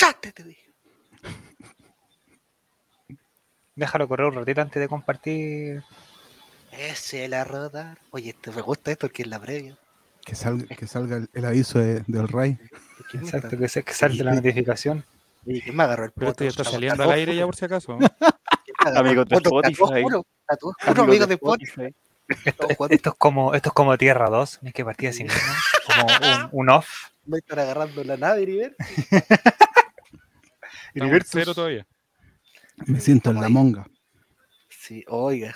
¡Cállate! Te dije. Déjalo correr un ratito antes de compartir. Ese es la rodar. Oye, este, me gusta esto que es la previa. Que salga, que salga el, el aviso de- del RAI. ¿Quién me Exacto, que, se, que la notificación. Oye, ¿quién me agarró el Pero esto ya está Está- saliendo al aire ya por si acaso. ¿Quién me agarró Amigos el de Spotify. de Spotify. Esto, es como, esto es como Tierra 2, es que partía así mismo. Como un, un off. Me están agarrando la nave, Heriberto. Cero todavía. Me siento en la monga. Sí, oiga.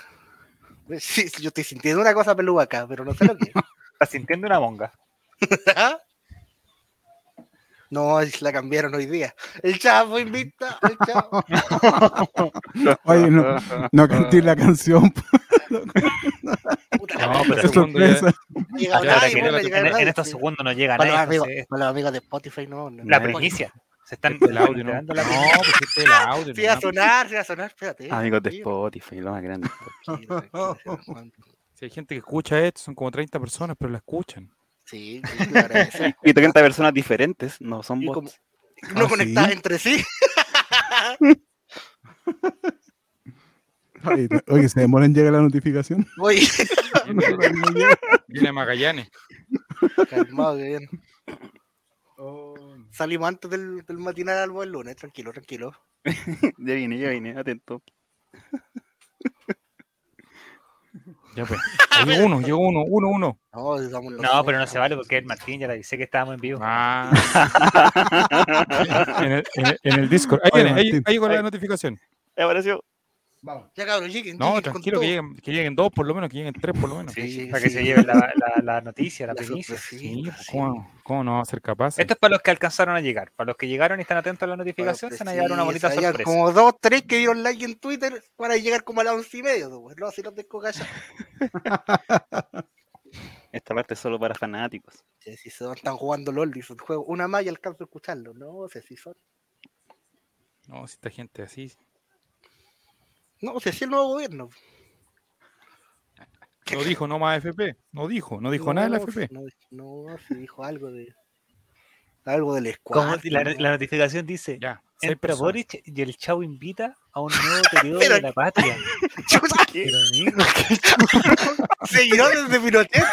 Sí, sí, yo estoy sintiendo una cosa peluda acá, pero no sé lo que es. Está sintiendo una monga. No, la cambiaron hoy día. El chavo invita, el chavo. Oye, no, no canté la canción. No, pero es segundo sorpresa. no llega en, nadie, estos segundos no llega Para los, nadie. amigos, entonces, para los amigos de Spotify, no. no la primicia. Se están El audio, ¿no? No, pues este es el audio. Sí, va a ¿no? sonar, sí, va a sonar, espérate. eh, Amigos de Spotify, lo más grande. se. Si hay gente que escucha esto, son como 30 personas, pero la escuchan. Sí, sí. Y 30 personas diferentes, no son Y bots. como no ¿Ah, conectadas sí? entre sí. Oye, oye, se demora en llegar la notificación. Oye, Viene Magallanes. calmado, que bien. Salimos antes del, del matinal al buen lunes, tranquilo, tranquilo. Ya vine, ya vine, atento. Ya pues. Llegó uno, llegó uno, uno, uno. No, pero no se vale porque el Martín ya le dice que estábamos en vivo. Ah. en, el, en, el, en el Discord. Ahí Oye, viene, ahí, Martín. ahí con la Ahí. notificación. Ya apareció. Ya cabrón, lleguen, No, lleguen tranquilo, que lleguen, que lleguen dos por lo menos, que lleguen tres por lo menos. Sí, sí, para que se lleven la, la, la noticia, la La primicia. pues, sí. ¿cómo, ¿cómo no va a ser capaz? Esto es para los que alcanzaron a llegar. Para los que llegaron y están atentos a la notificación, se van a llevar una bonita Sorpresa. Como dos, tres que dieron like en Twitter para llegar como a las once y media. pues, No, así los tengo callados. Esta parte es solo para fanáticos. Sí, si son, están jugando LOL y su juego una más y alcanzo a escucharlo. No sé si son. No, si esta gente así. No si es el nuevo gobierno. No dijo no más FP. No dijo, no dijo nada de la FP. No, no, se dijo algo de. Algo del si la, la notificación dice: Ya. Entra. Boric y el Chavo invita a un nuevo periodo de la patria. Seguidores de Pinochet.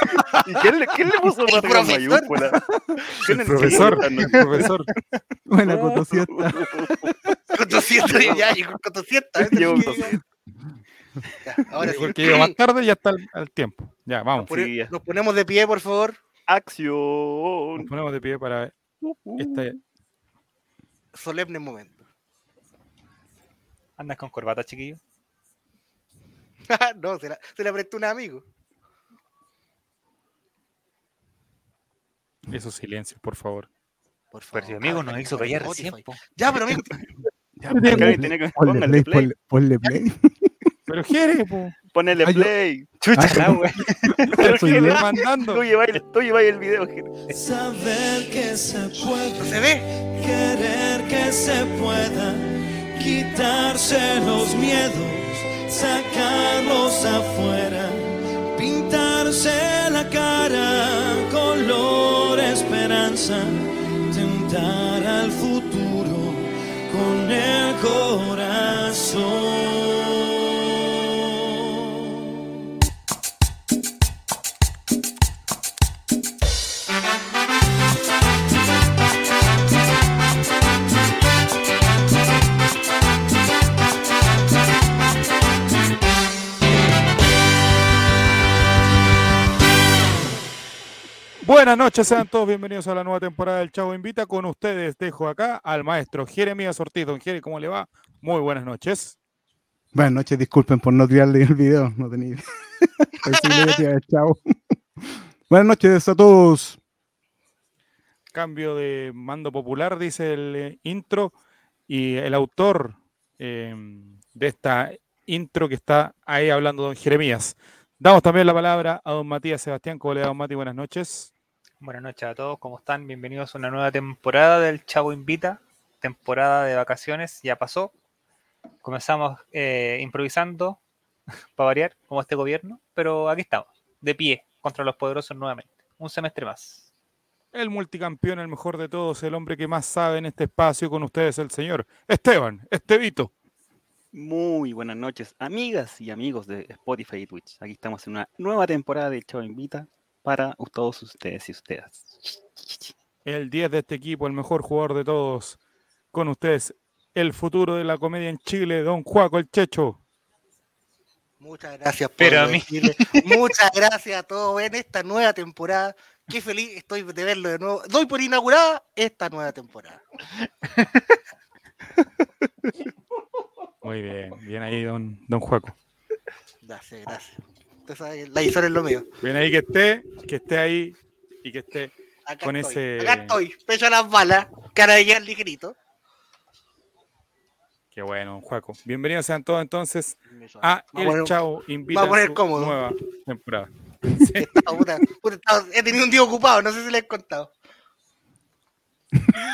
¿Y quién le, quién le puso El patria en profesor. mayúscula? ¿Quién El es profesor, el profesor. Buena cotosieta. Con 200 y ya, llegó con 200. Llegó con Ya, 200. Ahora sí. Porque más tarde y ya está al, al tiempo. Ya, vamos. Pone- Sí, ya. Nos ponemos de pie, por favor. Acción. Nos ponemos de pie para este. Solemne momento. ¿Andas con corbata, chiquillo? no, se la, se la prestó un amigo. Esos silencios, por favor. Por Pero si favor, amigo nos hizo callar recién. Ya, pero amigo, Ya, Gaby, ponle, tiene que- ponle póngale play, play. ponle, ponle play. Pero Jere, po. Ponele Ay, yo- play. Chucha, Ah, la wea. Pero Jere, yo. mandando. tú llevas el, tú llevas el video, Jere. Saber que se puede, no se ve. querer que se pueda, quitarse los miedos, sacarlos afuera, pintarse la cara, color esperanza, tentar al futuro con el corazón. Buenas noches, sean todos bienvenidos a la nueva temporada del Chavo Invita. Con ustedes dejo acá al maestro Jeremías Ortiz. Don Jere, ¿cómo le va? Muy buenas noches. Buenas noches, disculpen por no tirarle el video. No tenía idea. Chao. Buenas noches a todos. Cambio de mando popular, dice el eh, intro. Y el autor eh, de esta intro que está ahí hablando don Jeremías. Damos también la palabra a don Matías Sebastián. ¿Cómo le va, don Mati? Buenas noches. Buenas noches a todos, ¿cómo están? Bienvenidos a una nueva temporada del Chavo Invita, temporada de vacaciones, ya pasó. Comenzamos eh, improvisando, para variar, como este gobierno, pero aquí estamos, de pie, contra los poderosos nuevamente. Un semestre más. el multicampeón, el mejor de todos, el hombre que más sabe en este espacio con ustedes, el señor Esteban, Estevito. Muy buenas noches, amigas y amigos de Spotify y Twitch. Aquí estamos en una nueva temporada de Chavo Invita para todos ustedes y ustedes. El 10 de este equipo, el mejor jugador de todos, con ustedes, el futuro de la comedia en Chile, don Juaco el Checho. Muchas gracias por Pero a mí-. Muchas gracias a todos en esta nueva temporada. Qué feliz estoy de verlo de nuevo. Doy por inaugurada esta nueva temporada. Muy bien, bien ahí, don, don Juaco. Gracias, gracias. Usted sabe, la edición es lo mío. Bien ahí que esté, que esté ahí y que esté. Acá Con estoy. ese- Acá estoy. Pecho a las balas. Cara de llegar ligerito. Qué bueno, Juaco. Bienvenidos sean todos entonces a Vamos a El poner- Chavo Invita vamos a poner cómodo. nueva temporada. Estaba, puta, puta, he tenido un día ocupado, no sé si les he contado.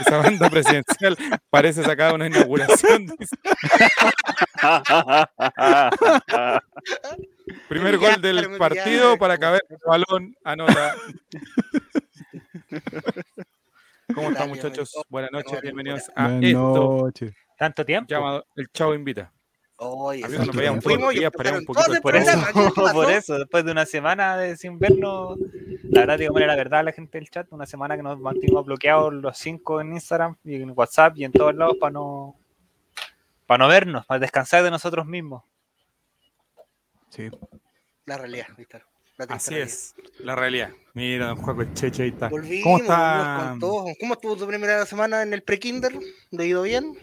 Esa banda presidencial parece sacada una inauguración. dice. Primer gol del partido para caber el balón, anota. ¿Cómo están muchachos? Buenas noches, bienvenidos a Buenas esto noches. ¿Tanto tiempo? llamado El Chavo Invita. Oye, y días, pareamos un poquito Por eso, por eso, después de una semana de sin vernos, la verdad, digo, la verdad a la gente del chat, una semana que nos mantuvimos bloqueados los cinco en Instagram y en WhatsApp y en todos lados para no, para no vernos, para descansar de nosotros mismos. Sí. La realidad, Víctor. Así realidad. es, la realidad. Mira, don Juaco el Cheche ahí está. Volvimos, ¿Cómo está? ¿Cómo estuvo tu primera semana en el pre-kinder? ¿Le ha ido bien?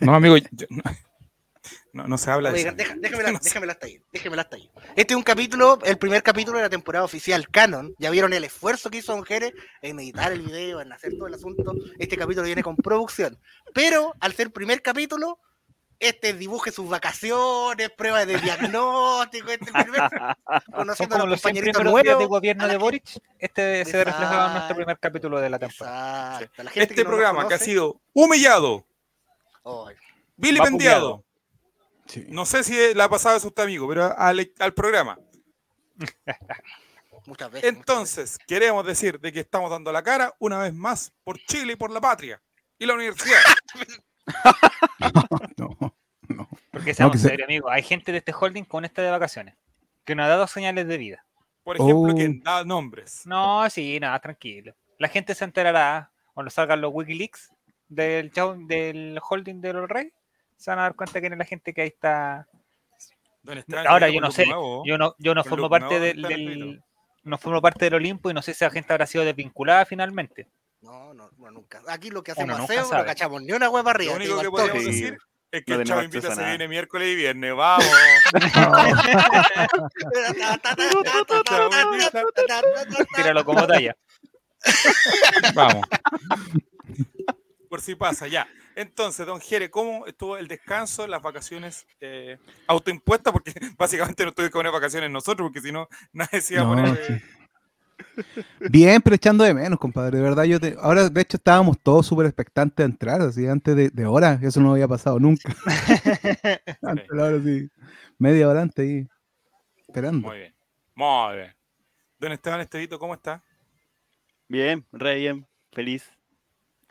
No, amigo, yo- no, no, no se habla de Oigan, eso. deja- déjamela, déjamela hasta ahí. Déjamela hasta ahí. Este es un capítulo, el primer capítulo de la temporada oficial Canon. Ya vieron el esfuerzo que hizo Don Jere en editar el video, en hacer todo el asunto. Este capítulo viene con producción. Pero al ser primer capítulo, este dibuje sus vacaciones, pruebas de diagnóstico, este primer, Son conociendo a los los 100 compañeritos primeros días de nuevos. gobierno de Boric. Este se reflejaba en nuestro Exacto. primer capítulo de la temporada. Exacto. La gente Este que no programa que ha sido humillado, vilipendiado. Sí. No sé si le ha pasado eso a usted, amigo, pero al, al programa. muchas veces. Entonces, queremos decir de que estamos dando la cara una vez más por Chile y por la patria. Y la universidad. No, no. Porque seamos que se- serios, amigos. Hay gente de este holding con esta de vacaciones que nos ha dado señales de vida. Por ejemplo, Oh. quien da nombres. No, sí, nada, tranquilo. La gente se enterará cuando salgan los Wikileaks del, del holding de los Reyes. Se van a dar cuenta que es la gente que ahí está. Ahora, yo no sé, nuevo. Yo no, yo no formo parte del, no formo parte del Olimpo y no sé si esa gente habrá sido desvinculada finalmente. No, no, no, nunca. Aquí lo que hacemos aseo, no cachamos ni una hueá arriba. Lo único que podemos. Sí. decir es que No el Chavo Invita se viene miércoles y viernes. Vamos. Tíralo como talla. Vamos. Por si pasa, ya. Entonces, don Jere, ¿cómo estuvo el descanso, las vacaciones eh, autoimpuestas? Porque básicamente no tuvimos que poner vacaciones nosotros, porque si no, nadie se iba a No, poner. sí. eh, Bien, pero echando de menos, compadre. De verdad, yo te... ahora de hecho estábamos todos súper expectantes a entrar, así antes de, de hora. Eso no había pasado nunca. antes de la hora, sí. Media hora antes ahí. Esperando. Muy bien. Muy bien. Don Esteban Estevito, ¿cómo está? Bien, re bien, feliz,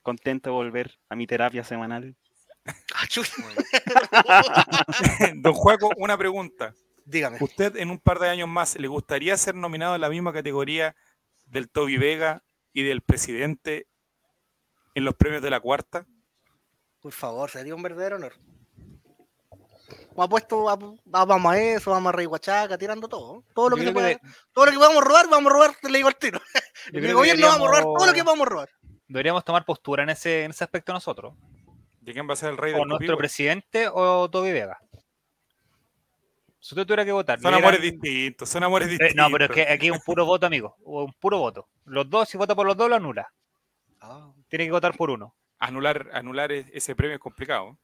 contento de volver a mi terapia semanal. Ah, don Juaco, una pregunta. Dígame. ¿Usted en un par de años más le gustaría ser nominado en la misma categoría del Toby Vega y del presidente en los premios de la cuarta? Por favor, sería un verdadero honor. Vamos puesto, a- vamos a eso, vamos a Rey Huachaca, tirando todo. Todo lo que que pueda- todo lo que podamos robar, vamos a robar, le digo al tiro. En el gobierno vamos a robar todo lo que deberíamos- vamos a robar. Deberíamos tomar postura en ese, en ese aspecto nosotros. ¿De quién va a ser el rey O del nuestro presidente o Toby Vega. Si usted tuviera que votar. Son amores distintos, son amores Eh, distintos. no, pero es que aquí es un puro voto, amigo. o Un puro voto. Los dos, si vota por los dos, lo anula. Tiene que votar por uno. Anular, anular ese premio es complicado.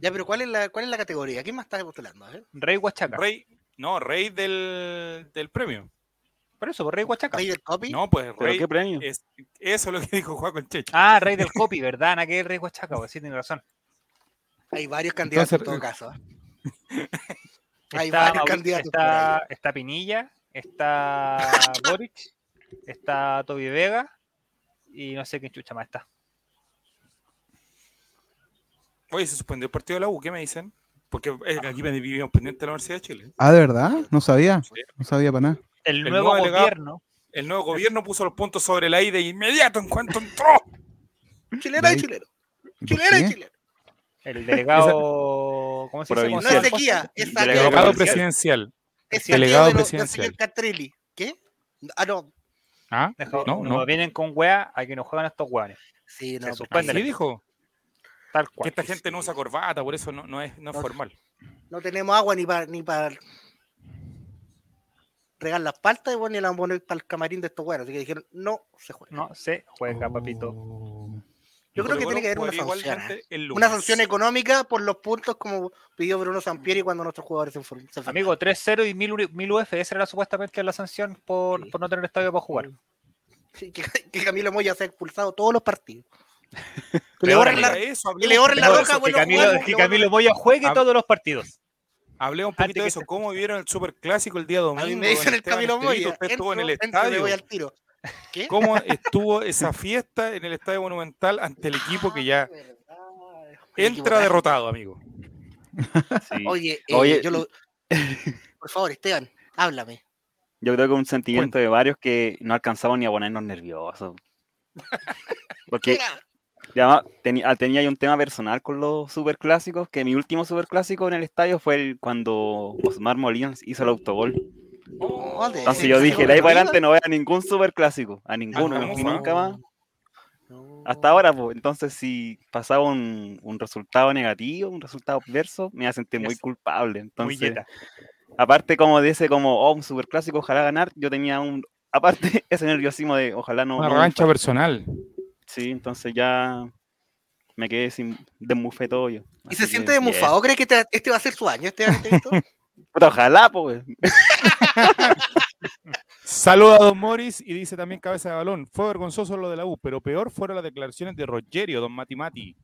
Ya, pero ¿cuál es la, cuál es la categoría? ¿Quién más está postulando? Rey Huachaca. Rey, no, rey del, del premio. Por eso, por Rey Huachaca. ¿Rey del copy? No, pues ¿Pero rey. qué premio? Es, eso es lo que dijo Juan Checho. Ah, Rey del Copy, ¿verdad? Nada que Rey Huachaca, pues sí, tiene razón. Hay varios candidatos en todo Entonces, caso. ¿eh? Hay Está, varios candidatos está, Pinilla, está Boric, está Toby Vega y no sé quién chucha más está. Oye, se suspendió el partido de la U, ¿qué me dicen? Porque eh, aquí me vivimos pendiente de la Universidad de Chile. Ah, ¿de verdad? No sabía. No sabía para nada. El, El nuevo gobierno, El nuevo gobierno puso los puntos sobre la I de inmediato en cuanto entró. Chilena y Ahí- chileno. ¿Y qué? chileno. el delegado. ¿Cómo se dice? ¿Cómo No es sequía, es Delegado presidencial. presidencial. Es delegado de presidencial. Catrilli. ¿Qué? Ah, no. ¿Ah? No, no. vienen con wea, hay que no juegan estos weones. Sí, no. Se suspende. Así dijo. Tal Que cual. esta gente no usa corbata, por eso no, no es, no es No. formal. No tenemos agua ni para ni para regar las paltas y bueno, ni la vamos a poner para el camarín de estos güeyes. Así que dijeron, no se juega. No se juega, papito. Oh. Yo creo que tiene que haber una sanción. ¿eh? Una sanción económica por los puntos como pidió Bruno Sampieri cuando nuestros jugadores se enfermaron. Amigo, 3-0 y 1000 uri- 1000 UF, esa era supuestamente la sanción por, Sí. por no tener estadio para jugar. Sí, que, que Camilo Moya se ha expulsado todos los partidos. Que le borren la, eso, que le borren la Mejor roja, eso, que bueno, Camilo, jugamos, que Camilo Moya juegue todos los partidos. Hablemos un poquito de eso. te- ¿Cómo vieron el super clásico el día domingo? A mí me dicen el Camilo? Moya. Usted estuvo en el voy estadio. al tiro. ¿Qué? ¿Cómo estuvo esa fiesta en el Estadio Monumental ante el equipo que ya Ah, entra derrotado, amigo? Sí. Oye, eh, Oye, yo lo... por favor, Esteban, háblame. Yo creo que un sentimiento de varios que no alcanzamos ni a ponernos nerviosos. Porque Mira, y además, tenía, ah, tenía yo un tema personal con los superclásicos, que mi último superclásico en el estadio fue el, cuando Osmar Molins hizo el autogol. de- Entonces de- yo dije, de- ahí para de- adelante no voy a ningún superclásico, a ninguno, no, no. nunca más. No. Hasta ahora, pues, entonces si pasaba un, un resultado negativo, un resultado adverso, me iba a sentir muy culpable. Entonces, aparte como de ese como, oh, un superclásico, ojalá ganar, yo tenía un, aparte ese nerviosismo de ojalá no... Una no revancha personal. Sí, entonces ya me quedé sin desmufé todo yo. ¿Y se que, siente demufado? ¿Crees que este, este va a ser su año? Este. Puta, ojalá, pues. Saluda a Don Morris y dice también cabeza de balón. Fue vergonzoso lo de la U, pero peor fueron las declaraciones de Rogerio, Don Mati Mati.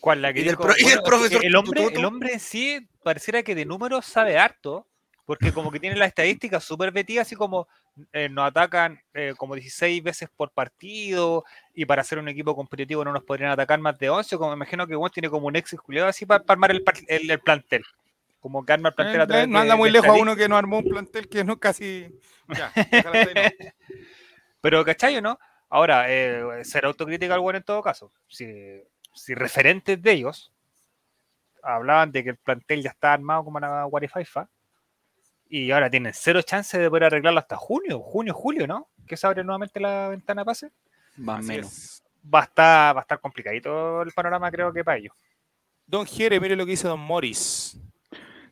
¿Cuál? La que Y dijo- pro- bueno, que profesor el hombre, el hombre en sí pareciera que de números sabe harto, porque como que tiene las estadísticas súper metidas, así como eh, nos atacan eh, como 16 veces por partido, y para ser un equipo competitivo no nos podrían atacar más de 11, como me imagino que Juan tiene como un ex juliado así para, armar el, el- el plantel. Como que arma el plantel a Eh, través no anda de- muy de lejos a uno que no armó un plantel que no casi. Ya, no. Pero, ¿cachai no? Ahora, eh, ser autocrítica al bueno en todo caso. Si, si referentes de ellos hablaban de que el plantel ya está armado como la Guarifaifa y ahora tienen cero chance de poder arreglarlo hasta junio, junio, julio, ¿no? Que se abre nuevamente la ventana pase. Más o menos. Va a estar, va a estar complicadito el panorama, creo que para ellos. Don Jere, mire lo que dice Don Morris.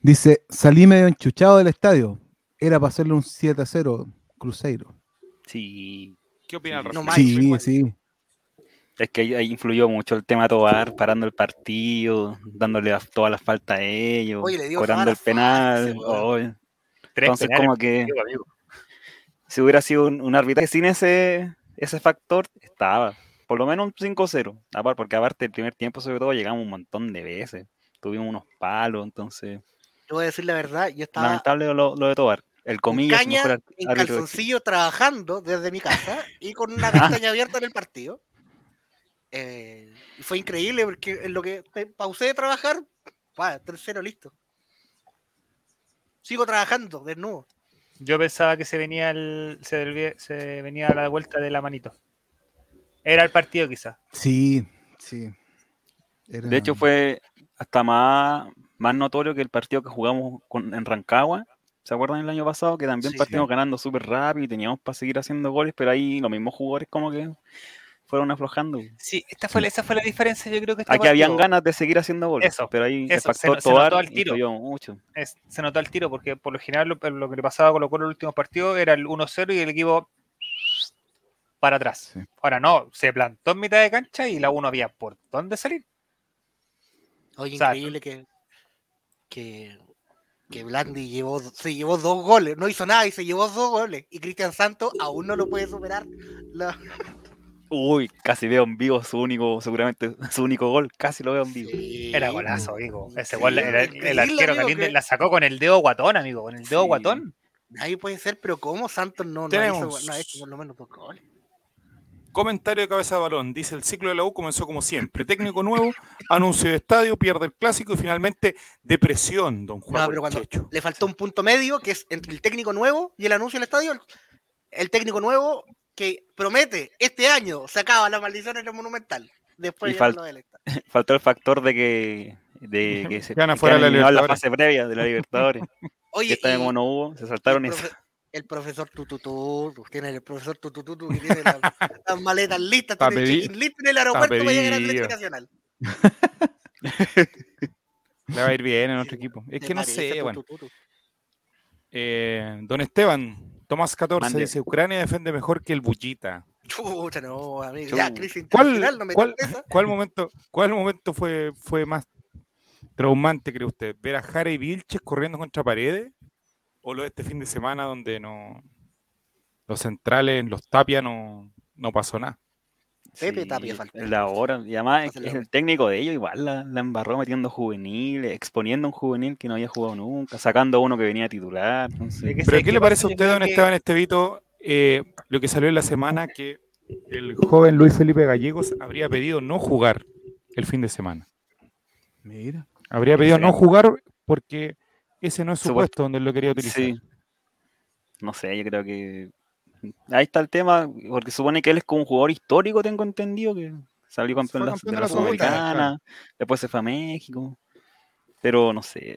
Dice, salí medio enchuchado del estadio. Era para hacerle un 7 a 0 Cruzeiro. Sí. ¿Qué opina No más, Sí, igual. sí. Es que ahí- influyó mucho el tema Tobar, parando el partido, dándole todas las faltas a ellos, Oye, le dio cobrando el penal. Entonces, penales, como que amigo, amigo. si hubiera sido un, un arbitraje sin ese, ese factor, estaba. Por lo menos un 5-0. Aparte, porque aparte, el primer tiempo, sobre todo, llegamos un montón de veces. Tuvimos unos palos, entonces. Yo voy a decir la verdad, yo estaba Lamentable lo, lo de Tobar. El comillas, caña, mejor ar- en calzoncillo, trabajando desde mi casa y con una pestaña abierta en el partido. Eh, y fue increíble porque en lo que te- pausé de trabajar, pa, tercero listo. Sigo trabajando, desnudo. Yo pensaba que se venía el, se, venía a la vuelta de la manito. Era el partido quizás. Sí, sí. Era- De hecho, fue hasta más, más notorio que el partido que jugamos con, en Rancagua. ¿Se acuerdan el año pasado? Que también Sí. partimos ganando súper rápido y teníamos para seguir haciendo goles, pero ahí los mismos jugadores como que fueron aflojando. Sí, esta fue, esa fue la diferencia, yo creo que este Aquí habían ganas de seguir haciendo goles, Eso, pero ahí el se se notó al tiro. mucho. es- se notó al tiro, porque por lo general lo, lo que le pasaba Colo Colo en los últimos partidos era el 1-0 y el equipo para atrás. Sí. Ahora no, se plantó en mitad de cancha y la 1 había por dónde salir. Oye, increíble que, que, que Blandi llevó, se llevó dos goles, no hizo nada y se llevó dos goles. Y Cristian Santos aún no lo puede superar. La- Uy, casi veo en vivo su único, seguramente su único gol, casi lo veo en vivo. Sí. Era golazo, amigo. Ese Sí, gol, el, arquero amigo, Galíndez que- la sacó con el dedo guatón, amigo, con el dedo Sí. guatón. Nadie puede ser, pero ¿cómo Santos no, no, Tenemos- hizo, no ha hecho por lo menos dos goles? Comentario de cabeza de balón. Dice el ciclo de la U comenzó como siempre. Técnico nuevo, anuncio de estadio, pierde el clásico y finalmente depresión, don Juan. No, pero cuando Checho. le faltó un punto medio, que es entre el técnico nuevo y el anuncio del estadio. El técnico nuevo que promete este año se acaba la maldición en el Monumental. Después Y fal- estadio. Faltó el factor de que, de que se Gana que fuera la fase previa de la Libertadores. que Oye, esta vez y como no hubo, se saltaron el, el profesor Tututú, tiene el profesor Tututú que tiene las, las maletas listas, Está tiene el listo en el aeropuerto para llegar al. Atlético Nacional. Le va a ir bien en otro equipo. Es ¿Te que no sé, bueno. Eh, don Esteban, Tomás 14 Mande. dice, Ucrania defiende mejor que el Bullita. No, amigo. Ya, crisis ¿Cuál, internacional, no me cuál, contesta. cuál momento, cuál momento fue, fue más traumante, cree usted? ¿Ver a Jara y Vilches corriendo contra paredes? ¿O lo de este fin de semana donde no los centrales, los Tapia, no, no pasó nada? Pepe Sí, Tapia faltó. La hora. Y además es, el técnico de ellos, igual la, la embarró metiendo juveniles, exponiendo a un juvenil que no había jugado nunca, sacando a uno que venía a titular. ¿Pero ¿sabes qué le parece a usted, don que- Esteban Estevito, eh, lo que salió en la semana que el joven Luis Felipe Gallegos habría pedido no jugar el fin de semana? Mira. Habría pedido no jugar porque ese no es su puesto donde él lo quería utilizar. Sí. No sé, yo creo que ahí está el tema, porque supone que él es como un jugador histórico, tengo entendido, que salió campeón, Fue de la- campeón de la la Sudamericana, Sudamericana, después se fue a México, pero no sé,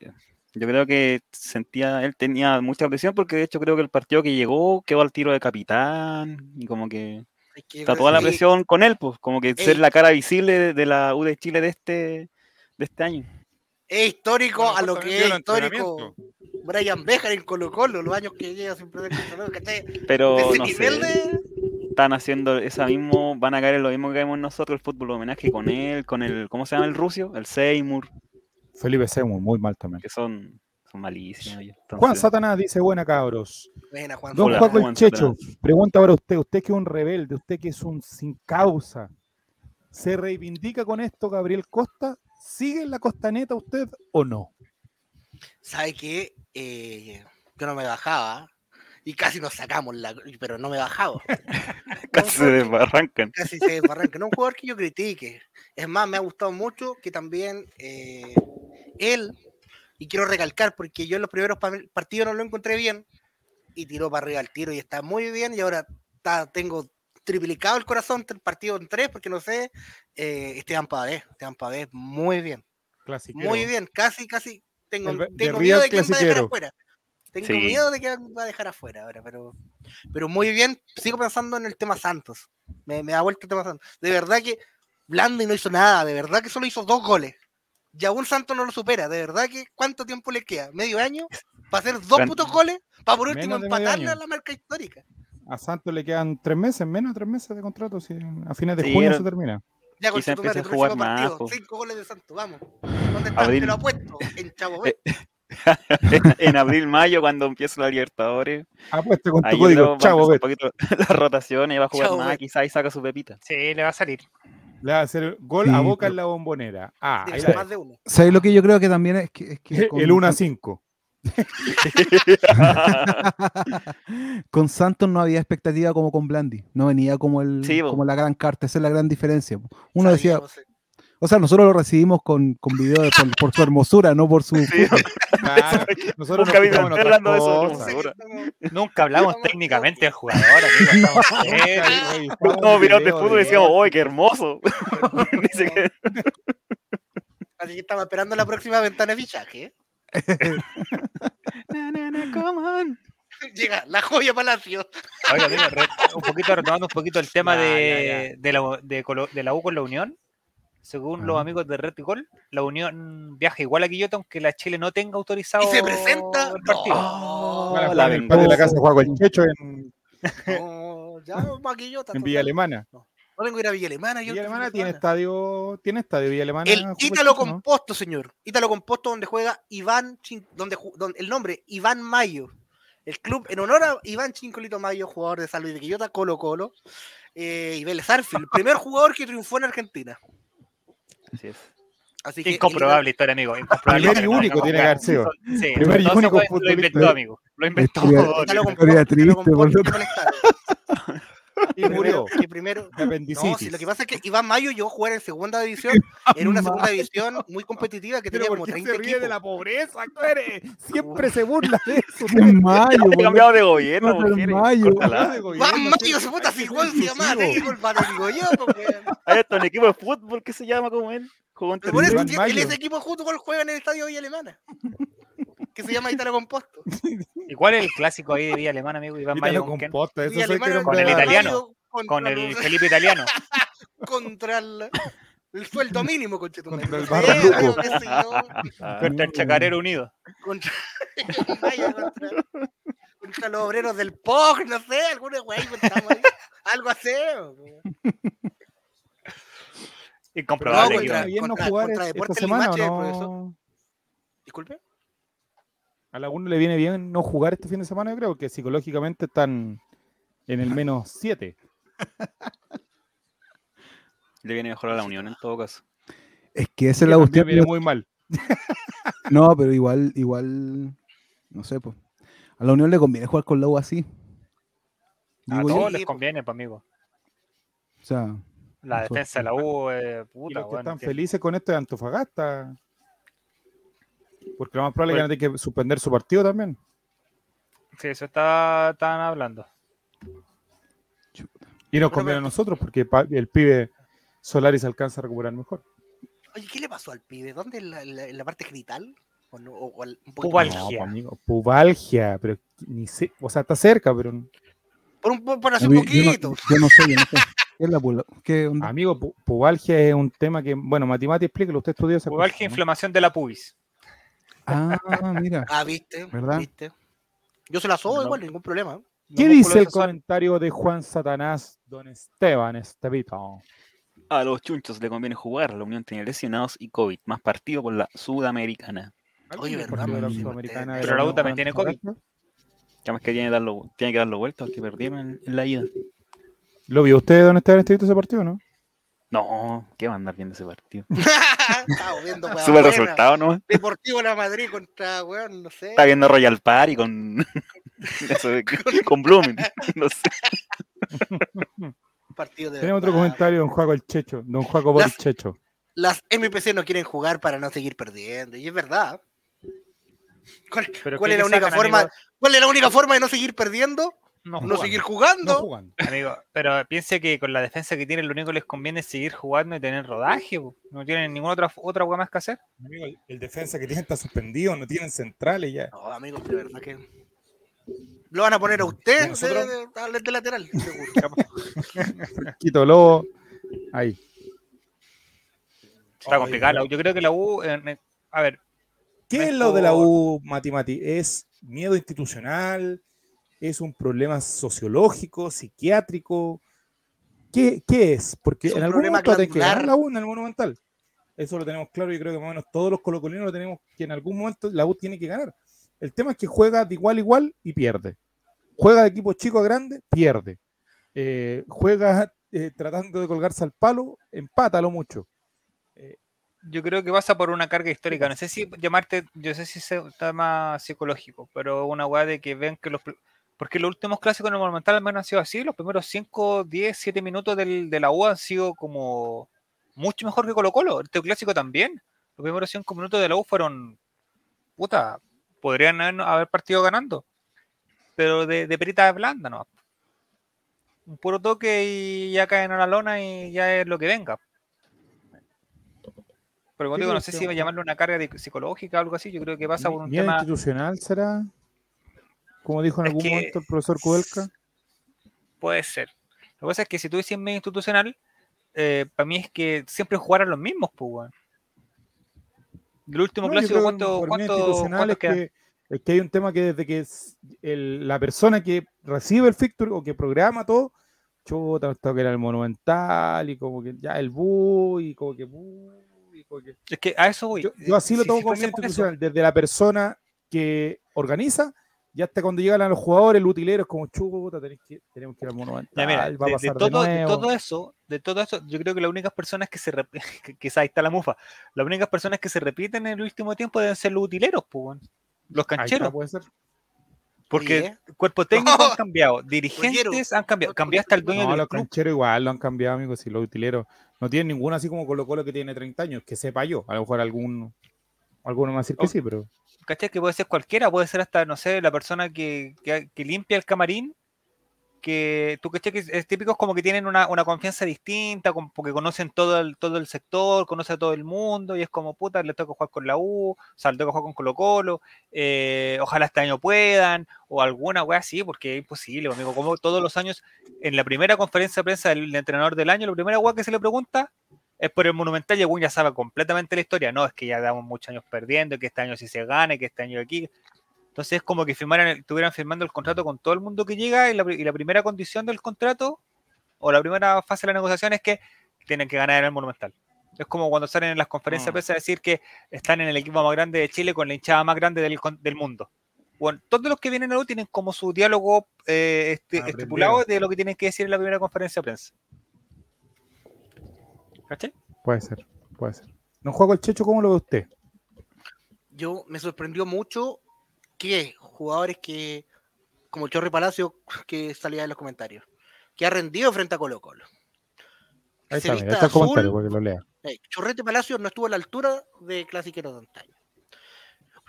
yo creo que sentía, él tenía mucha presión porque de hecho creo que el partido que llegó quedó al tiro de capitán y como que está toda la presión con él, pues como que ser Ey. la cara visible de, la U de Chile de este, de este año. Es histórico a lo que es histórico Brian Bejar en Colo Colo, los años que llega sin perder. De Pero ese no nivel sé. de. están haciendo esa mismo, van a caer en lo mismo que caemos nosotros, el fútbol homenaje con él, con el, ¿cómo se llama el rucio? El Seymour, Felipe Seymour, muy mal también. que son, son malísimos. Juan Satanás dice, buena cabros. Buena, Juan. Don Juan el Juan Checho, pregunta para usted, usted que es un rebelde, usted que es un sin causa, ¿se reivindica con esto Gabriel Costa? ¿Sigue en la costaneta usted o no? ¿Sabe qué? Eh, yo no me bajaba y casi nos sacamos, la, pero no me bajaba. casi se desbarrancan. casi se. No un jugador que yo critique. Es más, me ha gustado mucho que también eh, él, y quiero recalcar porque yo en los primeros pa- partidos no lo encontré bien, y tiró para arriba el tiro y está muy bien, y ahora está, tengo triplicado el corazón el partido en tres, porque no sé, eh, Esteban Pavés, Esteban Pavés, muy bien, Clasiquero. muy bien, casi, casi, tengo, El miedo de que va a dejar afuera. Tengo Sí. miedo de que va a dejar afuera ahora, pero, pero muy bien. Sigo pensando en el tema Santos. Me, me ha vuelto el tema Santos. De verdad que Blandi no hizo nada, de verdad que solo hizo dos goles. Y aún Santos no lo supera, de verdad que ¿cuánto tiempo le queda? ¿Medio año? ¿Para hacer dos Gran- putos goles? ¿Para por último empatarle a la marca histórica? A Santos le quedan tres meses, menos de tres meses de contrato, si a fines de Sí, junio era- se termina. Ya con Quizá a jugar próximo más, partido. po. Cinco goles de Santos, vamos. ¿Dónde está? Abril. Te lo apuesto. En Chavo Bet. en abril, mayo, cuando empieza la Libertadores, Apuesta con ahí tu código, va a chavo, empezar un poquito la rotación y va a jugar Chavo, más, Bet. quizás y saca su pepita. Sí, le va a salir. Le va a hacer gol Sí, a Boca pero- en la bombonera. Ah, ahí la- más de uno. ¿Sabes lo que yo creo que también es que, es que con, el 1 a 5. con Santos no había expectativa como con Blandi. No venía como el Sí, como la gran carta. Esa es la gran diferencia. Uno decía, o sea, nosotros lo recibimos con, con video de- por, por su hermosura, no por su Sí, fútbol. Claro, nosotros Un nos hablando de. Ahora. Estamos- Nunca hablamos Estamos técnicamente del jugador, amigo. Estamos. Oye, oye, estamos estamos en mirados de fútbol de- decíamos, ¡oh, qué hermoso! Así que estaba esperando la próxima ventana de fichaje. Na, na, na, come on. Llega la joya Palacio. Oiga, amigo, re- un poquito, retomando un poquito el tema Ya, de, De, la, de, la U con la Unión. Según los amigos de Red Gol, la Unión viaja igual a Quillota, aunque la Chile no tenga autorizado Y se presenta. el partido. No, Oh, la en el patio de la casa Juaco el Checho en, no, ya, Maquillota. en. Villa Alemana. No tengo que ir a Villa Alemana. yo Villa Alemana tiene estadio, tiene estadio Villa Alemana. El Ítalo Checho, ¿no? Composto, señor. Ítalo Composto, donde juega Iván, donde, donde el nombre Iván Mayo. El club en honor a Iván Chincolito Mayo, jugador de San Luis de Quillota, Colo Colo. Eh, y Vélez Arfield, el primer jugador que triunfó en Argentina. Así es. Así que Incomprobable historia, amigo. Incomprobable. Primer y único tiene que haber sido. Sí, Primer y no único Lo inventó, amigo. Lo inventó. Historia- Historia Composto, triste, Composto por en. Y murió. Que primero. De No, si lo que pasa es que Iván Mayo llegó a jugar en segunda división, en una segunda división muy competitiva que tenía como ¿por qué 30 se ríe equipos. de la pobreza, Core? Siempre se burla de eso. ¡Qué mayo, weón! cambiado de gobierno, mujeres. mayo. Iván Mayo, se puta, si Juan se llamaba técnico, el Pano digo yo, weón. Hay hasta un equipo de fútbol que se llama como él. En por eso Iván él Mayo. ese equipo junto con juega en el estadio Villa Alemana. Que se llama Italo Composto. ¿Y cuál es el clásico ahí de Villa Alemana, amigo? Iván Mayo con eso sé que Con el italiano. Contra Con el los- Felipe Italiano. contra el, el sueldo mínimo, conchetumare. Contra el Contra el Chacarero Unido. contra, contra, contra los obreros del POC, no sé, inventamos ahí. algo hacemos. Incomprobable. No, contra- Iván. bien no contra- jugar contra o Limache, no? profesor. Disculpe. A alguno le viene bien no jugar este fin de semana, yo creo, que psicológicamente están en el menos 7. Le viene mejor a la Unión en todo caso. Es que esa es la cuestión. viene muy mal. No, pero igual, igual, no sé, pues. A la Unión le conviene jugar con la U así. A Digo yo. todos Sí, les conviene, pues, amigo. O sea, La defensa de la U, eh, Y puta, los que bueno, están que- felices con esto de Antofagasta. Porque lo más probable es que van a tener que suspender su partido también. Sí, eso está, estaban hablando. Y nos conviene a nosotros porque el pibe Solaris alcanza a recuperar mejor. Oye, ¿qué le pasó al pibe? ¿Dónde? ¿En la, parte genital? ¿O no? ¿O un Pubalgia. No, pues, amigo, pubalgia, pero ni sé, o sea, está cerca, pero Por un, por hace un mí- yo, no, poquito. yo no sé, yo no sé. ¿Qué es la pula- ¿Qué onda? amigo, pu- pubalgia es un tema que, bueno, Matimati, explíquelo, usted estudió esa Pubalgia, cosa, ¿no? inflamación de la pubis. Ah, mira. Ah, viste. ¿Verdad? ¿Viste? Yo se la sobo igual, ningún problema. Los ¿Qué dice el comentario de Juan Satanás, don Esteban Estevito? A los chunchos le conviene jugar. La Unión tiene lesionados y COVID. Más partido por la Sudamericana. Oye, ¿Algún ¿verdad, la? Sudamericana Pero la U Unión también tiene COVID. Que además que tiene que darlo, tiene que darlo vuelta que perdieron en, en la ida. ¿Lo vio usted, don Esteban Estevito, ese partido, no? No, ¿qué va a andar viendo ese partido? Estaba viendo, weón, Sube el resultado, ¿no? Deportivo La Madrid contra, weón, no sé. Está viendo Royal Party con. eso de- con Blumen. No sé. Partido de Tenemos otro comentario, don Juaco el Checho, don Juaco por el Checho. Las MPC no quieren jugar para no seguir perdiendo. Y es verdad. ¿Cuál, Pero cuál ¿qué es la única sacan, forma? ¿Cuál es la única forma de no seguir perdiendo? No, No jugando. seguir No jugando. jugando. Amigo, pero piense que con la defensa que tienen, lo único que les conviene es seguir jugando y tener rodaje. po. No tienen ninguna otra otra hueá más que hacer. Amigo, el, el defensa que tiene está suspendido, no tienen centrales ya. No, amigos, de verdad que. Lo van a poner a usted ¿Y de, nosotros? de- de- de lateral, seguro. Quito Lobo. Ahí. Está complicado. Yo creo que la U, eh, a ver, ¿Qué es lo de la. U, Mati Mati? ¿Es miedo institucional? ¿Es un problema sociológico, psiquiátrico? ¿Qué, qué es? Porque Es en algún momento hay que ganar la U en el Monumental. Eso lo tenemos claro y creo que más o menos todos los colocolinos lo tenemos que en algún momento la U tiene que ganar. El tema es que juega de igual a igual y pierde. Juega de equipo chico a grande, pierde. Eh, juega eh, tratando de colgarse al palo, empata lo mucho. yo creo que pasa por una carga histórica. No sé si llamarte, yo sé si es un tema psicológico, pero una weá de que ven que los. Porque los últimos clásicos en el Monumental al menos han sido así. Los primeros 5, 10, 7 minutos del, de la U han sido como mucho mejor que Colo Colo. Este clásico también. Los primeros 5 minutos de la U fueron. Puta, podrían haber, haber partido ganando. Pero de, de perita blanda, ¿no? Un puro toque y ya caen a la lona y ya es lo que venga. Pero como digo, no sé si va a llamarlo una carga de- psicológica o algo así. Yo creo que pasa por un ¿Miedo tema. institucional será? Como dijo en algún que- momento el profesor Kudelka. Puede ser. Lo que pasa es que si tú dices medio institucional, para mí es que siempre jugaran los mismos, pues, weón. El último No, clásico, ¿cuánto, cuánto, cuántos es que, es que hay un tema que desde que es el- la persona que recibe el fixture o que programa todo, chuta, esto que era el monumental y como que ya el bu y como que bu, y como que- Es que a eso voy. Yo, yo así lo tomo si como eso, institucional, desde la persona que organiza y hasta cuando llegan a los jugadores, el utilero es como chuta, tenés que, tenemos que ir al monumental, Ya mira, va a de pasar de, todo, de nuevo. todo eso, de todo eso, yo creo que las únicas personas que se repiten, que ahí está la mufa, las únicas personas que se repiten en el último tiempo deben ser los utileros, pues, los está, cancheros. puede ser. Porque ¿Sí, cuerpo técnico han cambiado, dirigentes han cambiado, cambió hasta el dueño No, del los club. cancheros igual lo han cambiado, amigos, y los utileros. No tienen ninguno así como Colo Colo que tiene 30 años, que sepa yo. A lo mejor algún, alguno me va a decir que Oh. sí, pero ¿Cachai? Que puede ser cualquiera, puede ser hasta, no sé, la persona que, que- que limpia el camarín, que tú cachai que es, típico, como que tienen una, una confianza distinta, porque conocen todo el, todo el sector, conoce a todo el mundo, y es como, puta, le toca jugar con la U, o sea, le toca jugar con Colo Colo, eh, ojalá este año puedan, o alguna wea así, porque es imposible, amigo, como todos los años, en la primera conferencia de prensa del, del entrenador del año, la primera wea que se le pregunta es por el Monumental y el ya sabe completamente la historia. No, es que ya damos muchos años perdiendo, que este año sí se gane, que este año aquí. Entonces es como que firmaran, estuvieran firmando el contrato con todo el mundo que llega y la, y la primera condición del contrato o la primera fase de la negociación es que tienen que ganar en el Monumental. Es como cuando salen en las conferencias Mm. prensa a decir que están en el equipo más grande de Chile con la hinchada más grande del, del mundo. Bueno, todos los que vienen a tienen como su diálogo eh, este- estipulado de lo que tienen que decir en la primera conferencia de prensa. ¿Cachai? puede ser, puede ser. ¿No juego el Checho cómo lo ve usted? Yo me sorprendió mucho que jugadores que, como el Chorri Palacio, que salía en los comentarios, que ha rendido frente a Colo Colo. Ahí está, mira, el azul, comentario, porque lo lea. Eh, Chorrete Palacio no estuvo a la altura de Clasiquero de antaño.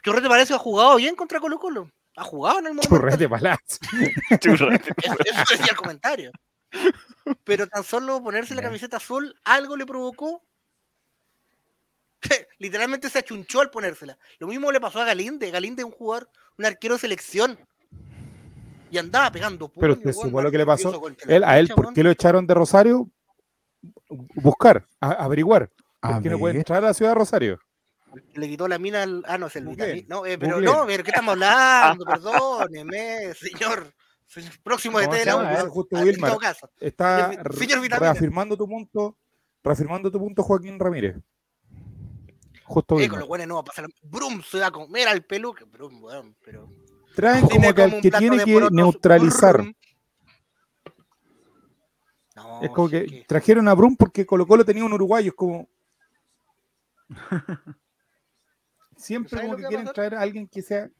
Chorrete Palacio ha jugado bien contra Colo Colo. Ha jugado en el momento. Churrete palazo. Churrete. Eso, eso decía el comentario. Pero tan solo ponerse la camiseta azul, algo le provocó. Literalmente se achunchó al ponérsela. Lo mismo le pasó a Galinde. Galinde es un jugador, un arquero de selección. Y andaba pegando Pero usted supo lo que le pasó. Él, a él, ¿por qué lo echaron de Rosario? Buscar, a- averiguar. ¿Por qué no puede entrar a la ciudad de Rosario? Le quitó la mina al. Ah, no, es el. No, eh, pero no, pero ¿qué estamos hablando? Perdóneme, señor. Próximo de ¿Cómo se tela. Ese justo en Wilmar. Está reafirmando tu punto, reafirmando tu punto Joaquín Ramírez. Justo Eh, con Wilmar. los buenos no va a pasar. Brum se va a comer al peluque. Brum, weón, pero. Traen como que, al un que tiene de que porotos, neutralizar. No, Es como sí que trajeron a Brum porque Colo Colo tenía un uruguayo. Es como. Siempre ¿Sabes como que quieren traer a alguien que sea.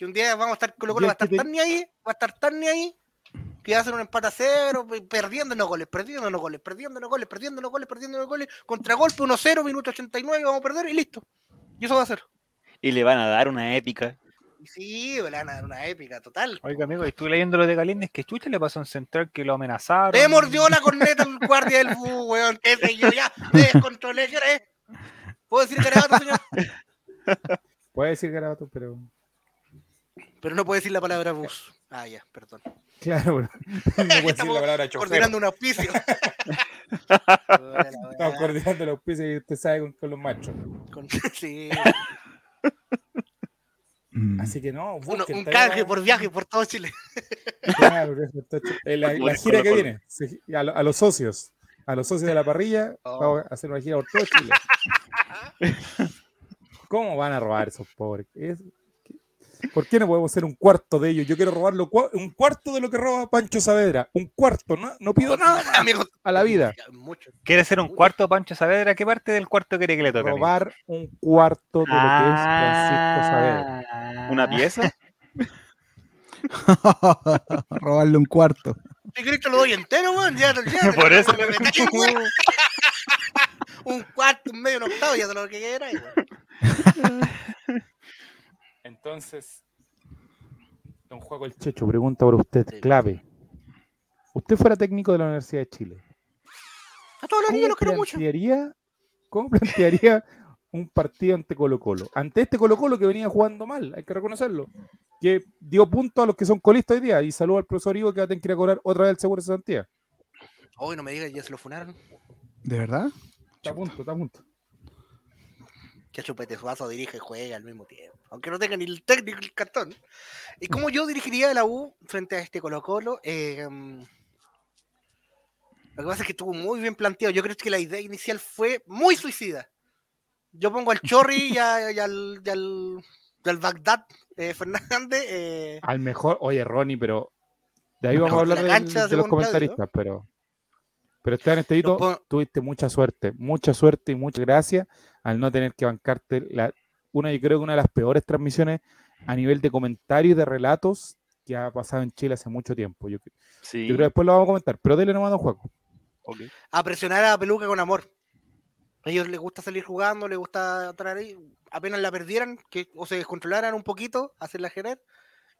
Que un día vamos a estar Colo Colo va a que estar te- tan ni ahí, va a estar tan ni ahí, que hacer un empate a cero, pe- perdiéndonos goles, perdiéndonos goles, perdiéndonos goles, perdiéndonos goles, perdiéndonos goles, contragolpe 1-0, minuto 89, vamos a perder y listo. Y eso va a ser. Y le van a dar una épica. Sí, le van a dar una épica total. Oiga, amigo, estuve leyendo lo de Galíndez, que chucha le pasó a un central que lo amenazaron. Le mordió la corneta el guardia del bus, weón. Sé yo, ya, me descontrolé, ¿qué? ¿Puedo decir garabato, señor? Puede decir Garabato, pero. Pero no puedo decir la palabra bus. Ah, ya, perdón. Claro, bueno. no puede decir la palabra chofer. Coordinando un auspicio. Estamos coordinando los pisos y usted sabe con, con los machos. Con- sí, Mm. Así que no, un, canje por viaje por todo Chile. Claro. Eh, la, la el gira que viene, a, lo- a los socios, a los socios de la parrilla, Oh. vamos a hacer una gira por todo Chile. ¿Cómo van a robar esos pobres? Es- ¿Por qué no podemos ser un cuarto de ellos? Yo quiero robarlo cua- un cuarto de lo que roba Pancho Saavedra. Un cuarto, no, no pido nada más Amigos, a la vida. mucho. ¿Quiere ser un cuarto Pancho Saavedra? ¿Qué parte del cuarto quiere que le toque? amigo? Robar un cuarto de lo que es Francisco Saavedra. Ah. ¿Una pieza? Robarle un cuarto. Te lo doy entero, weón. Ya, ya, Por eso me metí. Un cuarto, un medio, un octavo, ya te lo que quieras, weón. Entonces, don Juaco el Checho, pregunta por usted, Sí. clave. Usted fuera técnico de la Universidad de Chile. A todos los niños los quiero mucho. plantearía, ¿Cómo plantearía un partido ante Colo Colo? Ante este Colo Colo que venía jugando mal, hay que reconocerlo. Que dio punto a los que son colistas hoy día. Y saludo al profesor Ivo que va a tener que ir a cobrar otra vez el seguro de Santía. Hoy no me digas, ya se lo funaron. ¿De verdad? Está a punto, está a punto. Que Chupete Suazo dirige y juega al mismo tiempo. Aunque no tenga ni el técnico ni el cartón. ¿Y cómo yo dirigiría la U frente a este Colo Colo? Eh, mm, lo que pasa es que estuvo muy bien planteado. Yo creo que la idea inicial fue muy suicida. Yo pongo al Chorri y, a- y al, y al, y al Bagdad eh, Fernández. eh, Al mejor, oye, Ronnie, pero de ahí vamos a hablar cancha, de los comentaristas, pero pero Esteban Estevito, pon- tuviste mucha suerte, mucha suerte y muchas gracias al no tener que bancarte la, una, yo creo que una de las peores transmisiones a nivel de comentarios y de relatos que ha pasado en Chile hace mucho tiempo. Yo, Sí. yo creo que después lo vamos a comentar, pero dele nomás a Don Juaco. ok. A presionar a Peluca con amor. A ellos les gusta salir jugando, les gusta traer ahí. Apenas la perdieran, que, o se descontrolaran un poquito, hacerla generar,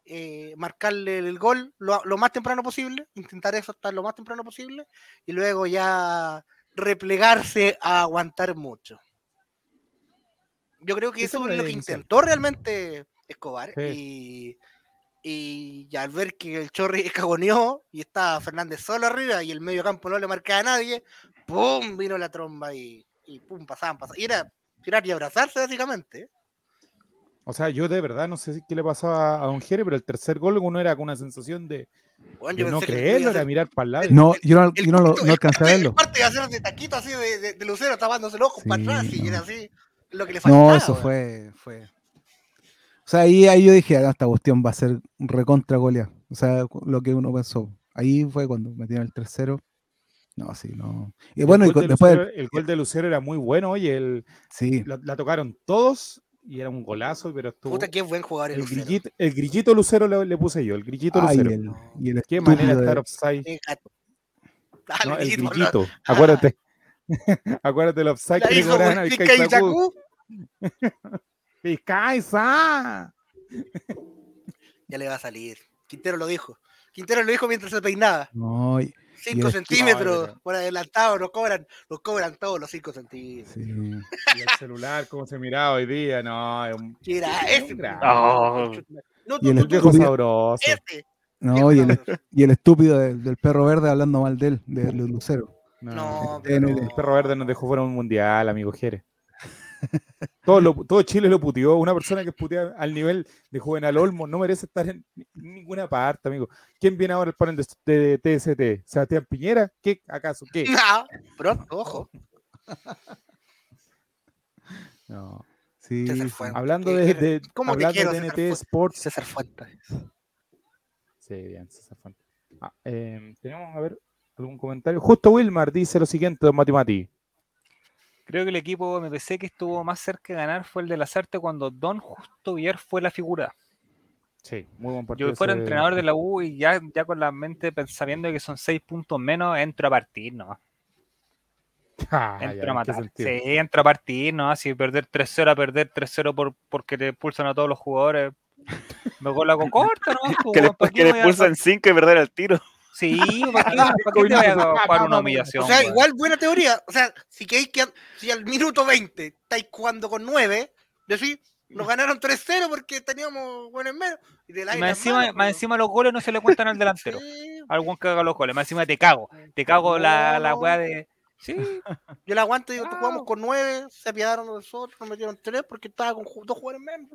eh, marcarle el gol lo, lo más temprano posible, intentar eso estar lo más temprano posible, y luego ya replegarse a aguantar mucho. Yo creo que eso es lo que intentó realmente Escobar. Sí. Y, y al ver que el Chorri cagoneó y estaba Fernández solo arriba y el medio campo no le marcaba a nadie, ¡pum! vino la tromba y, y ¡pum! pasaban, pasaban. Y era tirar y abrazarse básicamente. O sea, yo de verdad no sé si- qué le pasaba a Don Jere, pero el tercer gol uno era con una sensación de, Bueno, de yo no creerlo, era mirar para el lado. No, yo no, yo no, lo- no alcancé a verlo. el parte de hacer de taquito así de, de, de Lucero tapándose el ojo para atrás y no. era así lo que le faltaba. No, eso fue, fue. O sea, ahí, ahí yo dije, "Ah, esta cuestión va a ser recontra goleada. O sea, lo que uno pensó. Ahí fue cuando metieron el tercero. No, sí, no. Y bueno, y el, con- gol de después, Lucero, el gol de Lucero era muy bueno, oye, el, sí, la, la tocaron todos y era un golazo, pero estuvo... Puta, qué buen jugador el El Lucero. grillito, el grillito Lucero le, le puse yo, el grillito ay, Lucero. el, y el Qué manera de estar de- offside. No, el grillito, acuérdate. acuérdate del offside que le y Sacú. Sacú, Vizcaiza. Ya le va a salir. Quintero lo dijo. Quintero lo dijo mientras se peinaba. No, y- 5 el- centímetros por adelantado, nos cobran, nos cobran todos los 5 centímetros. sí. Y el celular, cómo se miraba hoy día, no, es un, ¿Qué era es ese? gran- Oh. No, Y en tú, el estúpido- sabroso. este. No, y el, y el estúpido del, del perro verde hablando mal de él, de, de Lucero. No, pero- El perro verde nos dejó fuera un mundial, amigo Jere. Todo, lo- todo Chile lo puteó. Una persona que putea al nivel de Juvenal Olmo no merece estar en ni- ninguna parte, amigo. ¿Quién viene ahora al panel de, de TST? ¿Sebastián Piñera? ¿Qué acaso? ¿Qué? No, pronto, ojo. No. Sí. Hablando ¿Qué- de, de- cómo hablando quiero, de NT? Sports. César Fuentes. Sí, bien, César Fuentes. Ah, eh, tenemos, a ver, algún comentario. Justo Wilmar dice lo siguiente, don Mati Mati. Creo que el equipo MPC que estuvo más cerca de ganar fue el de Lazarte cuando Don Justo Villar fue la figura. Sí, muy buen partido. Yo fuera ese- entrenador de la U y ya, ya con la mente pensando de que son seis puntos menos, entro a partir, ¿no? Ah, ya, Entro a ¿en qué matar. Sí, entro a partir, ¿no? Si perder 3-0 a perder 3-0 por, porque te expulsan a todos los jugadores. Mejor la hago corta, ¿no? Pues, Que weón, ¿pa' después qué que le expulsan 5 y perder el tiro. Sí, ¿para qué, pa' qué te voy a jugar una humillación? O sea, igual buena teoría. O sea, si queréis que si al minuto 20 estáis jugando con 9, decís, nos ganaron 3-0 porque teníamos buenos menos. Y de la Y más encima, más encima los goles no se le cuentan al delantero. Algún que haga los goles. Más encima te cago. Te cago la, la weá de. Sí, Yo la aguanto y digo, Ah. jugamos con 9, se apiadaron de nosotros, nos metieron 3 porque estaba con dos jugadores menos.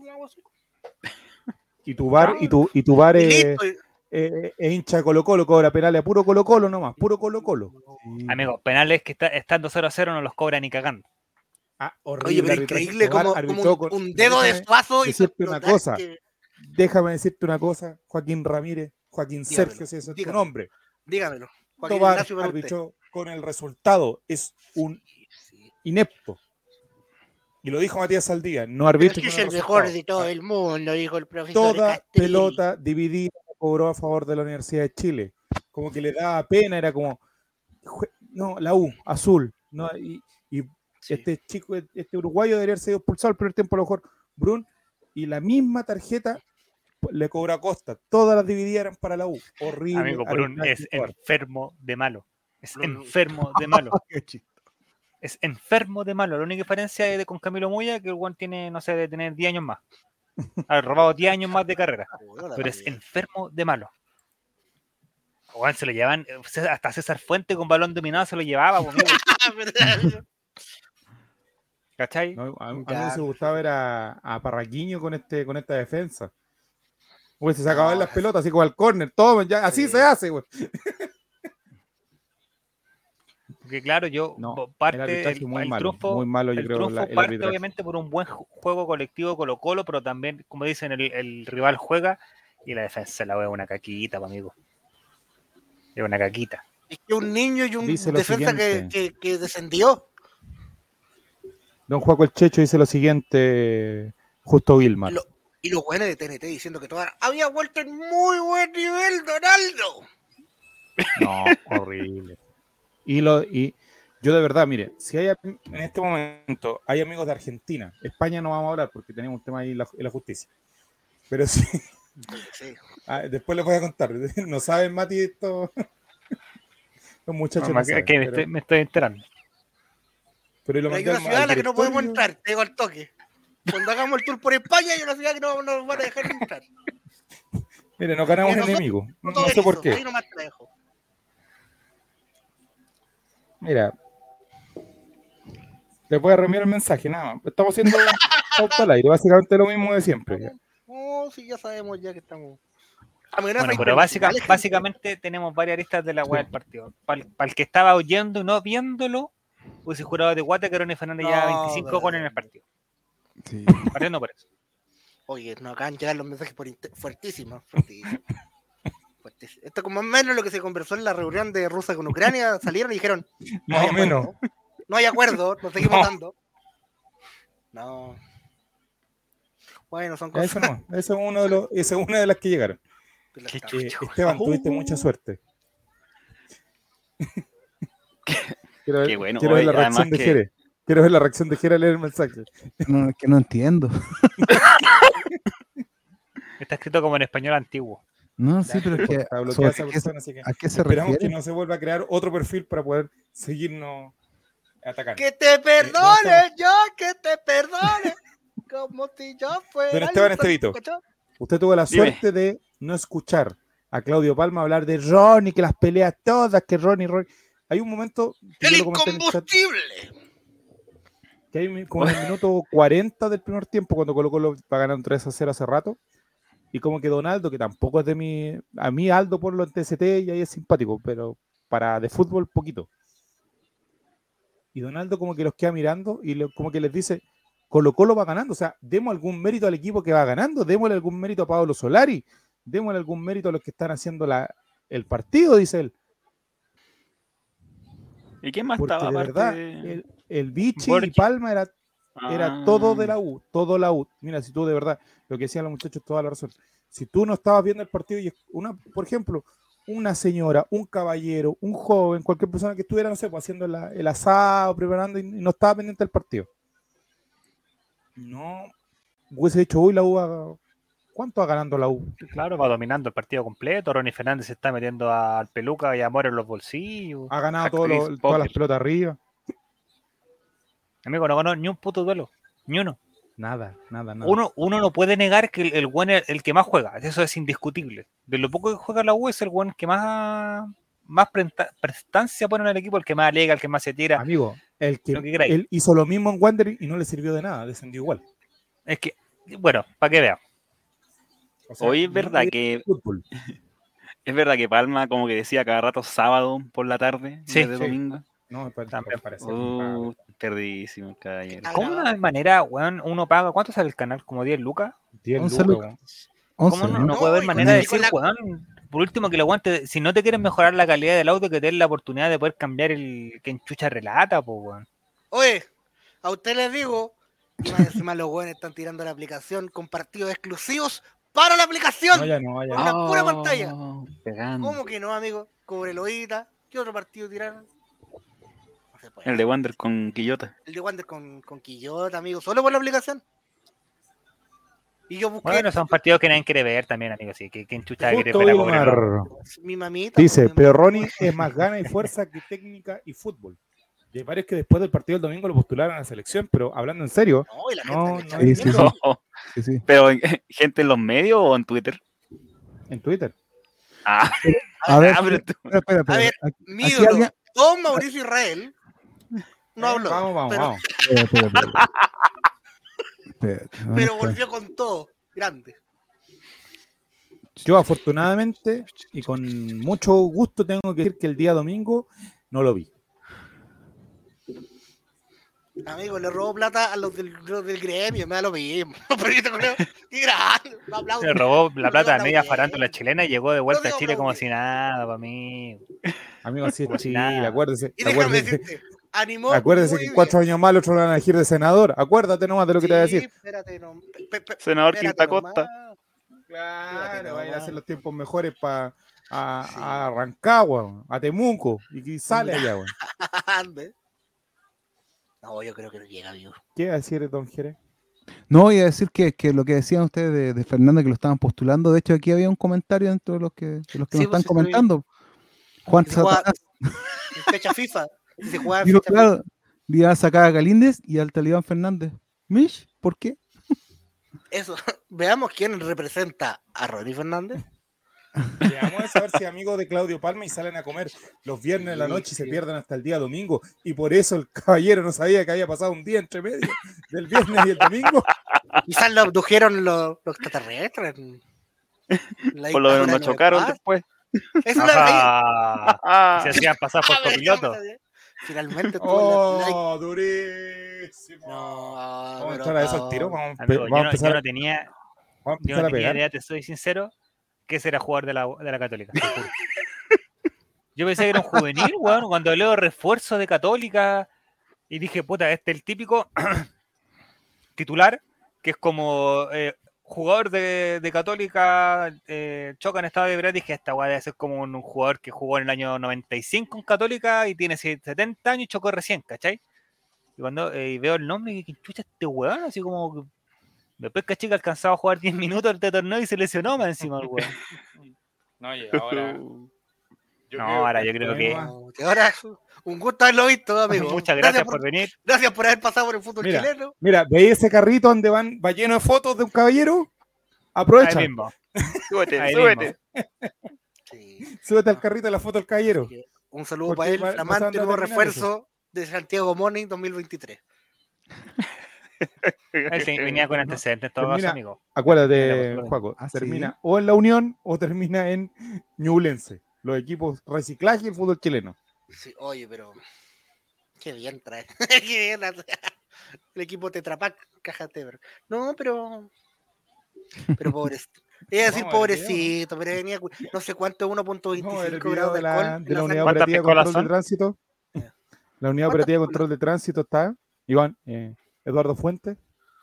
Y tu bar, y tu, y tu bar es, eh, es hincha de Colo Colo, cobra penales a puro Colo Colo nomás, puro Colo Colo. Sí. amigos, penales que está, estando 0 a 0 no los cobran ni cagando. Ah, Oye, horrible. pero arbitraje. increíble como, como arbitró un, con- un dedo de suazo y decirte una notar cosa. que- Déjame decirte una cosa, Joaquín Ramírez, Joaquín Dígamelo, Sergio, si ese es tu nombre. Dígamelo. Joaquín Tobar arbitró con el resultado, es un inepto. Y lo dijo Matías Saldía, no Pero arbitra es que es el el mejor de todo el mundo, dijo el profesor. Toda pelota dividida cobró a favor de la Universidad de Chile. Como que le daba pena, era como, no, la U, azul. No, y, y Sí. este chico, este uruguayo debería haber sido expulsado el primer tiempo a lo mejor, Brun, y la misma tarjeta le cobró a Costa. Todas las divididas eran para la U. Horrible. Amigo, Brun es enfermo de malo. Es Brun- enfermo de malo. Es enfermo de malo. La única diferencia es de con Camilo Muya que el Juan tiene, no sé, de tener 10 años más. Ha robado 10 años más de carrera. La Pero es enfermo de malo. Juan se lo llevan, eh, hasta César Fuente con balón dominado se lo llevaba, amigo, ¿cachai? No, a, a mí me hubiese gustado ver a, a Parraquiño con, este, con esta defensa. Hubiese sacado No, las pelotas así como al córner, todo, ya, así Sí. se hace, güey. Porque claro, yo No, el parte arbitraje el, muy el malo, triunfo, muy malo, yo el creo, triunfo la- el parte obviamente por un buen ju- juego colectivo Colo Colo, pero también, como dicen, el, el rival juega y la defensa la ve una caquita, amigo. Es una caquita. Es que un niño y un Dice defensa que, siguiente. que, que descendió. Don Juaco el Checho dice lo siguiente, justo Vilmar. Lo- Y los buenos de TNT diciendo que toda había vuelto en muy buen nivel, Donaldo. No, horrible. Y, lo, y yo de verdad, mire, si hay en este momento hay amigos de Argentina, España no vamos a hablar porque tenemos un tema ahí en la, en la justicia. Pero sí, Sí. ah, después les voy a contar. No saben, Mati, esto. Los muchachos. No, no que- saben, que me, pero- estoy, me estoy enterando. pero lo Pero hay una ciudad a la que no podemos entrar, te digo al toque. Cuando hagamos el tour por España hay una ciudad que no nos van a dejar entrar. Mire, nos ganamos enemigos. No, sé por qué. Ahí nomás te dejo. Mira. Les voy a reenviar el mensaje, nada más. Estamos haciendo pauta al aire, básicamente lo mismo de siempre. Oh, sí, ya sabemos ya que estamos. Bueno, pero básica- básicamente tenemos varias aristas de la weá del partido. Para el, que estaba oyendo y no viéndolo, hubiese jurado de guata que Ronnie Fernández ya No, 25 pero- goles en el partido. Sí. Partiendo por eso. Oye, nos acaban de llegar los mensajes por fuertísimos. fuertísimos. Esto como más o menos lo que se conversó en la reunión de Rusia con Ucrania, salieron y dijeron, no hay Más o menos. acuerdo, no hay acuerdo, nos seguimos No. dando. No. Bueno, son cosas. Eso no, eso es, uno de los, esa es una de las que llegaron. que- Esteban, tuviste mucha suerte. Quiero ver, Qué bueno, quiero ver oye, la reacción de que- Jere. Quiero ver la reacción de Jere al leer el mensaje. No, que no entiendo. Está escrito como en español antiguo. No, sí, pero es que. Esa persona, así que ¿A qué se esperamos refiere? que no se vuelva a crear otro perfil para poder seguirnos atacando. Que te perdone, yo que te perdone. Como si yo fuera. Don Esteban Estevito. Usted tuvo la Dime. suerte de no escuchar a Claudio Palma hablar de Ronnie, que las peleas todas, que Ronnie, Ronnie. Hay un momento que El incombustible. que hay como en el minuto 40 del primer tiempo, cuando Colo Colo va ganando 3 a 0 hace rato, y como que Donaldo, que tampoco es de mi. A mí Aldo por lo en TST y ahí es simpático, pero para de fútbol poquito. Y Donaldo como que los queda mirando y como que les dice, Colo Colo va ganando, o sea, demos algún mérito al equipo que va ganando, démosle algún mérito a Pablo Solari, démosle algún mérito a los que están haciendo la, el partido, dice él. ¿Y quién más Porque estaba de aparte verdad, de- el, el Vichy y. Palma era era todo de Ah, la U, todo la U. Mira, si tú de verdad, lo que decían los muchachos, toda la razón. Si tú no estabas viendo el partido y una, por ejemplo, una señora, un caballero, un joven, cualquier persona que estuviera, no sé, pues, haciendo la- el asado, preparando y no estaba pendiente del partido. No hubiese dicho, uy, la U va- ¿Cuánto va ganando la U? Claro, va dominando el partido completo. Ronnie Fernández se está metiendo al peluca y a Mora en los bolsillos. Ha ganado Chris todas las pelotas arriba. Amigo, no ganó ni un puto duelo. Ni uno. Nada, nada, nada. Uno, uno no puede negar que el, el buen es el que más juega. Eso es indiscutible. De lo poco que juega la U es el buen que más, más presta- prestancia pone en el equipo, el que más alega, el que más se tira. Amigo, el que, Lo que él hizo lo mismo en Wander y no le sirvió de nada, descendió igual. Es que, bueno, para que vea. O sea, Hoy es verdad que fútbol. es verdad que Palma como que decía cada rato sábado por la tarde Sí, de sí. domingo. No, me pare- También. me parecía Uh, perdidísimo, caballero. ¿Cómo no. una manera, weón, uno paga? ¿Cuánto sale el canal? ¿Como 10 lucas? 10 11 lucas, weón. 11, ¿Cómo no, ¿no? no puede haber manera de decir, la- weón? Por último, que lo aguante. Si no te quieres mejorar la calidad del audio, que te den la oportunidad de poder cambiar el que enchucha relata, pues, weón. Oye, a ustedes les digo, y más encima los buenos están tirando la aplicación con partidos exclusivos para la aplicación. No, ya no, ya no. Una pura pantalla. Oh, Pegando. ¿Cómo que no, amigo? Cobreloita. ¿Qué otro partido tiraron? No se puede. El de Wander con Quillota. El de Wander con, con Quillota, amigo. Solo por la aplicación. Y yo busqué Bueno, son partidos que nadie quiere ver también, amigo. Sí, que, que enchucha quiere ver a mi mamita. dice, mi pero. Ronnie es más gana y fuerza que técnica y fútbol. Y hay varios que después del partido del domingo lo postularon a la selección, pero hablando en serio, No, y la No, gente no, sí, sí, mierda. sí. No, Sí, sí. pero gente en los medios o en Twitter. en Twitter. Ah, A ver, ah, tú- espera, espera, espera. A ver, Aquí- Mi aquí ídolo, alguien- Don Mauricio Israel, no habló. Vamos, vamos, pero, vamos. espera, espera, espera. Espérate, ¿dónde pero volvió con todo. Grande. Yo afortunadamente y con mucho gusto tengo que decir que el día domingo no lo vi. Amigo, le robó plata a los del, los del gremio, me da lo mismo. Pero yo te creo, qué grande. Se robó la plata digo media farándula chilena y llegó de vuelta a Chile como si nada, para mí. Amigo, así es Chile, acuérdese. Y déjame acuérdese. decirte, animó. Acuérdese que bien. cuatro años más el otro lo van a elegir de senador. Acuérdate nomás de lo que te voy a decir. espérate, no, pe- pe- Senador Quinta Costa. Claro, vayan a hacer los tiempos mejores para a, Sí. a Rancagua, a Temuco, y que sale allá, weón. Ande. No, yo creo que no llega, amigo. ¿Qué va a decir don Jerez? No, voy a decir que, que lo que decían ustedes de, de Fernando, que lo estaban postulando, de hecho aquí había un comentario dentro de los que, de los que Sí, nos pues, están sí, vi. comentando. Juan Satanás fecha FIFA. Se juega en dijo, fecha claro, le iba a sacar a Galíndez y al talibán Fernández. ¿Mish? ¿Por qué? Eso. Veamos quién representa a Ronnie Fernández. Vamos a saber si amigos de Claudio Palma y salen a comer los viernes de la noche y se pierden hasta el día domingo. Y por eso el caballero no sabía que había pasado un día entre medio del viernes y el domingo. Quizás lo abdujeron los, los extraterrestres. la Por lo menos nos chocaron después. Es una. Ah, Se hacían pasar por A ver, copiloto. Finalmente estuvo en la- ¡Oh, durísimo! No, Vamos a entrar a eso al no. tiro. Vamos, Amigo, vamos yo, no, yo empezar, no tenía, vamos yo no tenía idea, te soy sincero, que ese era jugador de la, de la Católica. Yo pensé que era un juvenil, weón, cuando leo refuerzo de Católica y dije, puta, este es el típico titular, que es como eh, jugador de, de Católica, eh, choca en estado de verdad, dije, esta weá debe ser como un, un jugador que jugó en el año 95 en Católica y tiene 70 años y chocó recién, ¿cachai? Y cuando eh, y veo el nombre, y que chucha este weón, así como que Después que chica alcanzaba a jugar 10 minutos de torneo y se lesionó más encima el weón. No, y ahora. No, ahora yo creo que- ahora, un gusto haberlo visto, amigo. Muchas gracias por, por venir. gracias por haber pasado por el fútbol Mira. chileno. Mira, ¿veis ese carrito donde van, va lleno de fotos de un caballero? Ahí Aprovecha, mismo. súbete, Ahí súbete. Sí. súbete al carrito de la foto del caballero. Un saludo Porque para él, flamante nuevo refuerzo de Santiago Morning 2023. Él te- venía con antecedentes, en todo caso, Termina- amigo. Acuérdate, Juaco, ¿Ah, sí? termina o en la Unión o termina en Ñublense. Los equipos reciclaje y el fútbol chileno. Sí, oye, pero qué bien trae. qué bien el equipo Tetrapac, cájate. pero- No, pero pero pobrecito. Iba a decir No, pobrecito, pero venía cu- no sé cuánto, 1.25 No, grados de de la, alcohol. de la la unidad sangre. ¿Cuántas operativa de control son? de tránsito. La unidad ¿Cuántas operativa de control de tránsito está. Iván, eh, Eduardo Fuentes,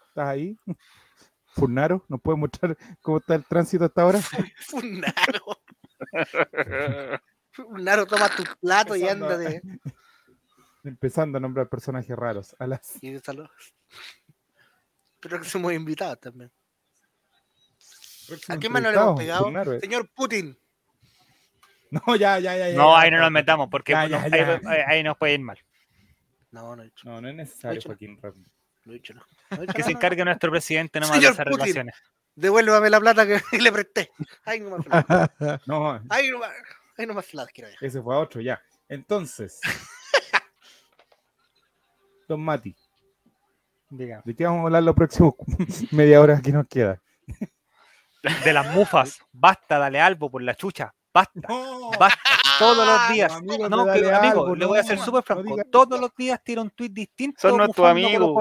¿estás ahí? Furnaro, ¿nos puede mostrar cómo está el tránsito hasta ahora? Funaro. Funaro, toma tu plato y Empezando anda a- de. Empezando a nombrar personajes raros. A las... Y saludos. Pero que somos invitados también. ¿A qué mano le hemos pegado? Eh. Señor Putin. No, ya, ya, ya. ya, No, ya, ahí no ya. nos metamos porque Ya, ya, ahí, ya. ahí- ahí nos puede ir mal. No, no he dicho. No, no es necesario. Joaquín. No he dicho no. No he dicho Que se encargue nuestro presidente nomás de Señor esas Putin. relaciones. Devuélvame la plata que le presté. Ay, no más flat. No, Ay, no más. Ay, no más flat, quiero dejar. ese fue a otro, ya. Entonces. Don Mati, Diga. ¿de qué vamos a hablar los próximos media hora que nos queda? De las mufas, basta, dale algo por la chucha, basta, No, basta, todos los días. amigos, No, que- amigo, algo, le voy a no, ser súper franco. diga- Todos los días tira un tweet distinto. Son nuestros amigos.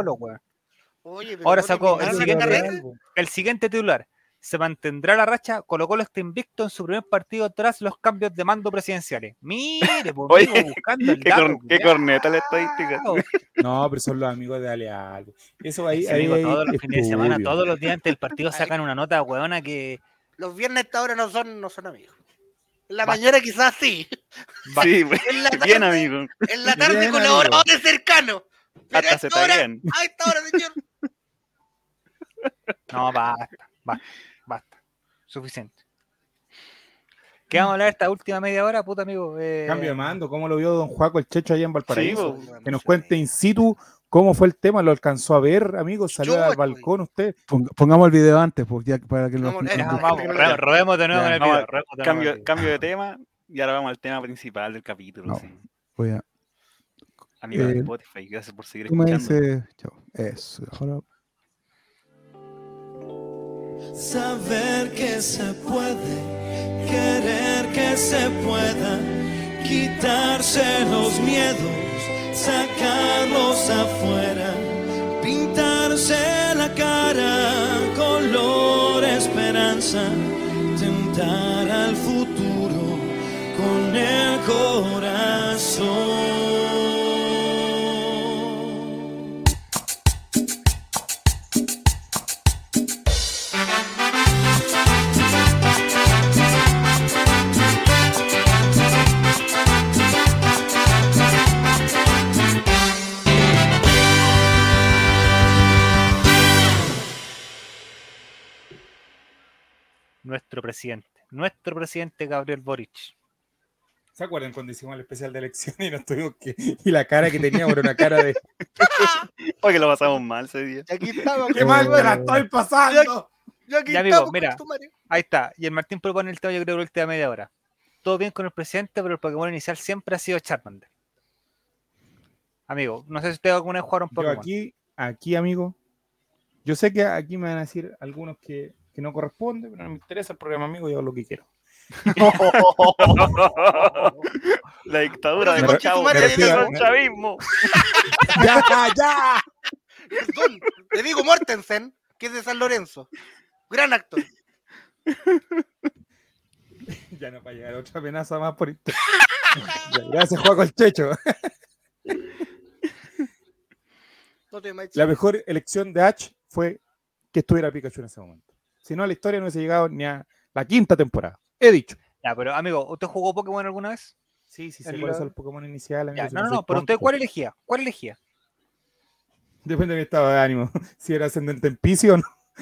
Oye, pero Ahora sacó el siguiente- carrera. El siguiente titular. Se mantendrá la racha. Colo Colo está invicto en su primer partido tras los cambios de mando presidenciales. Mire, por Oye, amigo, buscando el Qué, dato, cor- qué corneta la estadística. No, pero son los amigos de Dale Algo. Eso ahí, Sí, ahí amigo, todos los fines de semana, estudio. todos los días antes del partido sacan una nota huevona que. Los viernes hasta ahora no son, no son amigos. En la Basta. mañana quizás sí. Sí. En la bien, tarde, amigo. en la tarde Bien, colaboradores cercanos. Hasta se a esta hora, señor. No, basta, basta, basta. Suficiente. ¿Qué vamos a hablar esta última media hora, puta amigo? Eh, Cambio de mando, ¿cómo lo vio don Juaco el Checho allá en Valparaíso? Sí, que nos cuente in situ cómo fue el tema, lo alcanzó a ver, amigos, salió Yo al estoy. balcón usted. Pong- Pongamos el video antes, pues, ya, para que lo- eh, ya, vamos, ya. ro- rodemos de nuevo Ya. en el video. Cambio, de tema y ahora vamos al tema principal del capítulo. No. sí. voy a- Amigo de Eh, Spotify, gracias por seguir escuchando. dices, chao, eso, ahora Saber que se puede, querer que se pueda, quitarse los miedos, sacarlos afuera, pintarse la cara, color esperanza, tentar al futuro con el corazón. Nuestro presidente. Nuestro presidente Gabriel Boric. ¿Se acuerdan cuando hicimos el especial de elecciones y nos tuvimos que. y la cara que teníamos era una cara de. Oye, lo pasamos mal ese día. Y aquí estaba. ¡Qué mal me la estoy pasando! Yo aquí Ya, amigo, estamos, mira. Ahí está. Y el Martín propone el tema, yo creo, que el tema media hora. Todo bien con el presidente, pero el Pokémon inicial siempre ha sido Charmander. Amigo, no sé si ustedes alguna vez jugaron Yo Pokémon. aquí, aquí, amigo. Yo sé que aquí me van a decir algunos que, que no corresponde, pero no me interesa el programa, amigo, yo hago lo que quiero. La dictadura de Chavo, al chavismo. ¡Ya, ya! Perdón, le digo Mortensen, que es de San Lorenzo. Gran actor. Ya no va a llegar otra amenaza más por internet. Gracias, Juan el Checho. No La mejor elección de H fue que estuviera Pikachu en ese momento. Si no, la historia no hubiese llegado ni a la quinta temporada. He dicho. Ya, pero amigo, ¿usted jugó Pokémon alguna vez? Sí, sí, cuáles son son los Pokémon iniciales. Ya, no, no, no, pero usted cuál elegía? ¿Cuál elegía? Depende de mi estado de ánimo. Si era ascendente en Piscio o no.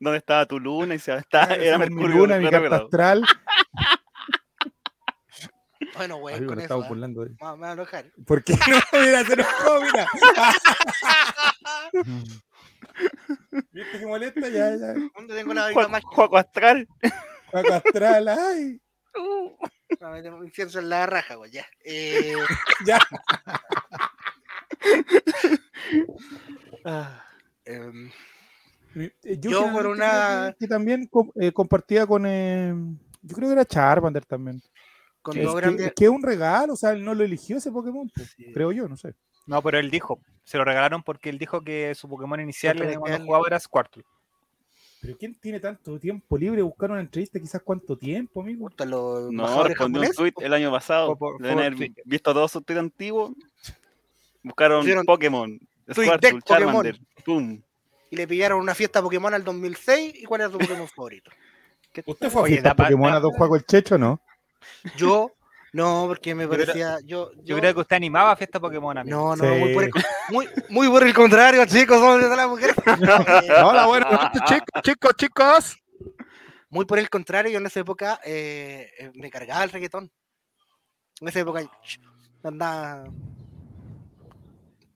¿Dónde estaba tu luna? Y se está, Si era mi Mercurio luna, mi carta astral. Bueno, güey, Amigo, con me eso. estaba ¿eh? burlando de- Me va- me va a enojar. ¿Por qué no? Mira, se enojó, mira. ¿Viste que molesta? Ya, ya. ¿Dónde tengo la varita mágica? juego astral. Paco astral, ay. No, me tengo un incienso en la raja, güey, ya. Eh, Ya. ah, em, Eh, Yo por generalmente una- Que, también eh, compartía con. eh, yo creo que era Charmander también. con Es dos que, grandes. es que es un regalo, o sea, él no lo eligió ese Pokémon, pues, Sí. creo yo, no sé. No, pero él dijo, se lo regalaron porque él dijo que su Pokémon inicial cuando jugaba era Squirtle. Pero ¿quién tiene tanto tiempo libre buscar una entrevista? Quizás cuánto tiempo, amigo. Los No, respondió un tweet el año pasado. Por- por Twitter. visto todos sus tweets antiguos. Buscaron Pusieron Pokémon. Squirtle. Charmander. Pum. y le pillaron una fiesta Pokémon al 2006. ¿Y cuál era su Pokémon favorito? ¿Usted fue a fiesta Pokémon a Don Juego el Checho, no? Yo, no, porque me parecía. Yo, Yo yo- creo que usted animaba a fiesta Pokémon, amigo. No, no, muy, por el, muy, muy por el contrario, chicos, somos de la mujer. Hola, noches, chicos, chicos, chicos. Muy por el contrario, yo en esa época eh, eh, me cargaba el reggaetón. En esa época andaba.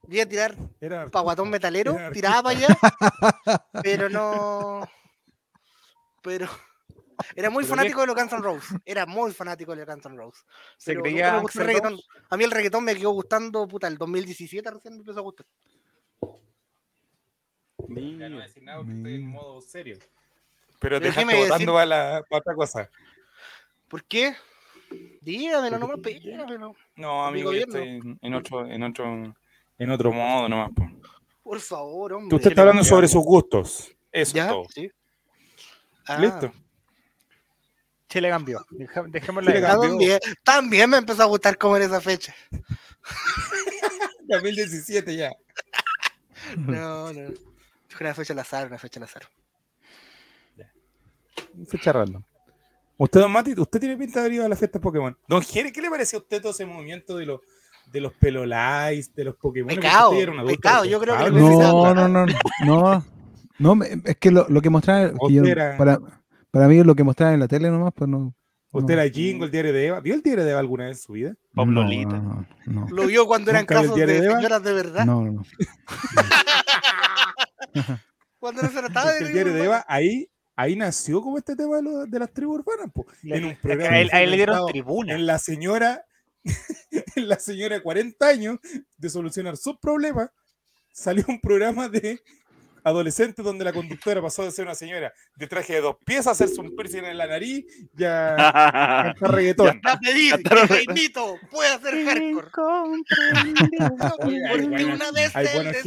Iba a tirar Era pa' guatón metalero, Era tiraba para allá, pero no. Pero. Era muy fanático de los Guns N' Roses. Era muy fanático de los Guns N' Roses. Se creía. A mí el reggaetón me quedó gustando, puta, el 2017 recién me empezó a gustar. Ya no voy a decir nada porque estoy en modo serio. Pero te votando decir- para, la, para otra cosa. ¿Por qué? Dígamelo, nomás, tú- dígamelo. No, Mi amigo, yo estoy en, otro, en otro, en otro modo nomás. po. Por favor, hombre. Usted está hablando sobre sus gustos. Eso ¿Ya? es todo. Sí. Ah, Listo. Chile cambió. Dejémoslo Chile cambió. También, también me empezó a gustar comer esa fecha. 2017 ya. No, no. Fue una fecha al azar, una fecha al azar. Fecha random. Usted, don Mati, usted tiene pinta de haber ido a la fiesta Pokémon. Don Jere, ¿qué le pareció a usted todo ese movimiento de los de los pelolais, de los Pokémon? Pecado, pecado, yo creo que No, no, no, no. No, me- es que lo, lo que mostraban, que yo- para, para mí lo que mostraban en la tele nomás, pues no. Usted no. era Jingo, el diario de Eva. ¿Vio el diario de Eva alguna vez en su vida? Pablo no, Lita. No, no, Lo vio cuando eran ¿Nunca vio el casos de de señoras de verdad. no, no, no. Cuando no se trataba de el diario de Eva, ahí, ahí nació como este tema de, lo- de las tribus urbanas. po. En un Es programa a él, a él le dieron tribuna. en la señora, en la señora de 40 años de solucionar sus problemas, salió un programa de adolescentes donde la conductora pasó de ser una señora de traje de dos piezas a hacerse un piercing en la nariz y a cantar reggaetón. Va a pedir que Jaimito pueda hacer hardcore. Porque buenas- una vez Hay buenos se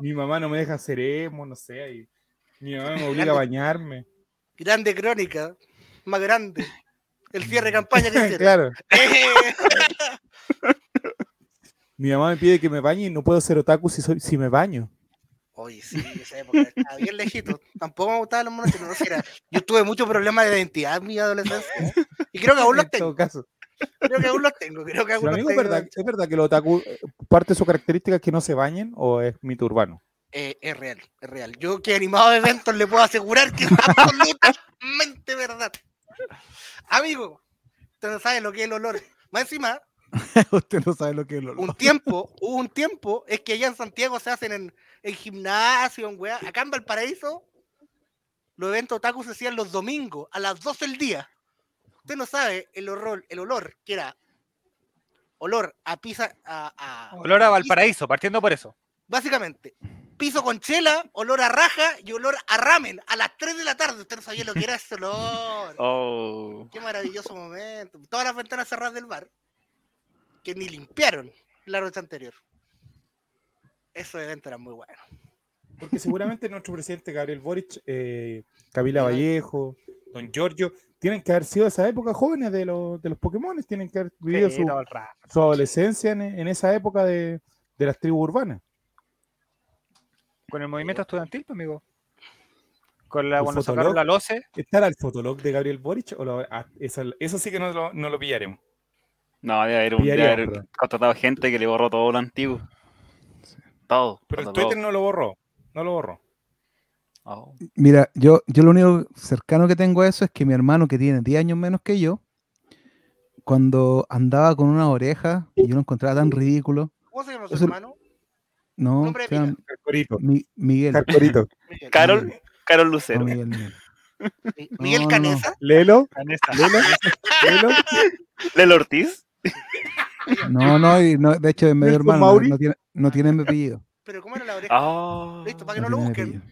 Mi mamá no me deja hacer emo, no sé. ahí. Mi mamá me obliga a bañarme. Grande crónica, más grande. El cierre de campaña que hicieron. claro. Eh, Mi mamá me pide que me bañe y no puedo ser otaku si, soy, si me baño. Oye, sí, esa época estaba bien lejito. Tampoco me gustaban los monos chinos, no sé, era- Yo tuve muchos problemas de identidad en mi adolescencia. Y creo que aún los en tengo. todo caso. Creo que aún los tengo. Creo que aún los es tengo. verdad, es verdad que los otaku, eh, parte de su característica es que no se bañen o es mito urbano? Eh, es real, es real. Yo que he animado eventos le puedo asegurar que es absolutamente verdad. Amigo, usted no sabe lo que es el olor. Más encima, Usted no sabe lo que es el olor. un tiempo, hubo un tiempo, es que allá en Santiago se hacen en, en gimnasio, en weá. Acá en Valparaíso, los eventos otaku se hacían los domingos a las 12 del día. Usted no sabe el olor, el olor que era olor a pizza, a, a- Olor a Valparaíso, partiendo por eso. básicamente, piso con chela, olor a raja y olor a ramen a las 3 de la tarde. Usted no sabía lo que era ese olor. Oh. Qué maravilloso momento. Todas las ventanas cerradas del bar, que ni limpiaron la noche anterior. Esos eventos eran muy buenos. Porque seguramente nuestro presidente Gabriel Boric, eh, Camila Vallejo, don Giorgio, tienen que haber sido de esa época jóvenes de los, de los Pokémon, tienen que haber vivido Sí, su, su adolescencia en, en esa época de, de las tribus urbanas. Con el movimiento estudiantil, pues, amigo. Con la, El cuando Fotolog. sacaron la LOCE, ¿Estará el fotolog de Gabriel Boric? O lo- ah, eso, eso sí que no lo, no lo pillaremos. No, debe haber, un, debe haber contratado gente que le borró todo lo antiguo. Todo. Pero el todo, Twitter todo. no lo borró. No lo borró. Oh. Mira, yo, yo lo único cercano que tengo a eso es que mi hermano, que tiene 10 años menos que yo, cuando andaba con una oreja, y yo lo encontraba tan ridículo. ¿Cómo se llama su hermano? No, Nombre de se llama Carcorito. Mi- Miguel. Carcorito. Miguel, Carol, Carol No, Lucero. Miguel, Miguel. Mi- Miguel No, no. Canesa. Lelo. Vanessa. Lelo. Lelo. Lelo Ortiz. No, no, y no, de hecho es medio hermano, no, Mauri. no tiene, no tiene mi apellido. Pero ¿cómo era la oreja? Ah. Listo, para que No no lo busquen.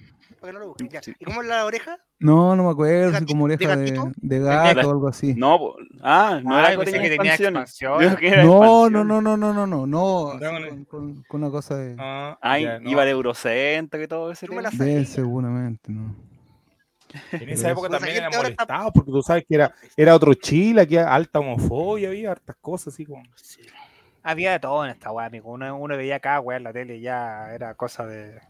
Para que no lo busquen. ya. Sí. ¿Y cómo es la oreja? No, no me acuerdo, ¿De así como gatito? oreja ¿De de, gatito? de gato o algo así. No, ah, no era que tenía expansión. Que era No, expansión. no, no, no, no, no, no, con con, con- con una cosa de, Ah, Ay, ya, no. iba de Eurocentro y todo ese seguramente, ¿no? En esa época Esa también está- molestados porque tú sabes que era, era otro Chile, aquí alta homofobia, había hartas cosas así como. Sí. Había de todo en esta weá, amigo. Uno, uno veía acá, weá, en la tele y ya era cosa de.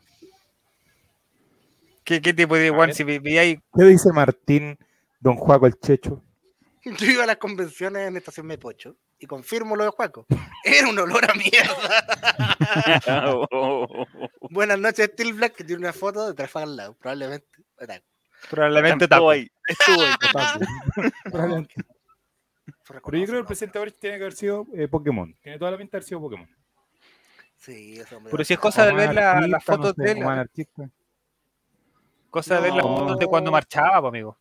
¿Qué, qué tipo de ver. Si veía ahí. ¿Qué dice Martín, don Juaco el Checho? Yo iba a las convenciones en Estación Mepocho y confirmo lo de Juaco. Era un olor a mierda. Buenas noches, Steel Black, que tiene una foto de Trafalgar Lago, probablemente. Probablemente Estuvo tapo. ahí. Estuvo ahí. Probablemente. Pero yo creo que el presidente Boric tiene que haber sido eh, Pokémon. Tiene toda la pinta de haber sido Pokémon. Sí, eso me Pero si es cosa de ver la- las fotos no sé, de él. Cosa de ver las fotos de cuando marchaba, pues, amigo.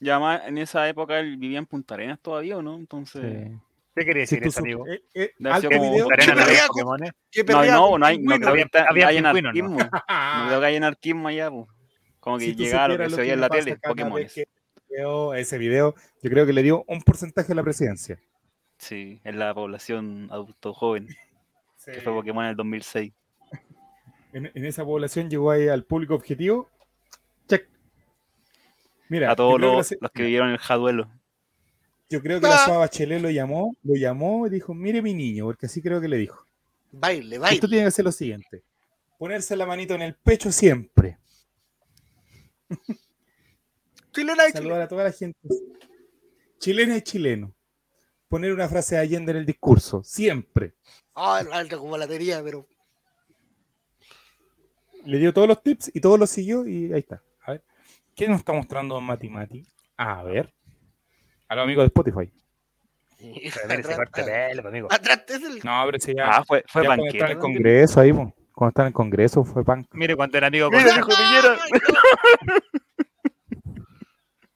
Y además, en esa época él vivía en Punta Arenas todavía, ¿o no? Entonces. Sí. ¿Qué quería decir eso, amigo? eh, eh, alto video. Yo no No, no, hay, no creo que haya, anarquismo. No creo que haya anarquismo allá, po. Como que Si lo que se veía en la tele, Pokémon. ese video, yo creo que le dio un porcentaje a la presidencia. Sí, en la población adulto joven, que fue Pokémon en el 2006. En, en esa población llegó ahí al público objetivo. Check. Mira, a todos creo que los, la- los que vivieron el Jaduelo. Yo creo que la Ah. Suave Bachelet lo llamó, lo llamó y dijo, mire mi niño, porque así creo que le dijo. Baile, Esto baile. tiene que hacer lo siguiente. Ponerse la manito en el pecho siempre. Chilena y Saludar a toda la gente. Chilena y chileno. Poner una frase de Allende en el discurso. Siempre. Ah, alto como la tenía, pero. Le dio todos los tips y todos los siguió y ahí está. A ver. ¿Qué nos está mostrando Mati Mati? A ver. A los amigos de Spotify. De amigo. Atrás es el. No, pero ese ya, Ah, fue, fue ya banquero. el Congreso ahí, po. Cuando está en el Congreso fue pan. Mire cuando era amigo con. Mira.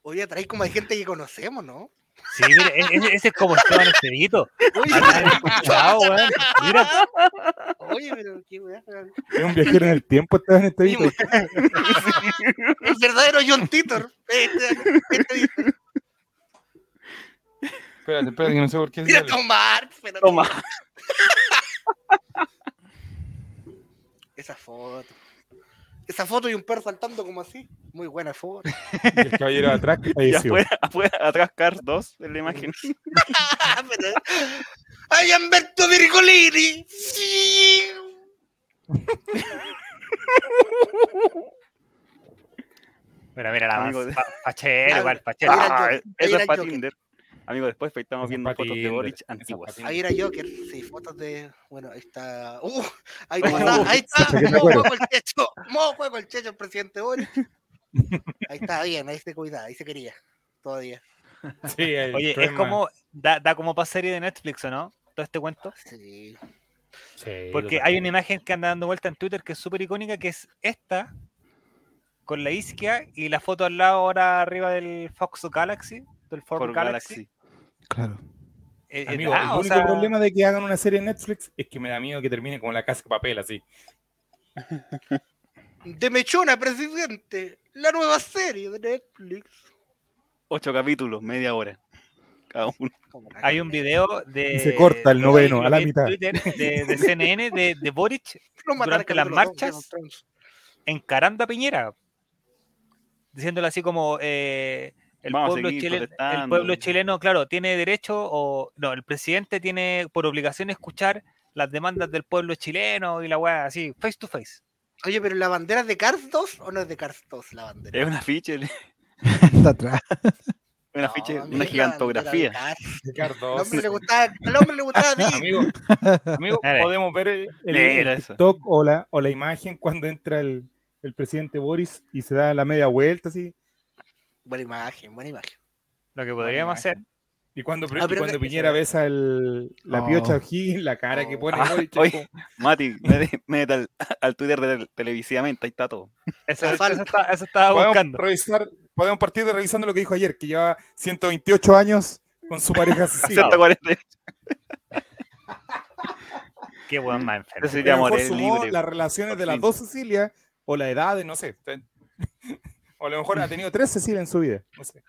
Oye, trae como hay gente que conocemos, ¿no? Sí, mire, e- ese, ese es como Esteban Estevito. Oye, Chao, weón. Mira, oye, pero qué weá. Es un viajero en el tiempo, está en este video. El verdadero John Titor. Este, este, Espérate, espérate, que no sé por qué. mira, tomar. Pero Toma. Esa foto. Esa foto y un perro saltando como así. Muy buena foto. Y el caballero de atrás Y afuera, afuera, atrás Cars 2 en la imagen. ¡Ay, Humberto Virgolini! ¡Sí! mira, mira la fa- fachero, igual, era Ah, eso es para. Tinder. Amigo, después estamos viendo fotos de Boric antiguas. Ahí era Joker, sí, fotos de. Bueno, ahí está. ¡Uh! Ahí Oh, está, ahí está. juego el techo. Modo juego el techo, el presidente Boris. Ahí está bien, ahí se cuidaba, ahí se quería. Todavía. Sí, el Oye, es como, da, da como para serie de Netflix, ¿o no? Todo este cuento. Sí. Sí, Porque hay una imagen que anda dando vuelta en Twitter que es súper icónica, que es esta, con la isquia y la foto al lado ahora arriba del Fox Galaxy, del Ford Galaxy. Galaxy. Claro. Eh, eh, Amigo, ah, el único sea, problema de que hagan una serie en Netflix es que me da miedo que termine como la casa de papel, así. De Mechona, presidente. La nueva serie de Netflix. Ocho capítulos, media hora. Cada uno. Hay un video de. Y se corta el noveno, de- a la de mitad. Twitter de, de CNN de, de Boric durante las marchas. Encarando a Piñera, diciéndole así como eh, el, pueblo chileno, el pueblo chileno, claro, tiene derecho o no, el presidente tiene por obligación escuchar las demandas del pueblo chileno y la weá así, face to face. Oye, pero la bandera es de Cars 2 o no es de Cars 2 la bandera? Es un afiche, Está atrás. un No, afiche, amigo, una gigantografía. Al hombre le gustaba, al hombre le gustaba a ti. amigo, amigo, podemos ver el, el- el. TikTok o la, o la imagen cuando entra el, el presidente Boris y se da la media vuelta así. Buena imagen, buena imagen. Lo que podríamos hacer, Y cuando, Ah, y pero cuando que- Piñera besa el, la Oh. piocha O'Higgins, la cara que pone Ah, oye. Mati, mete, mete al, al Twitter de televisivamente, ahí está todo. eso, está- eso estaba podemos, buscando. revisar, podemos partir de revisando lo que dijo ayer, que lleva 128 años con su pareja Cecilia. 140. Qué buen más enfermo. Ese A Cecilia lo mejor Morel sumó libre. las relaciones de las dos Cecilia o la edad, no sé. O a lo mejor ha tenido tres Cecilia en su vida. No sé.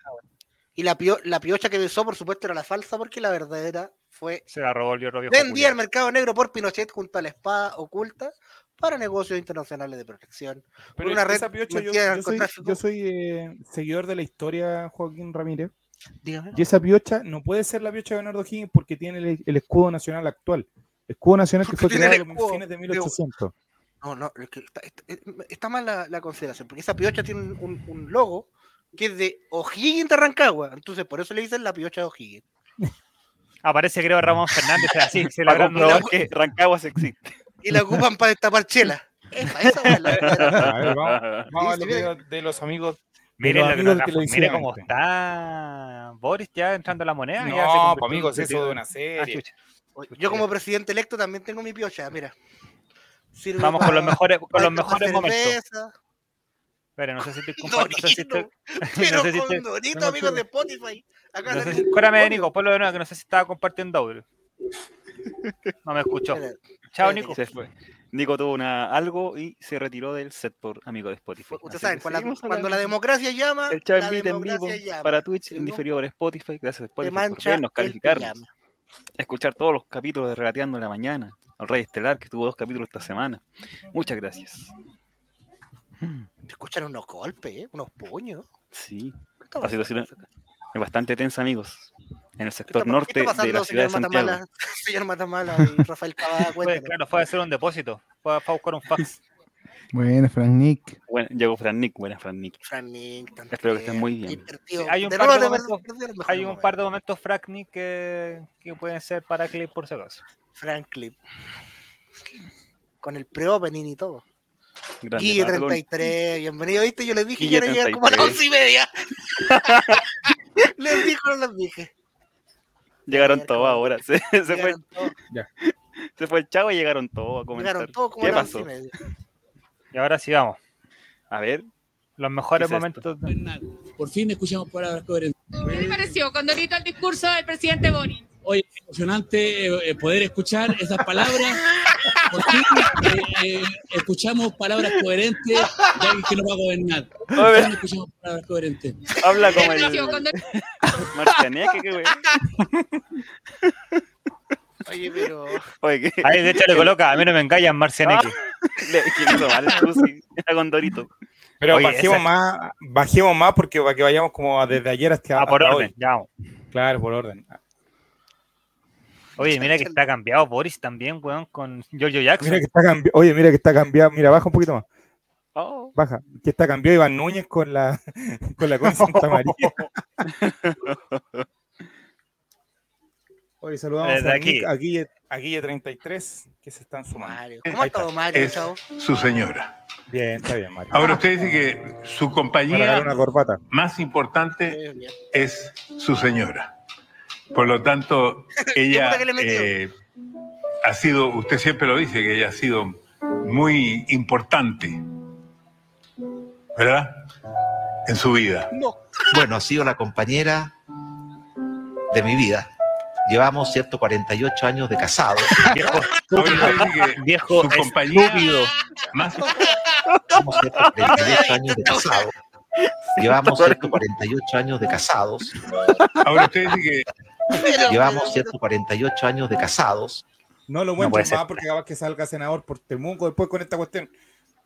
Y la, pio- la piocha que besó, por supuesto, era la falsa, porque la verdadera fue Se la robó el viejo vendía al mercado negro por Pinochet junto a la espada oculta para negocios internacionales de protección. Pero una red esa piocha, yo, soy, narcotráfico. yo soy, eh, seguidor de la historia, Joaquín Ramírez. Dígame. Y esa piocha no puede ser la piocha de Bernardo Higgins porque tiene el, el escudo nacional actual. Escudo nacional que fue creado fines de digo. 1800. No, no, es que está, está- está mal la, la consideración, porque esa piocha tiene un, un- logo que es de O'Higgins de Rancagua, entonces por eso le dicen la piocha de O'Higgins. Aparece creo Ramón Fernández, así, Para celebrando. comprobar que Rancagua existe. Y la ocupan para destapar chela. Esa, esa es la. A ver, vamos, vamos a los de los amigos. Mire, los lo que amigos nos de da- mire cómo está Boris ya entrando a la moneda. ya se No, convirtió pues, amigos, eso de una Ah, serie. Yo como presidente electo también tengo mi piocha, mira. Sirve Vamos pa- con los mejores, con los mejores momentos. Espera, no sé si estoy compartiendo. No sé si estoy- pero no sé si con estoy- Dorito, no, amigos de Spotify. Acá no sé si- Espérame. Nico, ponlo de nuevo, que no sé si estaba compartiendo audio. No me escuchó. Chao, Nico. Se fue. Nico tuvo una, algo y se retiró del set por amigo de Spotify. Ustedes saben, cuando cuando la democracia llama, El chat beat en vivo llama. para Twitch en diferido por Spotify. Gracias a te Spotify por vernos, el calificarnos, escuchar todos los capítulos de Regateando en la mañana. Al Rey Estelar, que tuvo dos capítulos esta semana. Muchas gracias. Te escuchan unos golpes, ¿eh? unos puños. Sí, ¿Qué está la situación es bastante tensa, amigos. En el ¿Qué sector norte qué de la ciudad de Santiago. Matamala? Señor Matamala y Rafael Cavada, Fue, cuéntanos. claro, fue a hacer un depósito. Fue a, fue a buscar un fax. Bueno, Frank Nick. Bueno, llegó Fran Nick, buena Fran Nick. Fran Nick, tanto Espero que estén muy bien. Hay un De par de momentos- Hay un momentos. par de momentos Fracknick que, que pueden ser para clip por si acaso. Franklin. Con el pre-opening y todo. Grande Guille Pato con- 33, bienvenido, ¿viste? Yo les dije Guille que iban a llegar como a las 33. once y media. les dijo, no les dije. Llegaron todos ahora. Se, se fue, Llegaron todos, se fue el chavo y llegaron todos a comentar. llegaron todos como ¿Qué a las once pasó? y media. Y ahora sí vamos. A ver, Los mejores ¿Qué es esto? momentos. Por fin escuchamos palabras coherentes. ¿Qué le pareció con Dorito el discurso del presidente Boris? Hoy es emocionante eh, eh, poder escuchar esas palabras. Por fin eh, eh, escuchamos palabras coherentes de alguien que no va a gobernar. Por Oye. fin escuchamos palabras coherentes. habla ¿Qué le como pareció el? Marcianeque, qué wey. Oye, pero. Oye, ¿qué? Ahí de hecho le coloca, a mí no me engañan, Marcianeque. Era con Dorito. Pero Oye, bajemos, esa- más, bajemos más porque para que vayamos como desde ayer hasta, Ah, por hasta orden, hoy. ya vamos. Claro, por orden. Oye, mira que está cambiado Boris también, weón, con Giorgio Jackson. Mira que está cambiado. Oye, mira que está cambiado. Mira, baja un poquito más. Oh, Baja. Que está cambiado Iván Núñez con la con la Santa María. Hoy saludamos Desde a, aquí. Nick- a Guille, a Guille 33 que se están sumando. Mario. ¿Cómo ha está. estado Mario, Es su señora. Bien, está bien, Mario. Ahora usted dice que su compañía una corbata. más importante es su señora. Por lo tanto, ella eh, ha sido, usted siempre lo dice, que ella ha sido muy importante, ¿verdad? En su vida. No. Bueno, ha sido la compañera de mi vida. Llevamos, cierto, 48 años de casado. Viejo, viejo su compañía estúpido. más Llevamos, cierto, 48 años de casado. Llevamos, cierto, 48 años de casados. Ahora usted dice que Llevamos, cierto, 48 años de casados. No lo muestres ser. más porque capaz que salga senador por Temuco después con esta cuestión.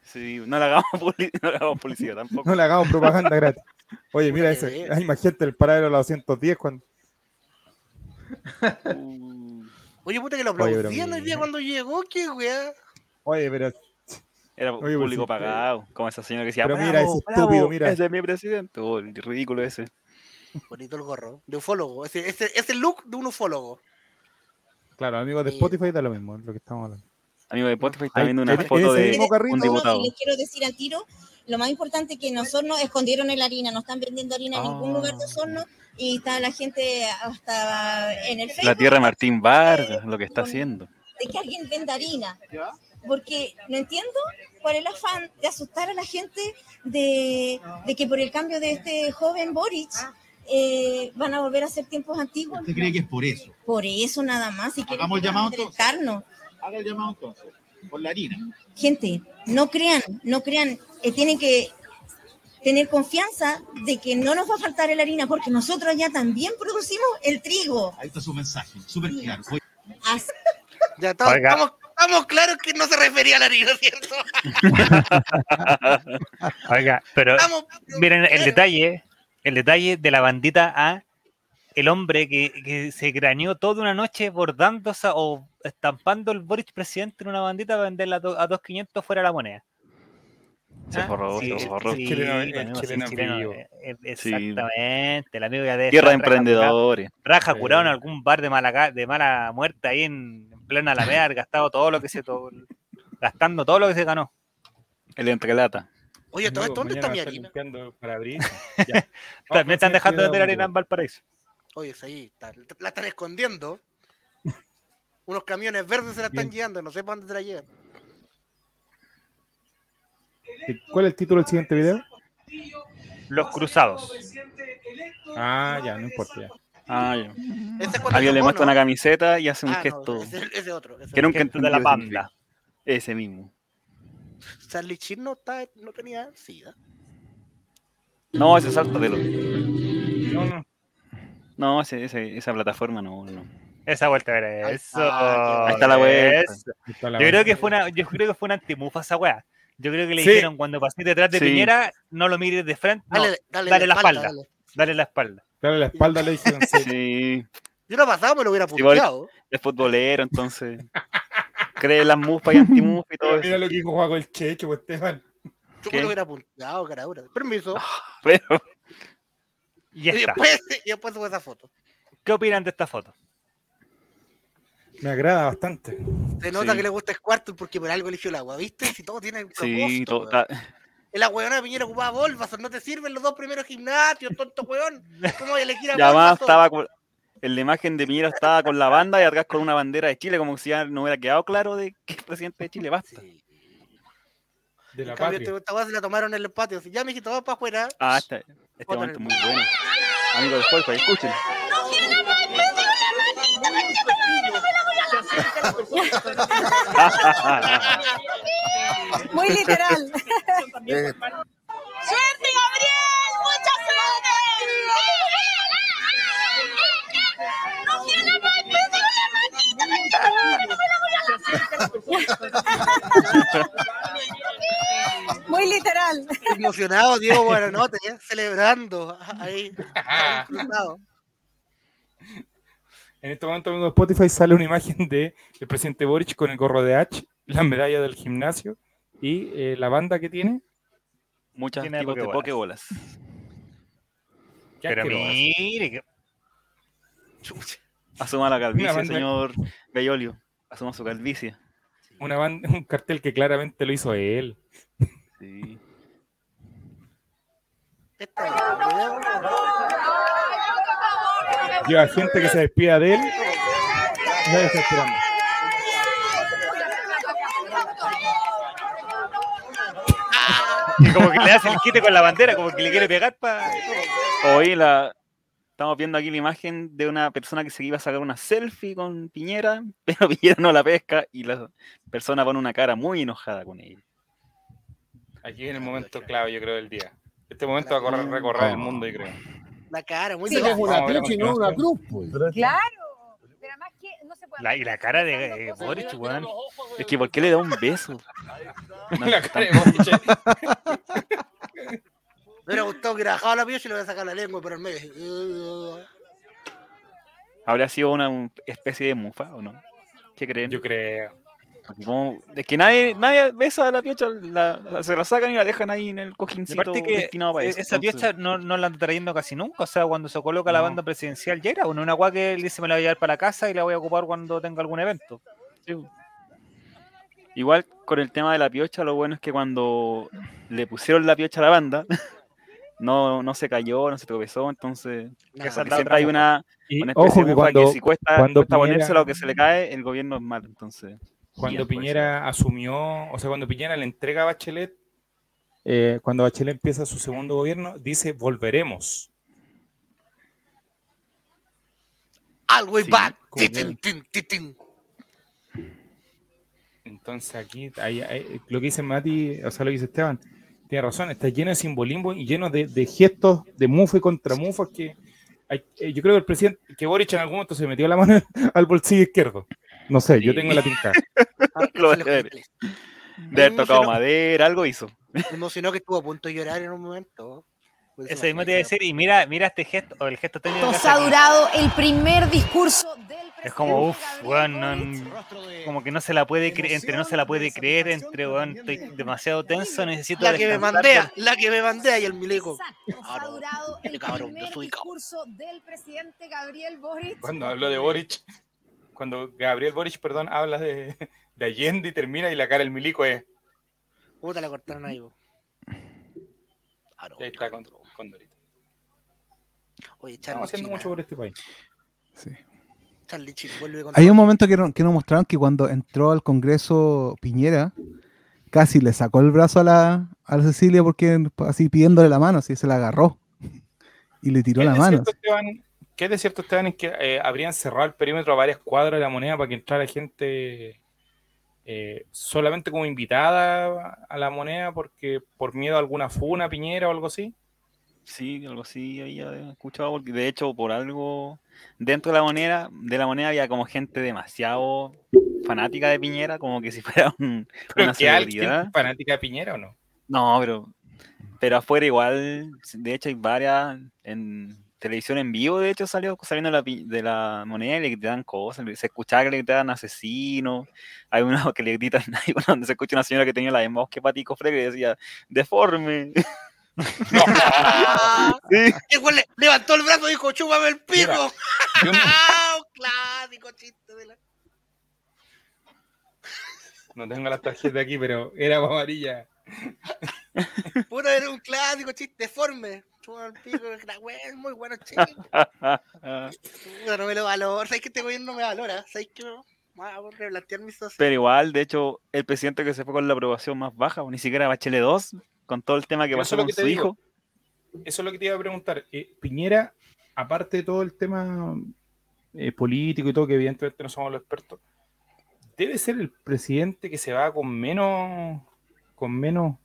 Sí, no le hagamos, no le hagamos publicidad tampoco. No le hagamos propaganda gratis. Oye, mira ese. gente del paradero de la 210 cuando. Uh, Oye, puta que lo aplaudían hoy día cuando llegó, qué weá. Oye, pero, Era Oye, público pues, sí, pagado, como esa señora que decía, pero bravo, mira bravo, estúpido, mira. ese es mi presidente. Oh, el ridículo ese. Bonito el gorro, de ufólogo. Ese, ese, ese look de un ufólogo. claro, amigos de. Spotify da lo mismo, es lo que estamos hablando. Amigo de Spotify está viendo una foto de un diputado. y les quiero decir al tiro, lo más importante es que en Osorno escondieron la harina, no están vendiendo harina en ningún Ah. lugar de Osorno y está la gente hasta en el La Facebook tierra de Martín Vargas, lo que está haciendo. de que alguien venda harina. Porque no entiendo cuál es el afán de asustar a la gente de, de que por el cambio de este joven Boric eh, van a volver a ser tiempos antiguos. ¿Usted cree que es por eso? Por eso nada más. Quieren Hagamos el llamado, entonces. Haga el llamado entonces. Por la harina. gente, no crean, no crean, eh, tienen que tener confianza de que no nos va a faltar la harina porque nosotros allá también producimos el trigo. Ahí está su mensaje, súper claro. Ya estamos, estamos, estamos claros que no se refería a la harina, ¿cierto? Oiga, pero Estamos, miren el detalle, el detalle de la bandita A, el hombre que, que se craneó toda una noche bordándose o estampando el Boric presidente en una bandita para venderla a 2.500 fuera de la moneda. Se ¿Ah? Sí, se forró. sí, El chileno- el bueno, sí, chileno chileno, vivo. Sí. Exactamente, el amigo ya debe Tierra de estar raja curado- emprendedores. Raja curado en algún bar de mala, de mala muerte ahí en, en plena Alameda, gastado todo lo que se to- gastando todo lo que se ganó. El entrelata. Oye, ¿todo esto dónde está mi harina? También con están dejando de tener Darío. en Valparaíso. Oye, sí, ahí está. La están escondiendo. Unos camiones verdes se la están Bien. llevando, no sé para dónde se la llevan. ¿Cuál es el título del siguiente video? Los cruzados. Ah, ya, no importa. Ya. Ah, ya. Es Alguien le muestra una camiseta y hace un Ah, no, gesto. ese, ese otro. Ese que nunca Gente de entendí la significa. Ese mismo. Charlie Chin no, está- no tenía sida. No, ese salto de lo. No, no. No, ese, ese- esa plataforma no, no. Esa vuelta a ver eso. Ah, Ahí está la vuelta. eso. Ahí está la Yo creo que fue una, yo creo que fue una antimufa esa weá. Yo creo que le Sí. dijeron cuando pasé detrás de Sí. Piñera, no lo mires de frente, no, Dale, dale, dale la espalda. dale. dale la espalda. Dale la espalda, le dijeron. sí. Sí, Yo lo pasado me lo hubiera punteado. es futbolero, entonces. Cree las mufas y antimufas y todo Mira eso. lo que dijo Juaco el Checho, pues, Esteban. Yo ¿Qué? me lo hubiera punteado, caradura. Permiso. Pero, Y Y está. después, y después subo esa foto. ¿Qué opinan de esta foto? Me agrada bastante. Se nota Sí. que le gusta Squirtle porque por algo eligió el agua, ¿viste? Si todo tiene propósito. sí, todo, El agüeonado de Piñera ocupaba Bulbasaur, no te sirven los dos primeros gimnasios, tonto weón. ¿Cómo voy a elegir a Y además estaba con. En la imagen de Piñera estaba con la banda y atrás con una bandera de Chile, como si ya no hubiera quedado claro de que es presidente de Chile. Basta. Sí. De En la cambio, patria. esta weá se la tomaron en el patio. Así, ya, mijito, vamos para afuera. Ah, este, este Otra momento es muy bueno. Amigos de Spotify, escuchen. Muy literal. ¡Suerte, Gabriel! ¡Mucha Muy literal. Emocionado, Diego Buenanote, ¿eh? celebrando. Ahí. En este momento, amigos de Spotify, sale una imagen de el presidente Boric con el gorro de H, la medalla del gimnasio y eh, la banda que tiene. Muchas Tiene tipos de pokebolas. Pero mire, que-. Asuma la calvicie, banda- señor Gayolio. Asuma su calvicie. Una banda- un cartel que claramente lo hizo él. Sí. Esta es el video. Lleva gente que se despida de él. Nadie está esperando. Y como que le hace el quite con la bandera, como que le quiere pegar para. Hoy la estamos viendo aquí la imagen de una persona que se iba a sacar una selfie con Piñera, pero Piñera no la pesca y la persona pone una cara muy enojada con ella. Aquí viene el momento clave, yo creo, del día. Este momento va a correr, recorrer el mundo, yo creo. La cara, muy Sí, enojada. es una a ver cruz y no una cruz, pues. Claro. Pero además que no se puede. La, y la cara de eh, Boric, weón. Es que ¿por qué le da un beso? No, La cara de Boric. Me hubiera gustado que hubiera bajado la piocha y le hubiera sacado la lengua por el medio. ¿Habría sido una un- especie de mufa o no? ¿Qué creen? Yo creo. Como- es que nadie, nadie besa a la piocha, la- la- se la sacan y la dejan ahí en el cojincito que destinado para eso. esa piocha no, no la anda trayendo casi nunca. O sea, cuando se coloca la banda presidencial ya era. Bueno, una guay que él dice me la voy a llevar para la casa y la voy a ocupar cuando tenga algún evento. Igual con el tema de la piocha, lo bueno es que cuando le pusieron la piocha a la banda, no, no se cayó, no se tropezó, entonces siempre hay una, especie ojo de que cuando, que si cuesta, cuando cuesta Piñera- ponérselo o que se le cae, el gobierno es malo, entonces. Cuando pues. Piñera asumió, o sea, cuando Piñera le entrega a Bachelet, eh, cuando Bachelet empieza su segundo gobierno, dice volveremos. All way Sí, back. Entonces aquí, ahí- ahí- lo que dice Mati, o sea, lo que dice Esteban, tiene razón, está lleno de simbolismo y lleno de, de gestos de mufa y contramufas que hay- eh, yo creo que el presidente, que Boric en algún momento se metió la mano al bolsillo izquierdo. No sé, yo tengo la tinta. Lo. De haber tocado madera, algo hizo. Me emocionó que estuvo a punto de llorar en un momento. Por Eso mismo te iba a decir. Y mira, mira este gesto, o el gesto técnico. Nos ha durado el primer discurso del presidente. Es como, uff, weón, no- como que no se la puede creer, entre no se la puede creer, entre, weón, estoy demasiado tenso, necesito La que me por- la que me mandea y el milico. Exacto, nos Ah, ha durado Este el primer discurso del presidente Gabriel Boric. Cuando habló de Boric, cuando Gabriel Boric, perdón, habla de, de Allende y termina y la cara del milico es. Puta, la cortaron ahí. Ah, ahí está con, con Dorito. Oye, Charlie Estamos haciendo China, mucho por este país. Sí. Charlie China, vuelve con Hay un momento que, no- que nos mostraron que cuando entró al Congreso Piñera, casi le sacó el brazo a la, a la Cecilia porque así pidiéndole la mano, así se la agarró y le tiró ¿Qué la mano. cierto, Esteban, ¿Qué es de cierto, Esteban, es que eh, habrían cerrado el perímetro a varias cuadras de la moneda para que entrara gente eh, solamente como invitada a la moneda porque por miedo a alguna funa, piñera o algo así? Sí, algo así había escuchado, porque de hecho por algo dentro de la moneda, de la moneda había como gente demasiado fanática de Piñera, como que si fuera un- ¿Pero una celebridad. fanática de Piñera o no? No, pero, pero afuera igual, de hecho hay varias, en televisión en vivo, de hecho salió saliendo la de la moneda y le gritaban cosas, se escuchaba que le gritaban asesino, hay una que le gritan, hay una donde se escucha una señora que tenía la voz que Patico Freire que decía, deforme. Sí. Le- levantó el brazo y dijo, chúpame el pico. Ah, clásico chiste de la... No tengo las tarjetas aquí, pero era amarilla. Puta, era un clásico chiste deforme. Chúpame el pico, la wea, es muy bueno chiste. Puta, no me lo valoro. ¿Sabes que este gobierno no me valora? ¿Sabes que no? Vamos a replantear mi sociedad. Pero igual, de hecho, el presidente que se fue con la aprobación más baja, o ni siquiera Bachelet 2, con todo el tema que Pero pasó con que su digo. hijo. Eso es lo que te iba a preguntar. Eh, Piñera, aparte de todo el tema eh, político y todo, que evidentemente no somos los expertos, debe ser el presidente que se va con menos, con menos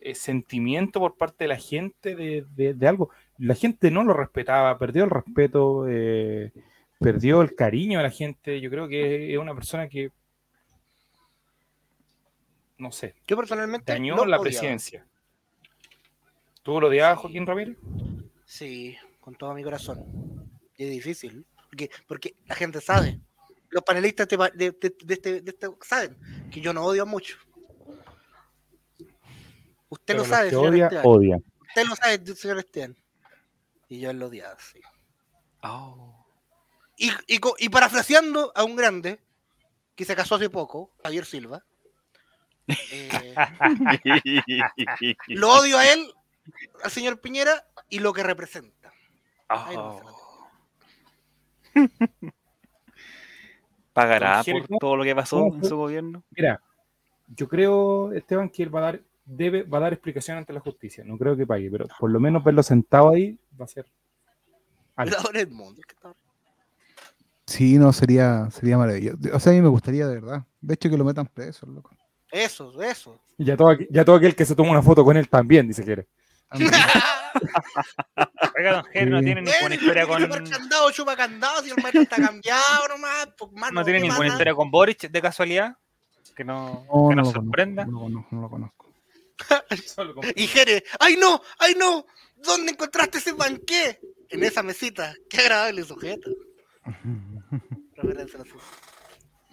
eh, sentimiento por parte de la gente de, de- de algo. La gente no lo respetaba, perdió el respeto, eh, perdió el cariño a la gente. Yo creo que es una persona que, no sé, Yo personalmente dañó la odiaba. presidencia. ¿Tú lo odiabas, Joaquín Ramírez? Sí, con todo mi corazón. Y es difícil, porque, porque la gente sabe. Los panelistas de, de- de- de este, de este saben que yo no odio mucho. Usted Pero lo sabe, señor odia, Esteban. odia. Usted lo sabe, señor Esteban. Y yo lo odiaba, sí. Y, y, co- y parafraseando a un grande que se casó hace poco, Javier Silva, eh, lo odio a él, al señor Piñera, y lo que representa. Oh. ¿Pagará por ¿cómo- todo lo que pasó en su gobierno? Mira, yo creo, Esteban, que él va a dar, debe, va a dar explicación ante la justicia. No creo que pague, pero por lo menos verlo sentado ahí va a ser. ahora el mundo. Sí, no, sería, sería maravilloso. O sea, a mí me gustaría de verdad. De hecho, que lo metan preso, loco. Eso, eso. Y ya todo, ya todo aquel que se toma una foto con él también, dice que eres. Oiga, don Jerry no tiene ninguna historia con. Chupa candado, chupa candado, si el maestro está cambiado nomás. Pues, mano, No tiene ¿qué ninguna historia con Boric de casualidad. Que no, No, que no nos sorprenda. conozco. No lo conozco, no lo conozco. Y Jere, ¡ay no! ¡ay no! ¿Dónde encontraste ese banqué? En esa mesita. Qué agradable sujeto.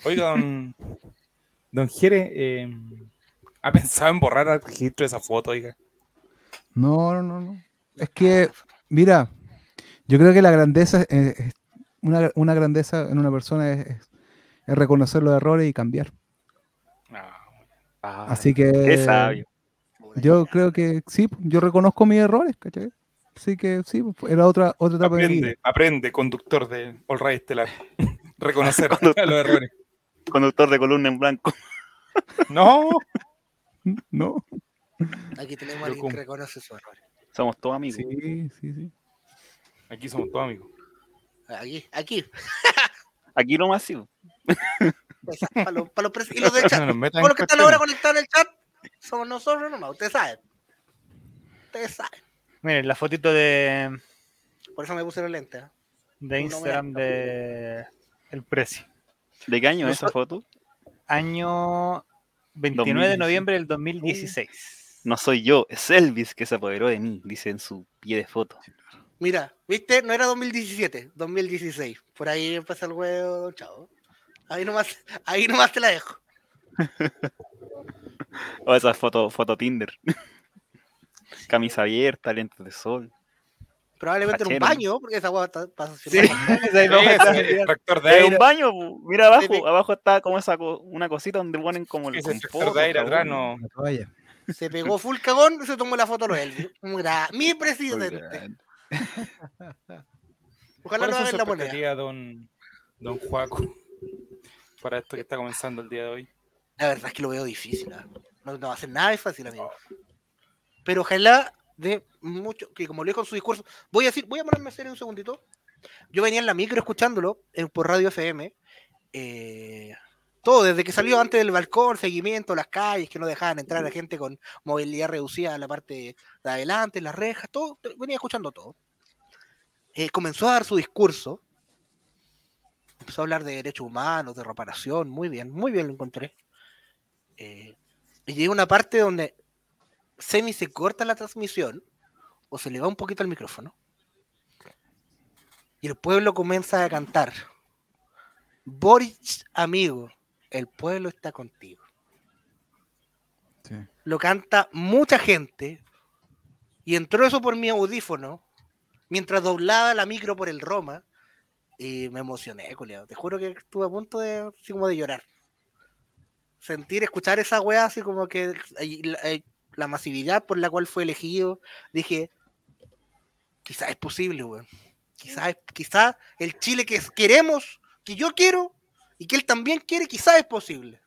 Oiga, don, don Jere, eh, ¿ha pensado en borrar el registro de esa foto, oiga? No, no, no, no. Es que, mira, yo creo que la grandeza, es- es- una, una grandeza en una persona es, es- es reconocer los errores y cambiar. Ah, Así que Qué sabio. yo creo que sí, yo reconozco mis errores, ¿cachai? Así que sí, pues, era otra, otra etapa de mi vida. Aprende, aprende, conductor de All Right Estelar. Reconocer los errores. Conductor de columna en blanco. No, No, Aquí tenemos a alguien cum- que reconoce sus errores. Somos todos amigos. sí, sí, sí. aquí somos todos amigos. Aquí, aquí. Aquí lo sí. Para los, para los pres- y los del chat. Todos los que están ahora conectados en el chat somos nosotros nomás. Ustedes saben. Ustedes saben. Miren, la fotito de, Por eso me puse los lentes. ¿eh? de Instagram de el precio. ¿De qué año es esa foto? Año 29 de 2016. noviembre del 2016. No soy yo, es Elvis que se apoderó de mí, dice en su pie de foto. Mira, ¿viste? No era 2017, 2016. Por ahí empezó el huevo, chao. Ahí nomás, ahí nomás te la dejo. O esa foto, foto Tinder. Camisa abierta, lentes de sol. Probablemente en un baño, porque esa hueá está- pasa Sí, de un baño, mira abajo, Sí, sí. abajo está como esa co- una cosita donde ponen como el extractor confort, de aire atrás no. Se pegó full cagón y se tomó la foto Elvis. Mira, mi presidente. Ojalá ¿Cuáles no hagan la moneda. don, don Juaco, para esto que está comenzando el día de hoy? La verdad es que lo veo difícil. ¿ah? No, no va a ser nada de fácil, amigo. Pero ojalá de mucho, que como lo dijo en su discurso, voy a decir, voy a ponerme serio un segundito. Yo venía en la micro escuchándolo en- por Radio FM. eh, todo, desde que salió antes del balcón, seguimiento, las calles, que no dejaban entrar a gente con movilidad reducida en la parte de adelante, las rejas, todo, venía escuchando todo. Eh, comenzó a dar su discurso. Empezó a hablar de derechos humanos, de reparación, muy bien, muy bien lo encontré. Eh, y llega una parte donde semi se corta la transmisión o se le va un poquito el micrófono y el pueblo comienza a cantar Boric amigo el pueblo está contigo Sí. lo canta mucha gente y entró eso por mi audífono mientras doblaba la micro por el Roma y me emocioné, culiao. Te juro que estuve a punto de, así como de llorar. Sentir, escuchar esa weá, así como que la, masividad por la cual fue elegido, dije, quizás es posible, weón. Quizás, quizás el Chile que queremos, que yo quiero y que él también quiere, quizás es posible.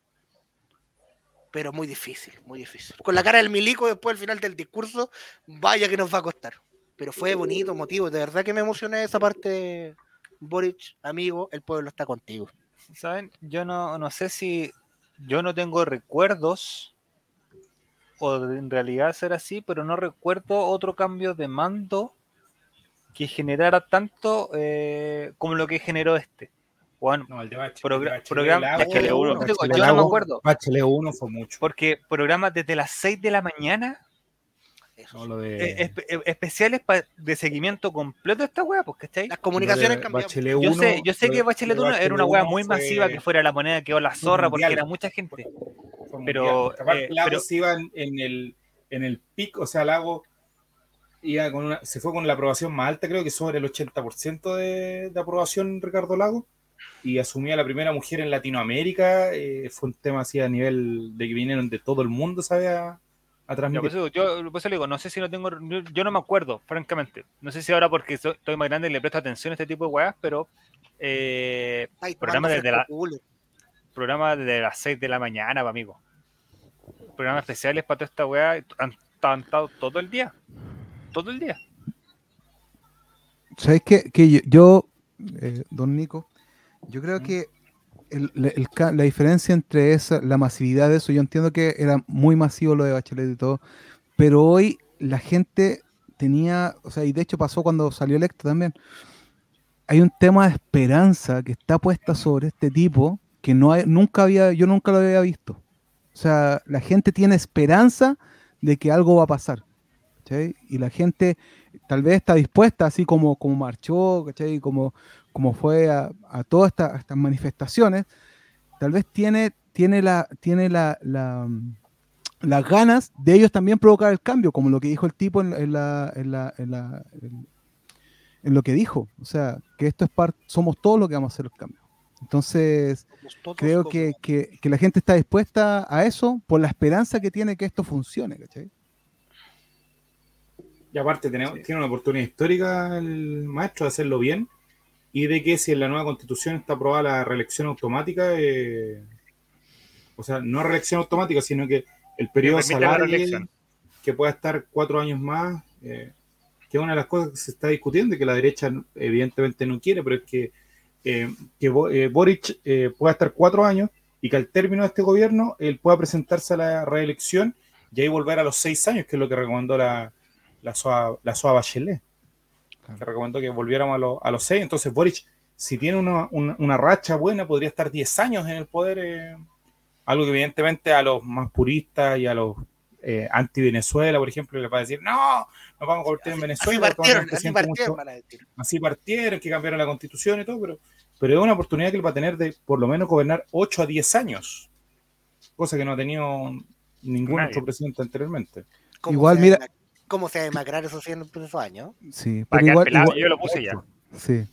Pero muy difícil, muy difícil. Con la cara del milico después al final del discurso, vaya que nos va a costar. Pero fue bonito, motivo. De verdad que me emocioné esa parte. Boric, amigo, el pueblo está contigo. ¿Saben? Yo no, no sé si yo no tengo recuerdos o en realidad ser así, pero no recuerdo otro cambio de mando que generara tanto eh, como lo que generó este. Bueno, No, el de Bachelet. Progra- Bachelet programa- Bachelet uno, digo, Bachelet yo del no me acuerdo. Bachelet 1 fue mucho. porque programas desde las 6 de la mañana Eso No, eh, de eh, especiales pa- de seguimiento completo de esta wea, pues, ¿cachai? Las comunicaciones cambiaron. Yo 1, sé, yo sé lo que Bachelet lo de 1 era una wea 1 muy fue- masiva, que fuera la moneda quedó la zorra porque era mucha gente. fue pero, eh, pero- iba en, en el, en el pico, o sea, Lago iba con una- se fue con la aprobación más alta, creo que sobre el 80% de, de aprobación Ricardo Lago, y asumía la primera mujer en Latinoamérica. eh, fue un tema así a nivel de que vinieron de todo el mundo, ¿sabes? A, a por eso, yo, por eso le digo, no sé si no tengo, yo, yo no me acuerdo, francamente. No sé si ahora porque so- estoy más grande y le presto atención a este tipo de weas, pero eh, Ay, programa desde el la, culo. programa desde las 6 de la mañana, pa, amigo. Programas especiales para toda esta weá, han, han estado todo el día. Todo el día. ¿Sabes qué? Que yo, yo, eh, don Nico, yo creo que el- el- la diferencia entre esa, la masividad de eso, yo entiendo que era muy masivo lo de Bachelet y todo, pero hoy la gente tenía, o sea, y de hecho pasó cuando salió electo también, hay un tema de esperanza que está puesta sobre este tipo que no hay- nunca había, yo nunca lo había visto. O sea, la gente tiene esperanza de que algo va a pasar. ¿cachai? Y la gente tal vez está dispuesta, así como, como marchó, ¿cachai? Como, como fue a, a todas esta- estas manifestaciones, tal vez tiene, tiene, la, tiene la, la, mm, las ganas de ellos también provocar el cambio, como lo que dijo el tipo en, en la, en, la, en, la- en- en lo que dijo. O sea, que esto es parte, somos todos los que vamos a hacer el cambio. Entonces, todos creo como- que, que- que la gente está dispuesta a eso por la esperanza que tiene que esto funcione, ¿cachai? Y aparte tenemos, tiene una oportunidad histórica el maestro de hacerlo bien y de que si en la nueva constitución está aprobada la reelección automática, eh, o sea, no reelección automática, sino que el periodo reelección. que pueda estar cuatro años más, eh, que es una de las cosas que se está discutiendo y que la derecha evidentemente no quiere, pero es que, eh, que eh, Boric eh, pueda estar cuatro años y que al término de este gobierno él pueda presentarse a la reelección y ahí volver a los seis años, que es lo que recomendó la, la SOA, la SOA Bachelet, que recomendó que volviéramos a, lo- a los seis. Entonces Boric, si tiene una, una- una racha buena, podría estar 10 años en el poder, eh, algo que evidentemente a los más puristas y a los eh, anti-Venezuela, por ejemplo, les va a decir, no, nos vamos a convertir en Venezuela. partieron, así partieron, mucho- así que cambiaron la constitución y todo, pero, pero es una oportunidad que él va a tener de por lo menos gobernar 8 a 10 años, cosa que no ha tenido ningún Nadie. otro presidente anteriormente. ¿Cómo Igual, mira- ¿Cómo se va a demacrar esos 100 esos años? Sí, pero igual, pelado, igual- yo lo puse ya. Sí.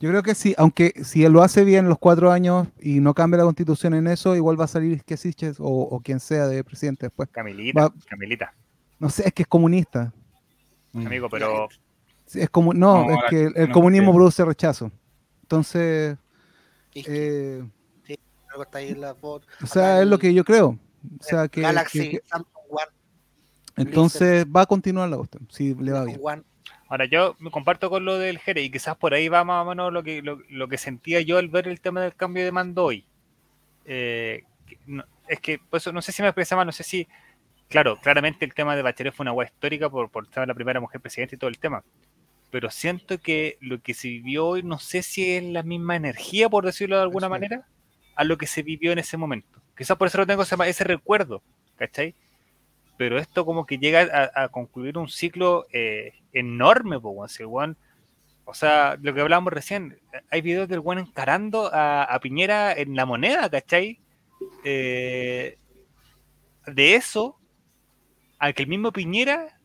Yo creo que sí, aunque si él lo hace bien los cuatro años y no cambia la constitución en eso, igual va a salir Quesiches o, o quien sea de presidente después. Camilita, Va- Camilita, No sé, es que es comunista. amigo, pero Sí, Es como, no, No, es que el, el no comunismo creo. produce rechazo. Entonces, que eh, luego está ahí la foto. o sea, es lo que yo creo. O sea, que, Galaxy, que- que- Entonces va a continuar la cuestión, si le va bien. One. ahora yo me comparto con lo del Jere y quizás por ahí va más o menos lo que, lo, lo que sentía yo al ver el tema del cambio de mando hoy. Eh, que no- es que, pues, no sé si me expresaba, no sé si, claro, claramente el tema de Bachelet fue una hueá histórica por, por ser la primera mujer presidenta y todo el tema. Pero siento que lo que se vivió hoy, no sé si es la misma energía, por decirlo de alguna Eso es. manera, a lo que se vivió en ese momento. Quizás por eso no tengo ese, ese recuerdo, ¿cachai? Pero esto como que llega a, concluir un ciclo eh, enorme, po. Si el weón- o sea, lo que hablábamos recién, hay videos del weón encarando a, Piñera en la moneda, ¿cachai? Eh, de eso, a que el mismo Piñera,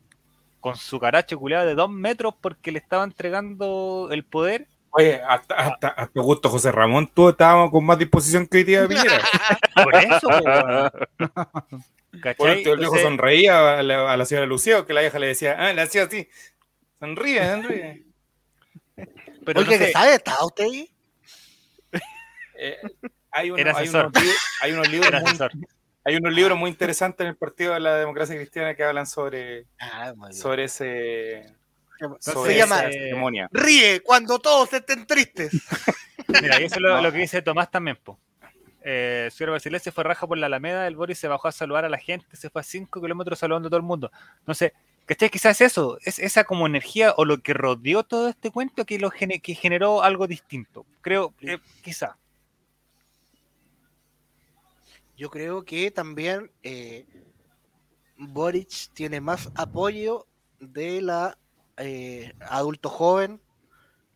con su caracho culeado de dos metros porque le estaba entregando el poder, Oye, hasta, hasta, hasta Augusto José Ramón, tú estábamos con más disposición que hoy día de Piñera. por eso. Por ¿cachai? último, el viejo Entonces, sonreía a la, a la señora Lucía, que la vieja le decía, ah, le hacía así. Sonríe, sonríe. pero Oiga, no sé, ¿qué sabe? ¿Está usted ahí? Eh, hay, uno- unos, li- hay unos libros muy, hay unos libros muy interesantes en el Partido de la Democracia Cristiana que hablan sobre, Ah, muy bien. Sobre Se llama ceremonia. Ríe cuando todos estén tristes. Mira, y eso es lo, lo que dice Tomás también, po. Eh, señor Bachelet se fue raja por la Alameda, el Boris se bajó a saludar a la gente, se fue a 5 kilómetros saludando a todo el mundo. Entonces, ¿cachai? Quizás eso, es esa como energía o lo que rodeó todo este cuento que, lo que generó algo distinto. Creo, eh, quizá. Yo creo que también eh, Boric tiene más apoyo de la eh, adulto joven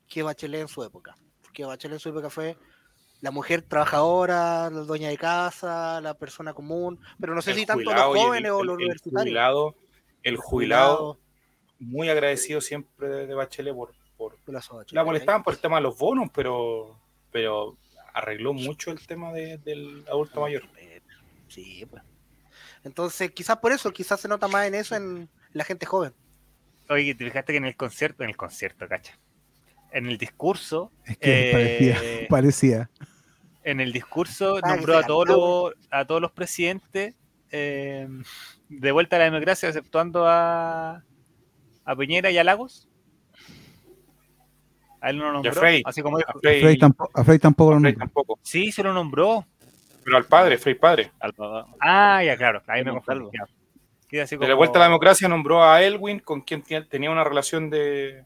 que Bachelet en su época. Porque Bachelet en su época fue la mujer trabajadora, la dueña de casa, la persona común, pero no sé El si tanto los el- jóvenes o los el universitarios. jubilado, el jubilado muy agradecido siempre de, Bachelet por, por Tú la chica, molestaban por el tema de los bonos, pero, pero arregló mucho el tema de- del adulto mayor. Eh, Sí, pues. Entonces, quizás por eso, quizás se nota más en eso en la gente joven. Oye, te fijaste que en el concierto, en el concierto, cacha. En el discurso, Es que eh, parecía, parecía. en el discurso Ah, nombró a todos los, a todos los presidentes eh, de vuelta a la democracia, exceptuando a, a Piñera y a Lagos. A él no lo nombró. Frey. Así como dijo. A Frey, Frey tampoco, a Frey tampoco lo Frey nombró. tampoco. Sí, se lo nombró. Pero al padre, Frey padre. Al. Ah, ya, claro. Ahí me confundí. De la vuelta a la democracia nombró a Elwin, con quien tenía una relación de.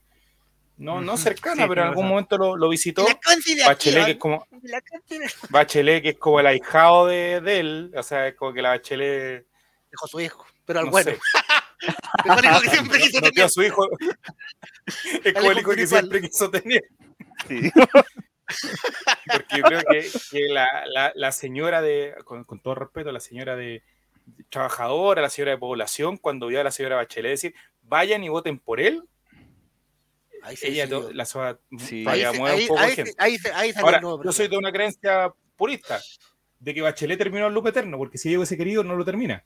No, no cercana, sí, pero en algún razón. momento lo, lo visitó. Bachelet, que es como. Bachelet, que es como el ahijado de, de él. O sea, es como que la Bachelet. Dejó su hijo, pero al No bueno. Mejor hijo que siempre quiso No, tener. su hijo. Es como el hijo que siempre quiso tener. Sí. Porque yo creo que, que la, la- la señora de, con, con todo respeto, la señora de trabajadora, la señora de población, cuando vio a la señora Bachelet decir, vayan y voten por él, Ahí se ella decidió. to- la soa- Sí. todavía Ahí se- mueve ahí- un poco ahí de se- gente. ahí se- ahí salió Ahora, yo soy de una creencia purista, de que Bachelet terminó el loop eterno, porque si ella hubiese querido, no lo termina.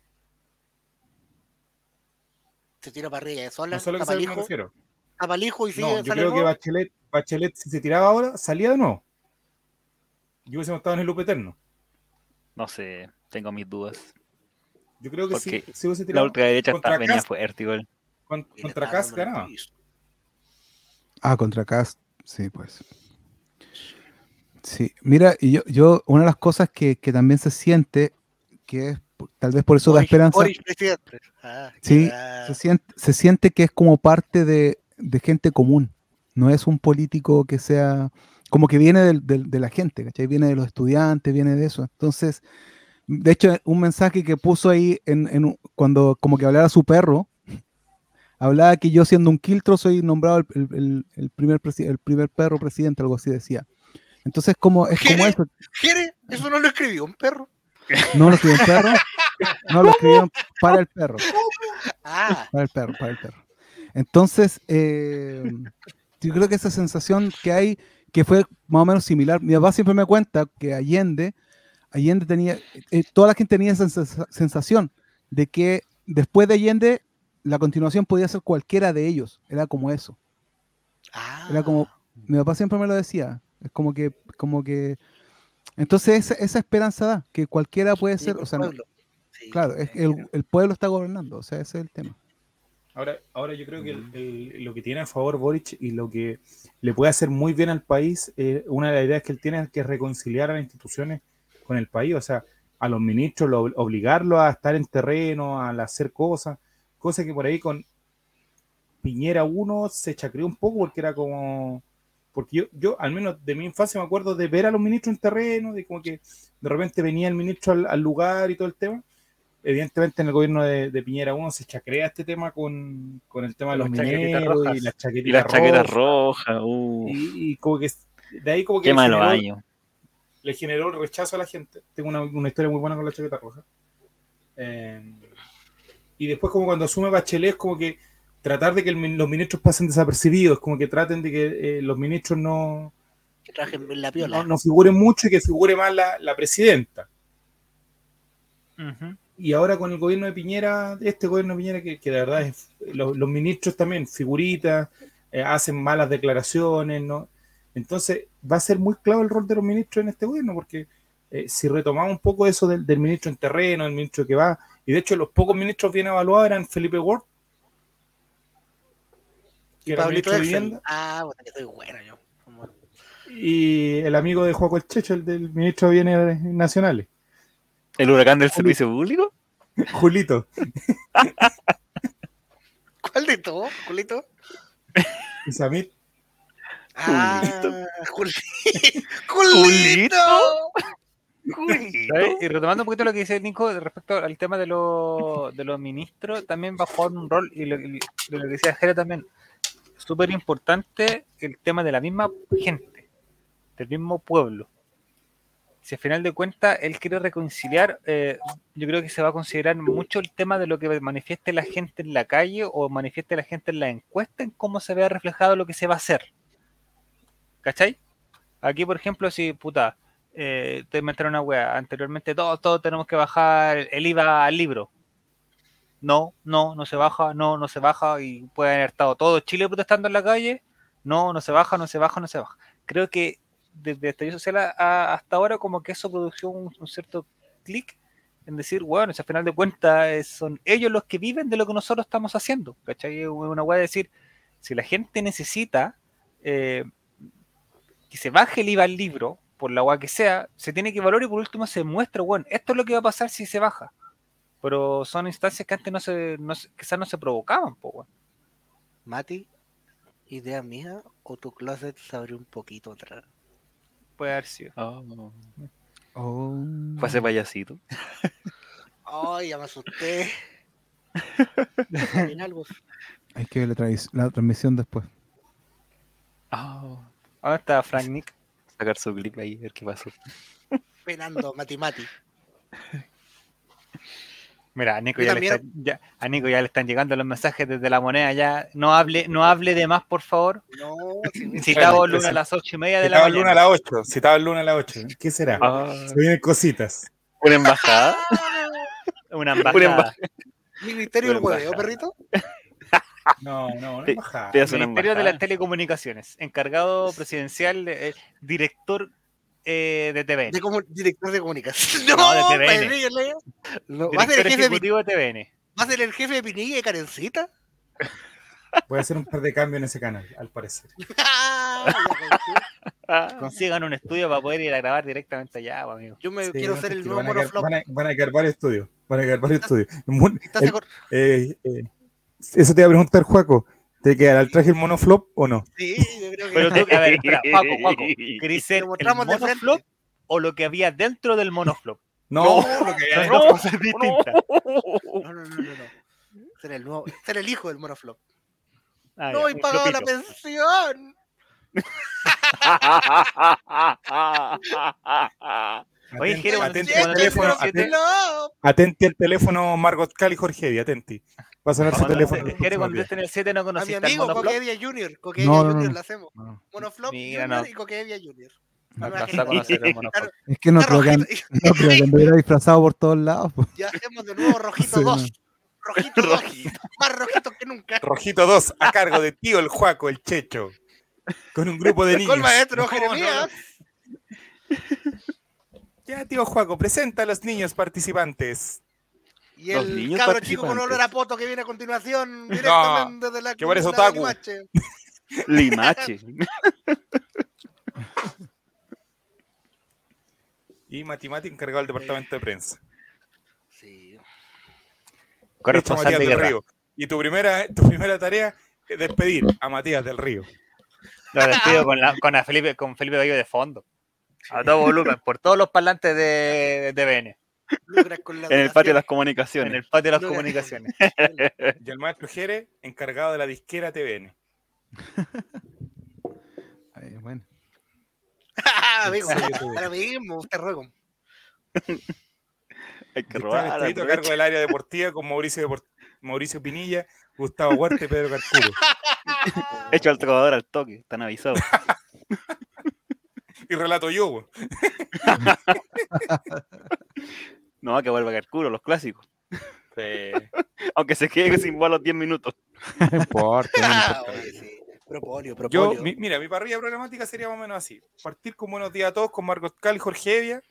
Se tira para arriba, sola, No sé a lo que me refiero. y sigue, No, yo creo que. Bachelet, Bachelet, si se tiraba ahora, salía de nuevo. Yo hubiese estado en el loop eterno. No sé, tengo mis dudas. Yo creo que si, Porque si hubiese La ultraderecha está, venía fuerte igual. con- contra en el ganaba. Ah, contra Cast, sí, pues. Sí, mira, y yo, yo, una de las cosas que, que también se siente, que es tal vez por eso da esperanza. Ah, Sí, ya. se siente, se siente que es como parte de, de gente común, no es un político que sea, como que viene del- del- de la gente, ¿cachai? Viene de los estudiantes, viene de eso. Entonces, de hecho, un mensaje que puso ahí en, en un- cuando como que hablara su perro, hablaba que yo siendo un quiltro soy nombrado el, el- el- primer, el primer perro presidente, algo así decía. Entonces, como, es como eso, Jere, eso no lo escribió un perro. no lo escribieron perro, no lo escribieron para el perro. Ah, Para el perro, para el perro. Entonces, eh, yo creo que esa sensación que hay, que fue más o menos similar, mi papá siempre me cuenta que Allende, Allende tenía, eh, toda la gente tenía esa sensa- sensación de que después de Allende, la continuación podía ser cualquiera de ellos, era como eso, ah. era como, mi papá siempre me lo decía, es como que, como que, entonces esa, esa esperanza da, que cualquiera puede ser, o sea, no-. Sí, claro, es, el, el pueblo está gobernando, o sea, ese es el tema. Ahora, ahora yo creo que el- el- lo que tiene a favor Boric y lo que le puede hacer muy bien al país, eh, una de las ideas que él tiene es que reconciliar a las instituciones con el país, o sea, a los ministros, lo- obligarlos a estar en terreno, a hacer cosas, cosas que por ahí con Piñera 1 se chacreó un poco porque era como, porque yo, yo al menos de mi infancia me acuerdo de ver a los ministros en terreno, de como que de repente venía el ministro al, al lugar y todo el tema. Evidentemente en el gobierno de, de Piñera 1 se chacrea este tema con, con el tema de los mineros rojas. y las chaquetitas Y las chaquetas rojas. rojas, uh, Y, y como que de ahí como que qué malo año. Le generó el rechazo a la gente. Tengo una, una historia muy buena con la chaqueta roja. Eh, y después como cuando asume Bachelet es como que tratar de que el los ministros pasen desapercibidos, como que traten de que eh, los ministros no, Que trajen la piola. no, no figuren mucho y que figure más la, la presidenta. Y ahora con el gobierno de Piñera, este gobierno de Piñera, que, que de verdad es, los, los ministros también, figuritas, eh, hacen malas declaraciones, ¿no? Entonces va a ser muy clave el rol de los ministros en este gobierno, porque eh, si retomamos un poco eso del, del ministro en terreno, el ministro que va, y de hecho los pocos ministros bien evaluados eran Felipe Ward, que Y era Pablito ministro de. Vivienda, Ah, puta, que soy bueno yo. Como- y el amigo de Juaco El Checho, el del ministro de Bienes Nacionales, ¿El huracán del servicio público? Julito. ¿Cuál de todo, culito? Y Samit, Ah, Juli- ¿Julito? ¡Julito! ¿Sabes? Y retomando un poquito lo que dice Nico respecto al tema de, los de los ministros, también va a jugar un rol, y lo, y lo que decía Jere también, súper importante el tema de la misma gente, del mismo pueblo. si al final de cuentas él quiere reconciliar, eh, yo creo que se va a considerar mucho el tema de lo que manifieste la gente en la calle o manifieste la gente en la encuesta en cómo se vea reflejado lo que se va a hacer. ¿Cachai? Aquí, por ejemplo, si, puta, eh, te inventaron una wea, anteriormente todos, todos tenemos que bajar el IVA al libro. No, no, no se baja, no, no se baja, y puede haber estado todo Chile protestando en la calle. No, no se baja, no se baja, no se baja. Creo que desde estallido social hasta ahora como que eso produjo un, cierto clic en decir, bueno, si al final de cuentas son ellos los que viven de lo que nosotros estamos haciendo, ¿cachai? Una weá de decir, si la gente necesita eh, que se baje el IVA al libro, por la weá que sea, se tiene que valorar y por último se muestra, bueno, esto es lo que va a pasar si se baja. Pero son instancias que antes no se, no quizás no se provocaban, po, weón. Mati, idea mía o tu closet se abrió un poquito atrás. Puede haber sido. Oh. Fue ese payasito. Ay, ya me asusté. Hay que ver la, la transmisión después. ¿Dónde está Frank Nick? Sacar su clip ahí, ver qué pasó. Penando, Mati Mati. Mira, a Nico, ya le está- ya- a Nico ya le están llegando los mensajes desde la moneda. Ya no hable, no hable de más, por favor. No, si Citado Bueno, Luna a las ocho y media de la el lunes a mañana. las 8. Citaba el lunes a las 8. ¿Qué será? Ah. Se vienen cositas. Una embajada. Una embajada. embajada. Ministerio del hueveo, perrito. No, no, una Te- una Ministerio de las Telecomunicaciones. Encargado presidencial, eh, director eh, de TVN. De director de comunicación. No, No, de TVN. No, ¿Va a ser el jefe de, ejecutivo de TVN. ¿Va a ser el jefe de Pinilla y de Karencita? Voy a hacer un par de cambios en ese canal, al parecer. Ah. Consigan un estudio para poder ir a grabar directamente allá, amigo. Yo me Sí, quiero no, ser el nuevo van a. Van a, van a quedar varios estudios. Van a quedar varios estudios. Mun- Estás el- eh, eh, eso te iba a preguntar, Juaco. ¿Te quedará el traje el monoflop o no? Sí, yo creo que Pero tú, a ver, espera, Paco, Paco, ¿querés ser Lo el mostramos de frente. monoflop o lo que había dentro del monoflop? No, lo que Son hay- dos cosas distintas. No, no, no, no, no. Ser el nuevo, ser el hijo del monoflop. Ah, no un pagado la pensión. Oye, Atenti- Jero, atenti atenti, No. atenti al teléfono Margot Cal y Jorge atenti. Va a sonar su Cuando teléfono. te- los Quiere próximos cuando días. esté en el 7 no A mi conociste amigo monoflop. Coquevia Junior. Coquevia No, no, Junior no. lo hacemos. No. Monoflop Mira, Junior no. y Coquevia Junior. No a conocer el monoflop. Es que no creo que, no creo que anduviera disfrazado por todos lados. po. Ya hacemos de nuevo Rojito Sí, 2. Rojito 2. Más rojito que nunca. Rojito 2, a cargo de tío el Juaco, el Checho. Con un grupo de niños. Con el maestro No, Jeremías. no, no. Ya, tío Juaco, presenta a los niños participantes. Y Los el niños cabro chico con olor a poto que viene a continuación directamente de la que parece de la. Limache. Limache. Y Matimati encargado del departamento de prensa. Sí. Corresponsal Matías de guerra. Río. Y tu primera, tu primera tarea es despedir a Matías del Río. Lo despido con, la- con, a Felipe, con Felipe Gallo de fondo. A todo volumen, por todos los parlantes de, de. Lucras con la En el patio de las donación. En comunicaciones. el patio de las comunicaciones. Y el maestro Jere, encargado de la disquera TVN. Ay, bueno. Ah, amigo, ahora mismo, usted ruego. Hay que Está robar. a cargo del área deportiva con Mauricio, Pinilla, Gustavo Huerta y Pedro Carcuro. Hecho al trovador al toque. Están avisados. Y relato yo, weón. No, que vuelva Carcuro, los clásicos. Aunque se quede sin bola a los 10 minutos. No importa. no Ah, importa. oye, sí. Propolio, Yo, mi- mira, mi parrilla programática sería más o menos así. Partir con buenos días a todos con Margot Cal y Jorge Evia.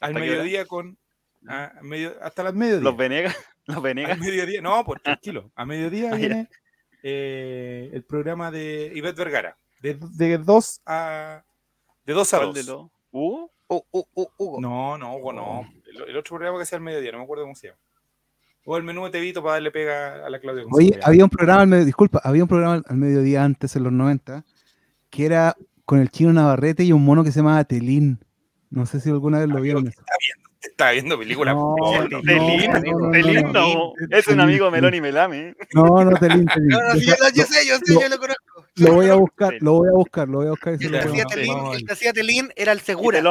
Al mediodía con... a medio- hasta las mediodía. Los Venegas. Los Al Venegas. mediodía, no, pues tranquilo. A mediodía Ah, viene eh, el programa de Ivette Vergara. De, de 2 a... De 2 a ¿Cuál 2. de los? ¿Uh? Uh, uh, uh, Hugo. No, no, Hugo, no. El, el otro programa que sea al mediodía, no me acuerdo cómo se llama. O el menú de Tevito para darle pega a la Claudia. Oye, había un programa, al medio- disculpa, había un programa al- mediodía antes, en los 90, que era con el chino Navarrete y un mono que se llamaba Telín. No sé si alguna vez lo vieron. eso. Estaba viendo películas. No, no, Pelín, no, no, no, Pelín, no. no. Es un amigo y Melame. No, no, Telín, Telín. No, no, yo, lo- yo sé, yo sé, lo- yo lo conozco. Lo voy a buscar, lo voy a buscar, lo voy a buscar. y se El lo que hacía Telín, Vamos a el ver. que hacía Telín era el Segura. El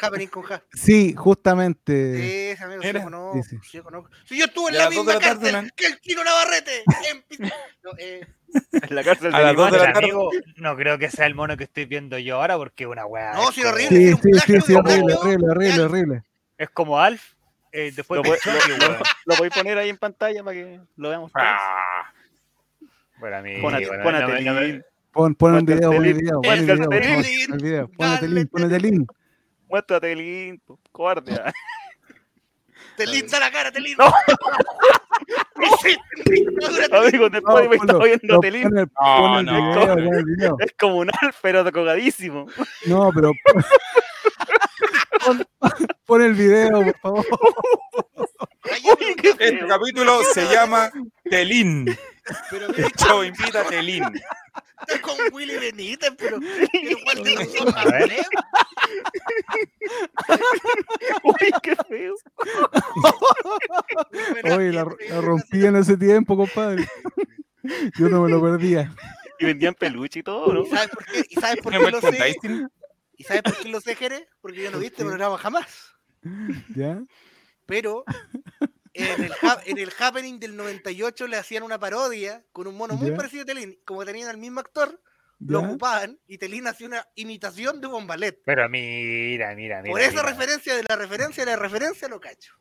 Happening con Ja. Sí, justamente. Ese amigo, sí conozco, sí, sí. sí conozco. Yo estuve en a la misma cárcel que el Chino Navarrete. No, eh, En la cárcel A de las dos de la tarde. amigo, no creo que sea el mono que estoy viendo yo ahora porque es una weá. No, es sí, como- horrible. Sí, sí, sí, sí, horrible, horrible, horrible, horrible. Es como Alf eh, después Lo, voy- lo- lo podéis poner ahí en pantalla para que lo veamos. Ah, Bueno, a- bueno, pon a no me- no me- Telín. Pon, pon el video, pon el video, pon el video, pon el video, ponete el link, ponete el link. Muéstrate el link, cobarde. ah. Telín, da la cara, Telín. No. Amigo, después de me está Telín. pon el- No, no. Es como un alf, pero tocadísimo. No, pero pon, pon el video, por favor. Este capítulo se llama Telín. Pero El chavo invita a Telín. Está con Willy Benítez, pero. pero ¿cuál de los dos Uy, qué feo. Oye, la, la rompí en ese tiempo, compadre. Yo no me lo perdía. Y vendían peluche y todo, ¿no? ¿Y sabes por qué? ¿Y sabes por ¿No qué lo sé? ¿Y sabes por qué lo sé, Jere? Porque yo no vi este programa jamás. ¿Ya? Pero en el, ha- en el Happening del 98 le hacían una parodia con un mono muy parecido a Telín. Como tenían al mismo actor, lo ocupaban y Telín hacía una imitación de Bombalet. Pero mira, mira, mira. Por esa mira. referencia de la referencia de la referencia lo cacho.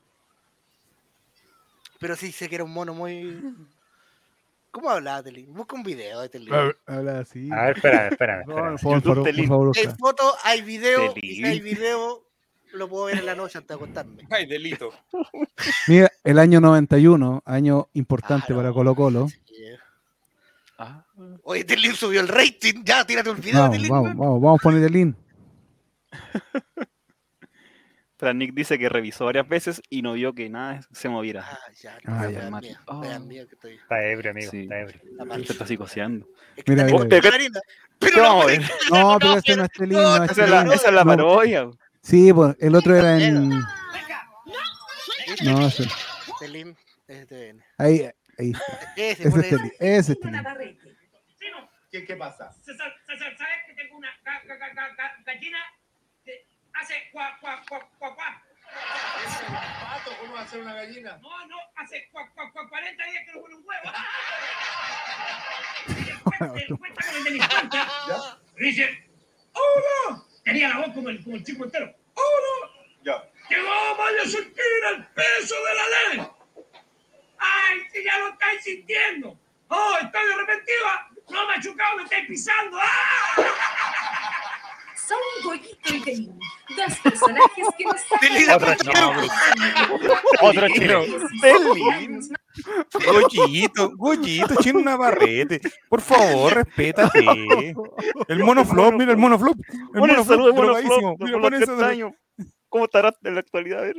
Pero sí sé que era un mono muy. ¿Cómo hablaba Telín? Busca un video de Telín. Habla así. A ver, espérame, espérame. No, espérame. por favor, YouTube por Telín. favor, Hay foto, hay video, y si Telín. hay video, lo puedo ver en la noche antes de acostarme. Ay, delito. Mira, el año 91, año importante Claro. para Colo Colo. Sí. Ah, Oye, Telín subió el rating, ya, tírate un video, Vamos, vamos, vamos, vamos a poner. Pero Nick dice que revisó varias veces y no vio que nada se moviera. Ah, ya, Ah, ya. Oh. miedo que estoy. Está ebrio, amigo. Sí. Está ebrio. Se está psicoseando. Es que Mira, Pero ¿Qué no, pero-? No, pero ese no es Telín, no es Esa es la, Telín. esa es la No. parodia. Sí, pues el otro era en. No, es TVN. ahí, ahí. Ese, es Telín. Ese es Telín. ¿Qué, qué pasa? ¿sabes que tengo una ga- ga- ga- ga- ga- gallina que hace cuac, cuac, cuac, cuac, cuac? Pato, ¿cómo va a ser una gallina? No, no, hace cuac, cuac, cuac, 40 días que no pone un huevo. Y después se encuentra con el delincuente dice, ¡Oh, no! Tenía la voz como el, como el chico entero. ¡Oh, no! Ya. ¡Que vaya a sentir el peso de la ley! ¡Ay, si ya lo estáis sintiendo! ¡Oh, estoy arrepentida! ¡No me ha chocado, me estáis pisando! ¡Ah! Son Goyito y dos personajes que nos Otro chino. Telín. Goyito, Goyito, chino Navarrete. Por favor, respétate. El monoflop, mira el monoflop. El. Monoflop Mira, por pon los ese 30 años. ¿Cómo estará en la actualidad? A ver.